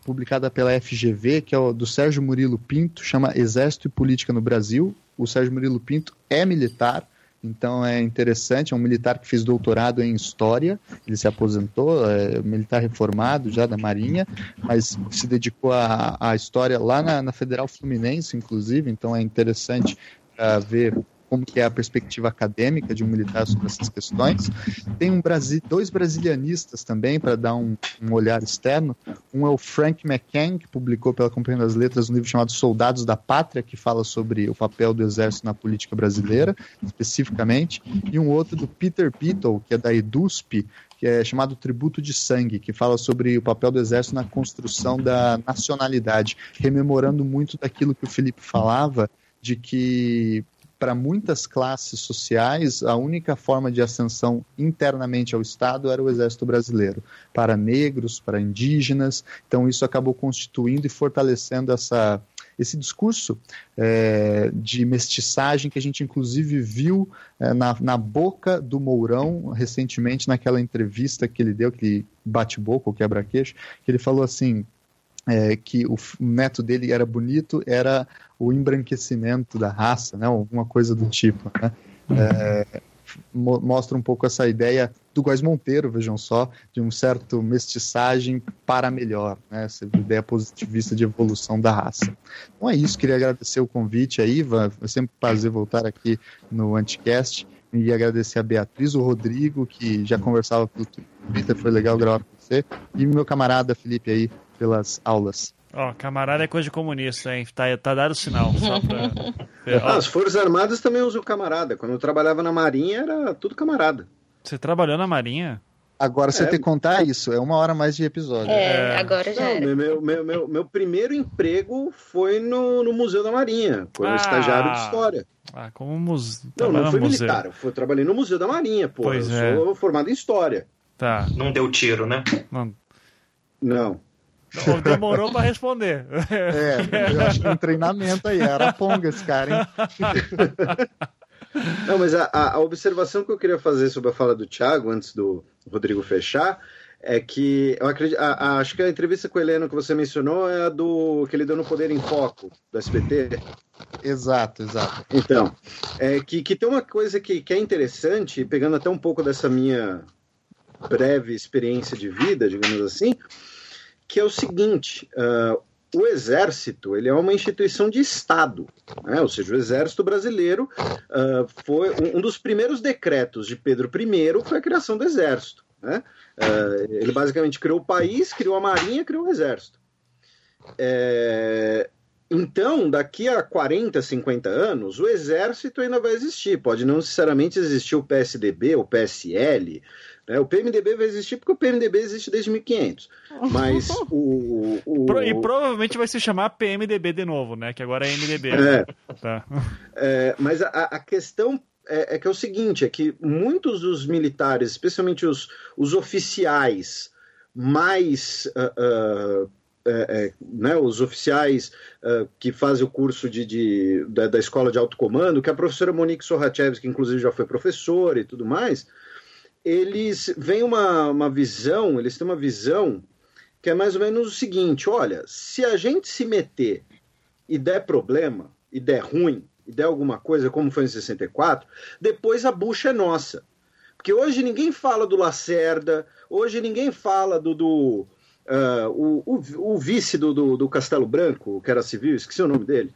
publicada pela FGV, que é do Sérgio Murilo Pinto, chama Exército e Política no Brasil. O Sérgio Murilo Pinto é militar, então é interessante, é um militar que fez doutorado em História, ele se aposentou, é militar reformado já da Marinha, mas se dedicou à, História lá na, na Federal Fluminense, inclusive, então é interessante uh, ver como que é a perspectiva acadêmica de um militar sobre essas questões. Tem um dois brasilianistas também, para dar um, um, olhar externo. Um é o Frank McCann, que publicou pela Companhia das Letras um livro chamado Soldados da Pátria, que fala sobre o papel do exército na política brasileira, especificamente. E um outro do Peter Beatle, que é da EDUSP, que é chamado Tributo de Sangue, que fala sobre o papel do exército na construção da nacionalidade, rememorando muito daquilo que o Felipe falava, de que para muitas classes sociais, a única forma de ascensão internamente ao Estado era o Exército Brasileiro. Para negros, para indígenas. Então, isso acabou constituindo e fortalecendo essa, esse discurso é, de mestiçagem que a gente, inclusive, viu é, na, na boca do Mourão recentemente, naquela entrevista que ele deu, que bate-boca ou quebra-queixo, que ele falou assim. É, que o neto dele era bonito, era o embranquecimento da raça, né? Alguma coisa do tipo, né? É, mostra um pouco essa ideia do Góis Monteiro, vejam só, de um certo mestiçagem para melhor, né? essa ideia positivista de evolução da raça. Então é isso, queria agradecer o convite aí, Iva, é sempre um prazer voltar aqui no Anticast, e agradecer a Beatriz, o Rodrigo, que já conversava pelo Twitter, foi legal gravar com você, e meu camarada Felipe aí, pelas aulas. Ó, oh, camarada é coisa de comunista, hein? Tá, tá dado o sinal. Só pra... [LAUGHS] ah, as Forças Armadas também usam camarada. Quando eu trabalhava na Marinha, era tudo camarada. Você trabalhou na Marinha? Agora você é. tem que contar isso, é uma hora mais de episódio. É, é. agora já Não, meu, meu, meu, meu, primeiro emprego foi no, no Museu da Marinha, quando ah. estagiário de História. Ah, como museu. Não, não foi militar, eu fui, trabalhei no Museu da Marinha, pô. Pois eu é. sou formado em História. Tá. Não deu tiro, né? Não. Não. [LAUGHS] Demorou para responder. É, eu acho que um treinamento aí, era ponga esse cara, hein? [LAUGHS] Não, mas a, a, observação que eu queria fazer sobre a fala do Thiago, antes do Rodrigo fechar, é que eu acredito, a, a, acho que a entrevista com o Heleno que você mencionou é a do que ele deu no Poder em Foco, do SBT. Exato, exato. Então, é que, que tem uma coisa que, que é interessante, pegando até um pouco dessa minha breve experiência de vida, digamos assim, que é o seguinte: uh, o Exército ele é uma instituição de Estado, né? ou seja, o Exército Brasileiro uh, foi um, um, dos primeiros decretos de Pedro I foi a criação do Exército. Né? Uh, ele basicamente criou o país, criou a Marinha, criou o Exército. É... Então, daqui a 40, 50 anos, o Exército ainda vai existir. Pode não necessariamente existir o PSDB, o PSL, né? O PMDB vai existir porque o PMDB existe desde 1500. Mas [LAUGHS] o, o... E provavelmente vai se chamar PMDB de novo, né? Que agora é MDB. É. Tá. [LAUGHS] É, mas a, a questão é, é, que é o seguinte: é que muitos dos militares, especialmente os, os oficiais mais. Uh, uh, é, né, os oficiais uh, que fazem o curso de, de da, da, escola de alto comando, que a professora Monique Sorachevski, que inclusive já foi professora e tudo mais, eles vêm uma, uma visão, eles têm uma visão que é mais ou menos o seguinte: olha, se a gente se meter e der problema, e der ruim, e der alguma coisa, como foi em 64, depois a bucha é nossa. Porque hoje ninguém fala do Lacerda, hoje ninguém fala do. do uh, o, o, o, vice do, do, do, Castelo Branco, que era civil, esqueci o nome dele.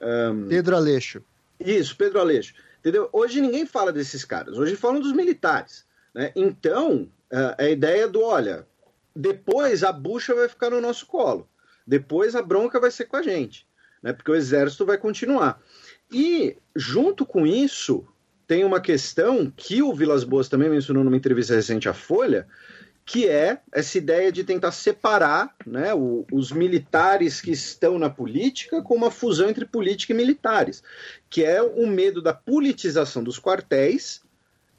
Um, Pedro Aleixo. Isso, Pedro Aleixo. Entendeu? Hoje ninguém fala desses caras, hoje falam dos militares. Né? Então, a ideia do: olha, depois a bucha vai ficar no nosso colo, depois a bronca vai ser com a gente né? Porque o exército vai continuar. E junto com isso tem uma questão que o Vilas Boas também mencionou numa entrevista recente à Folha, que é essa ideia de tentar separar né, o, os militares que estão na política com uma fusão entre política e militares, que é o medo da politização dos quartéis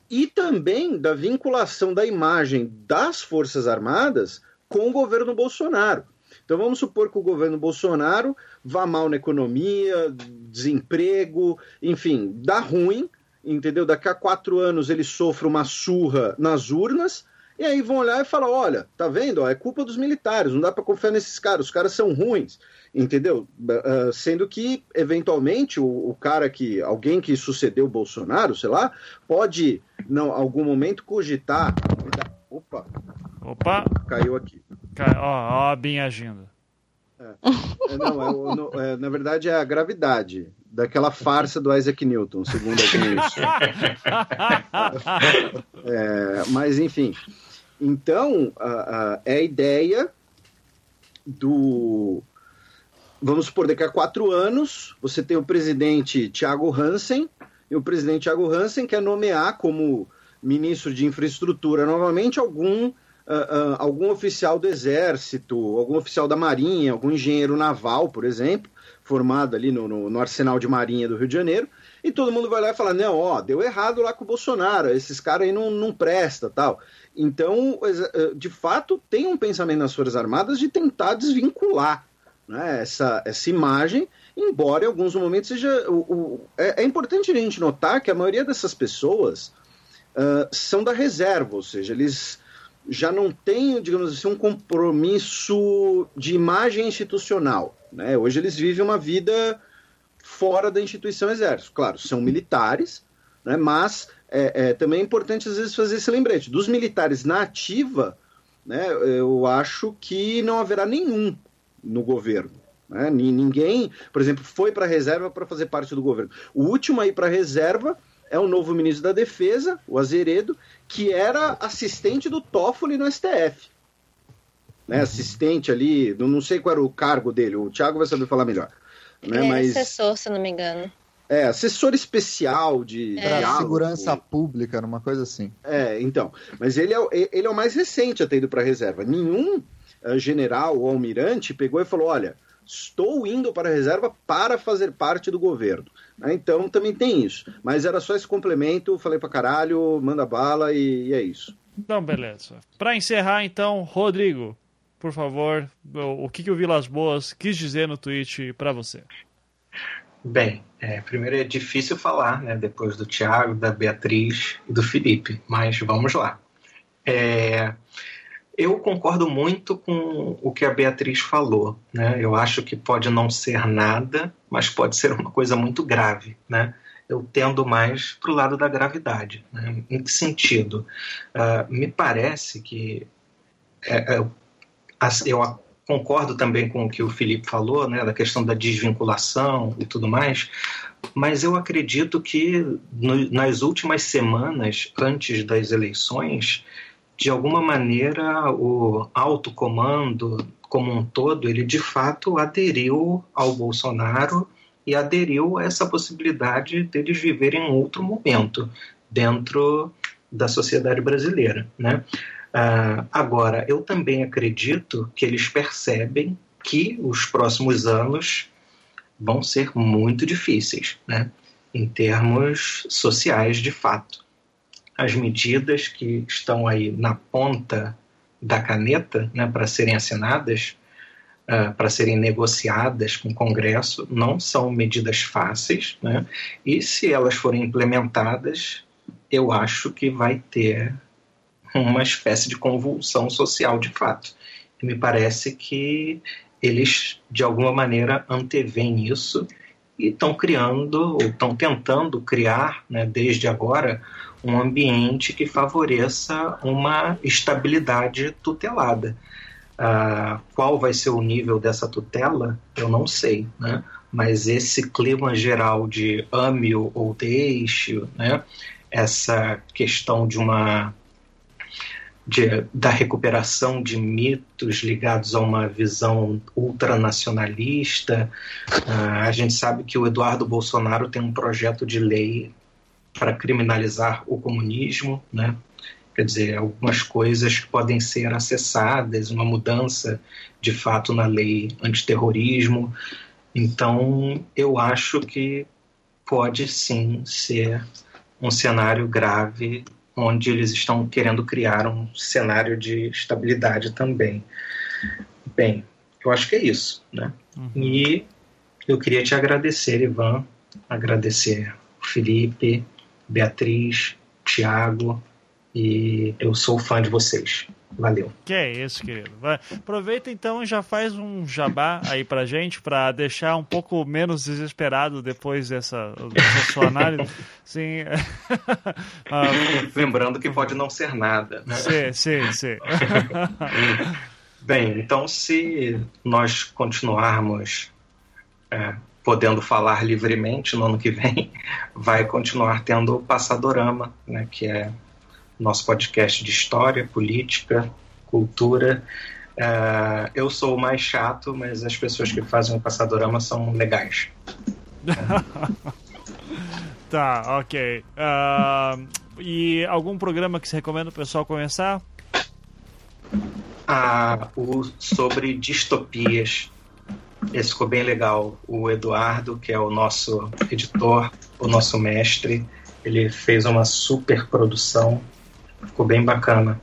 e também da vinculação da imagem das Forças Armadas com o governo Bolsonaro. Então vamos supor que o governo Bolsonaro vá mal na economia, desemprego, enfim, dá ruim, entendeu? Daqui a quatro anos ele sofre uma surra nas urnas, e aí vão olhar e falar: olha, tá vendo? é culpa dos militares, não dá para confiar nesses caras, os caras são ruins, entendeu? Uh, sendo que, eventualmente, o, o, cara que. alguém que sucedeu o Bolsonaro, sei lá, pode, não, algum momento, cogitar. Opa! Opa! Caiu aqui. Ó, ó a Bin agindo. É. É, não, é, é, na verdade é a gravidade daquela farsa do Isaac Newton, segundo alguns. [LAUGHS] é, mas enfim, então a, a, é a ideia do vamos supor daqui a quatro anos você tem o presidente Thiago Hansen e o presidente Thiago Hansen quer nomear como ministro de infraestrutura novamente algum uh, uh, algum oficial do Exército, algum oficial da Marinha, algum engenheiro naval, por exemplo, formado ali no, no, no, Arsenal de Marinha do Rio de Janeiro, e todo mundo vai lá e fala, não, ó, deu errado lá com o Bolsonaro, esses caras aí não, não presta, tal. Então, de fato, tem um pensamento nas Forças Armadas de tentar desvincular né, essa, essa imagem, embora em alguns momentos seja... O, o é, é, importante a gente notar que a maioria dessas pessoas uh, são da reserva, ou seja, eles já não tem, digamos assim, um compromisso de imagem institucional. Né? Hoje eles vivem uma vida fora da instituição exército. Claro, são militares, né? mas é, é, também é importante às vezes fazer esse lembrete. Dos militares na ativa, né, eu acho que não haverá nenhum no governo. Né? Ninguém, por exemplo, foi para a reserva para fazer parte do governo. O último aí para a reserva é o novo ministro da Defesa, o Azeredo, que era assistente do Toffoli no STF. Né, assistente ali, não sei qual era o cargo dele, o Thiago vai saber falar melhor. Né, é mas... assessor, se não me engano. É, assessor especial de. É. Para segurança pública, uma coisa assim. É, então. Mas ele é, ele é o mais recente a ter ido para a reserva. Nenhum uh, general ou almirante pegou e falou: olha, estou indo para a reserva para fazer parte do governo. Né? Então também tem isso. Mas era só esse complemento, falei pra caralho, manda bala e, e é isso. Então, beleza. Para encerrar, então, Rodrigo, por favor, o, o que, que o Vilas Boas quis dizer no tweet para você? Bem, é, primeiro é difícil falar, né, depois do Tiago, da Beatriz e do Felipe, mas vamos lá. É, eu concordo muito com o que a Beatriz falou. Né? Eu acho que pode não ser nada, mas pode ser uma coisa muito grave. Né? Eu tendo mais para o lado da gravidade. Né? Em que sentido? Uh, me parece que é, é, eu concordo também com o que o Felipe falou, né, da questão da desvinculação e tudo mais, mas eu acredito que no, nas últimas semanas antes das eleições de alguma maneira o alto comando como um todo ele de fato aderiu ao Bolsonaro e aderiu a essa possibilidade deles viverem um outro momento dentro da sociedade brasileira, né? Uh, agora, eu também acredito que eles percebem que os próximos anos vão ser muito difíceis, né? em termos sociais de fato. As medidas que estão aí na ponta da caneta né, para serem assinadas, uh, para serem negociadas com o Congresso, não são medidas fáceis, né? e se elas forem implementadas, eu acho que vai ter uma espécie de convulsão social de fato. E me parece que eles, de alguma maneira, antevêm isso e estão criando, ou estão tentando criar, né, desde agora, um ambiente que favoreça uma estabilidade tutelada. Uh, qual vai ser o nível dessa tutela, eu não sei, né? mas esse clima geral de ame ou deixe, né? essa questão de uma de, da recuperação de mitos ligados a uma visão ultranacionalista. Uh, a gente sabe que o Eduardo Bolsonaro tem um projeto de lei para criminalizar o comunismo, né? quer dizer, algumas coisas que podem ser acessadas, uma mudança de fato na lei antiterrorismo. Então, eu acho que pode sim ser um cenário grave onde eles estão querendo criar um cenário de estabilidade também. Bem, eu acho que é isso, né? Uhum. E eu queria te agradecer, Ivan, agradecer Felipe, Beatriz, Tiago, e eu sou fã de vocês. Valeu. Que é isso, querido. Vai. Aproveita então e já faz um jabá aí pra gente, pra deixar um pouco menos desesperado depois dessa, dessa sua análise. [LAUGHS] Sim. [LAUGHS] ah, Lembrando que pode não ser nada. Né? Sim, sim, sim. [LAUGHS] Bem, então se nós continuarmos é, podendo falar livremente no ano que vem, vai continuar tendo o Passadorama, né, que é nosso podcast de história, política, cultura. Uh, eu sou o mais chato, mas as pessoas que fazem o Passadorama são legais. [LAUGHS] tá, ok. Uh, e algum programa que você recomenda o pessoal começar? Ah, o sobre distopias. Esse ficou bem legal. O Eduardo, que é o nosso editor, o nosso mestre, ele fez uma super produção Ficou bem bacana.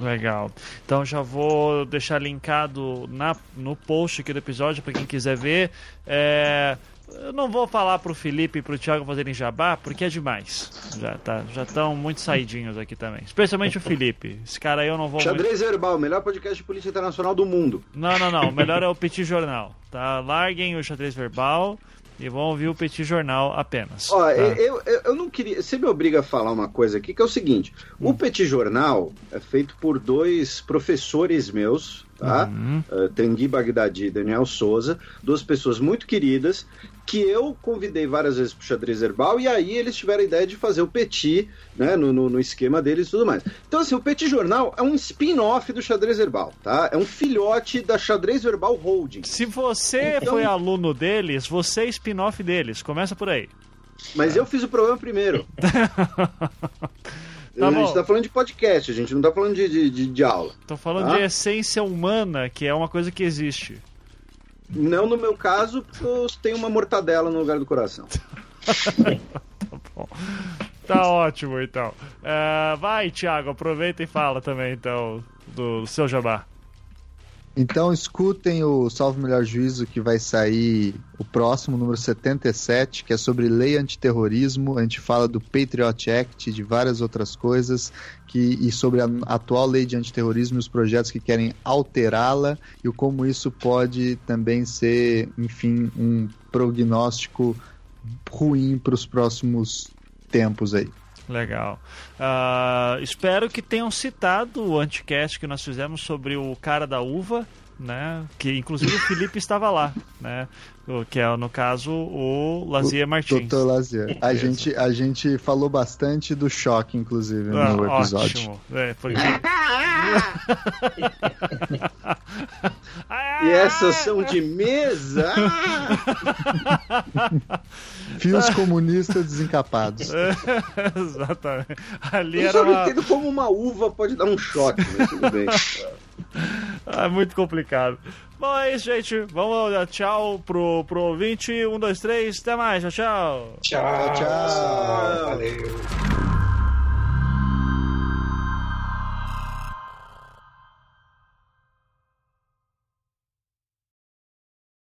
Legal. Então já vou deixar linkado na, no post aqui do episódio para quem quiser ver. É, eu não vou falar pro Felipe e pro Thiago fazerem jabá, porque é demais. Já tá, já estão muito saidinhos aqui também. Especialmente o Felipe. Esse cara aí eu não vou. Xadrez muito... Verbal, melhor podcast de polícia internacional do mundo. Não, não, não. O melhor é o Petit Jornal. Tá? Larguem o xadrez verbal e vão ouvir o Petit Jornal apenas. Ó, tá? eu, eu, eu, não queria. Você me obriga a falar uma coisa aqui, que é o seguinte: hum. o Petit Jornal é feito por dois professores meus, tá? Uhum. Uh, Tengui Bagdadi e Daniel Souza, duas pessoas muito queridas, que eu convidei várias vezes pro xadrez herbal, e aí eles tiveram a ideia de fazer o Petit, né, no, no, no esquema deles e tudo mais. Então, assim, o Petit Jornal é um spin-off do xadrez herbal, tá? É um filhote da xadrez herbal holding. Se você então... foi aluno deles, você é spin-off deles, começa por aí. Mas eu fiz o programa primeiro. [LAUGHS] Tá a gente tá falando de podcast, a gente não tá falando de, de, de, aula. Tô falando tá? de essência humana, que é uma coisa que existe. Não no meu caso, porque eu tenho uma mortadela no lugar do coração. [LAUGHS] tá bom. Tá ótimo, então. Uh, vai, Thiago, aproveita e fala também, então, do seu jabá. Então escutem o Salve Melhor Juízo que vai sair o próximo, número 77, que é sobre lei antiterrorismo. A gente fala do Patriot Act, de várias outras coisas, que, e sobre a atual lei de antiterrorismo e os projetos que querem alterá-la e como isso pode também ser, enfim, um prognóstico ruim para os próximos tempos aí. Legal. Uh, espero que tenham citado o anticast que nós fizemos sobre o cara da uva, né? Que inclusive o Felipe estava lá, né? Que é, no caso, o Lazier Martins. Doutor Lazier. A gente, a gente falou bastante do choque, inclusive, ah, no episódio. Ótimo. É, porque... e essas são de mesa? [LAUGHS] Fios comunistas desencapados. É, exatamente. Ali Eu só uma... entendo como uma uva pode dar um choque, mas tudo bem. [LAUGHS] É [LAUGHS] muito complicado. Bom, é isso, gente. Vamos dar tchau pro, pro ouvinte. Um, dois, três. Até mais. Tchau, tchau. Tchau, tchau. Valeu.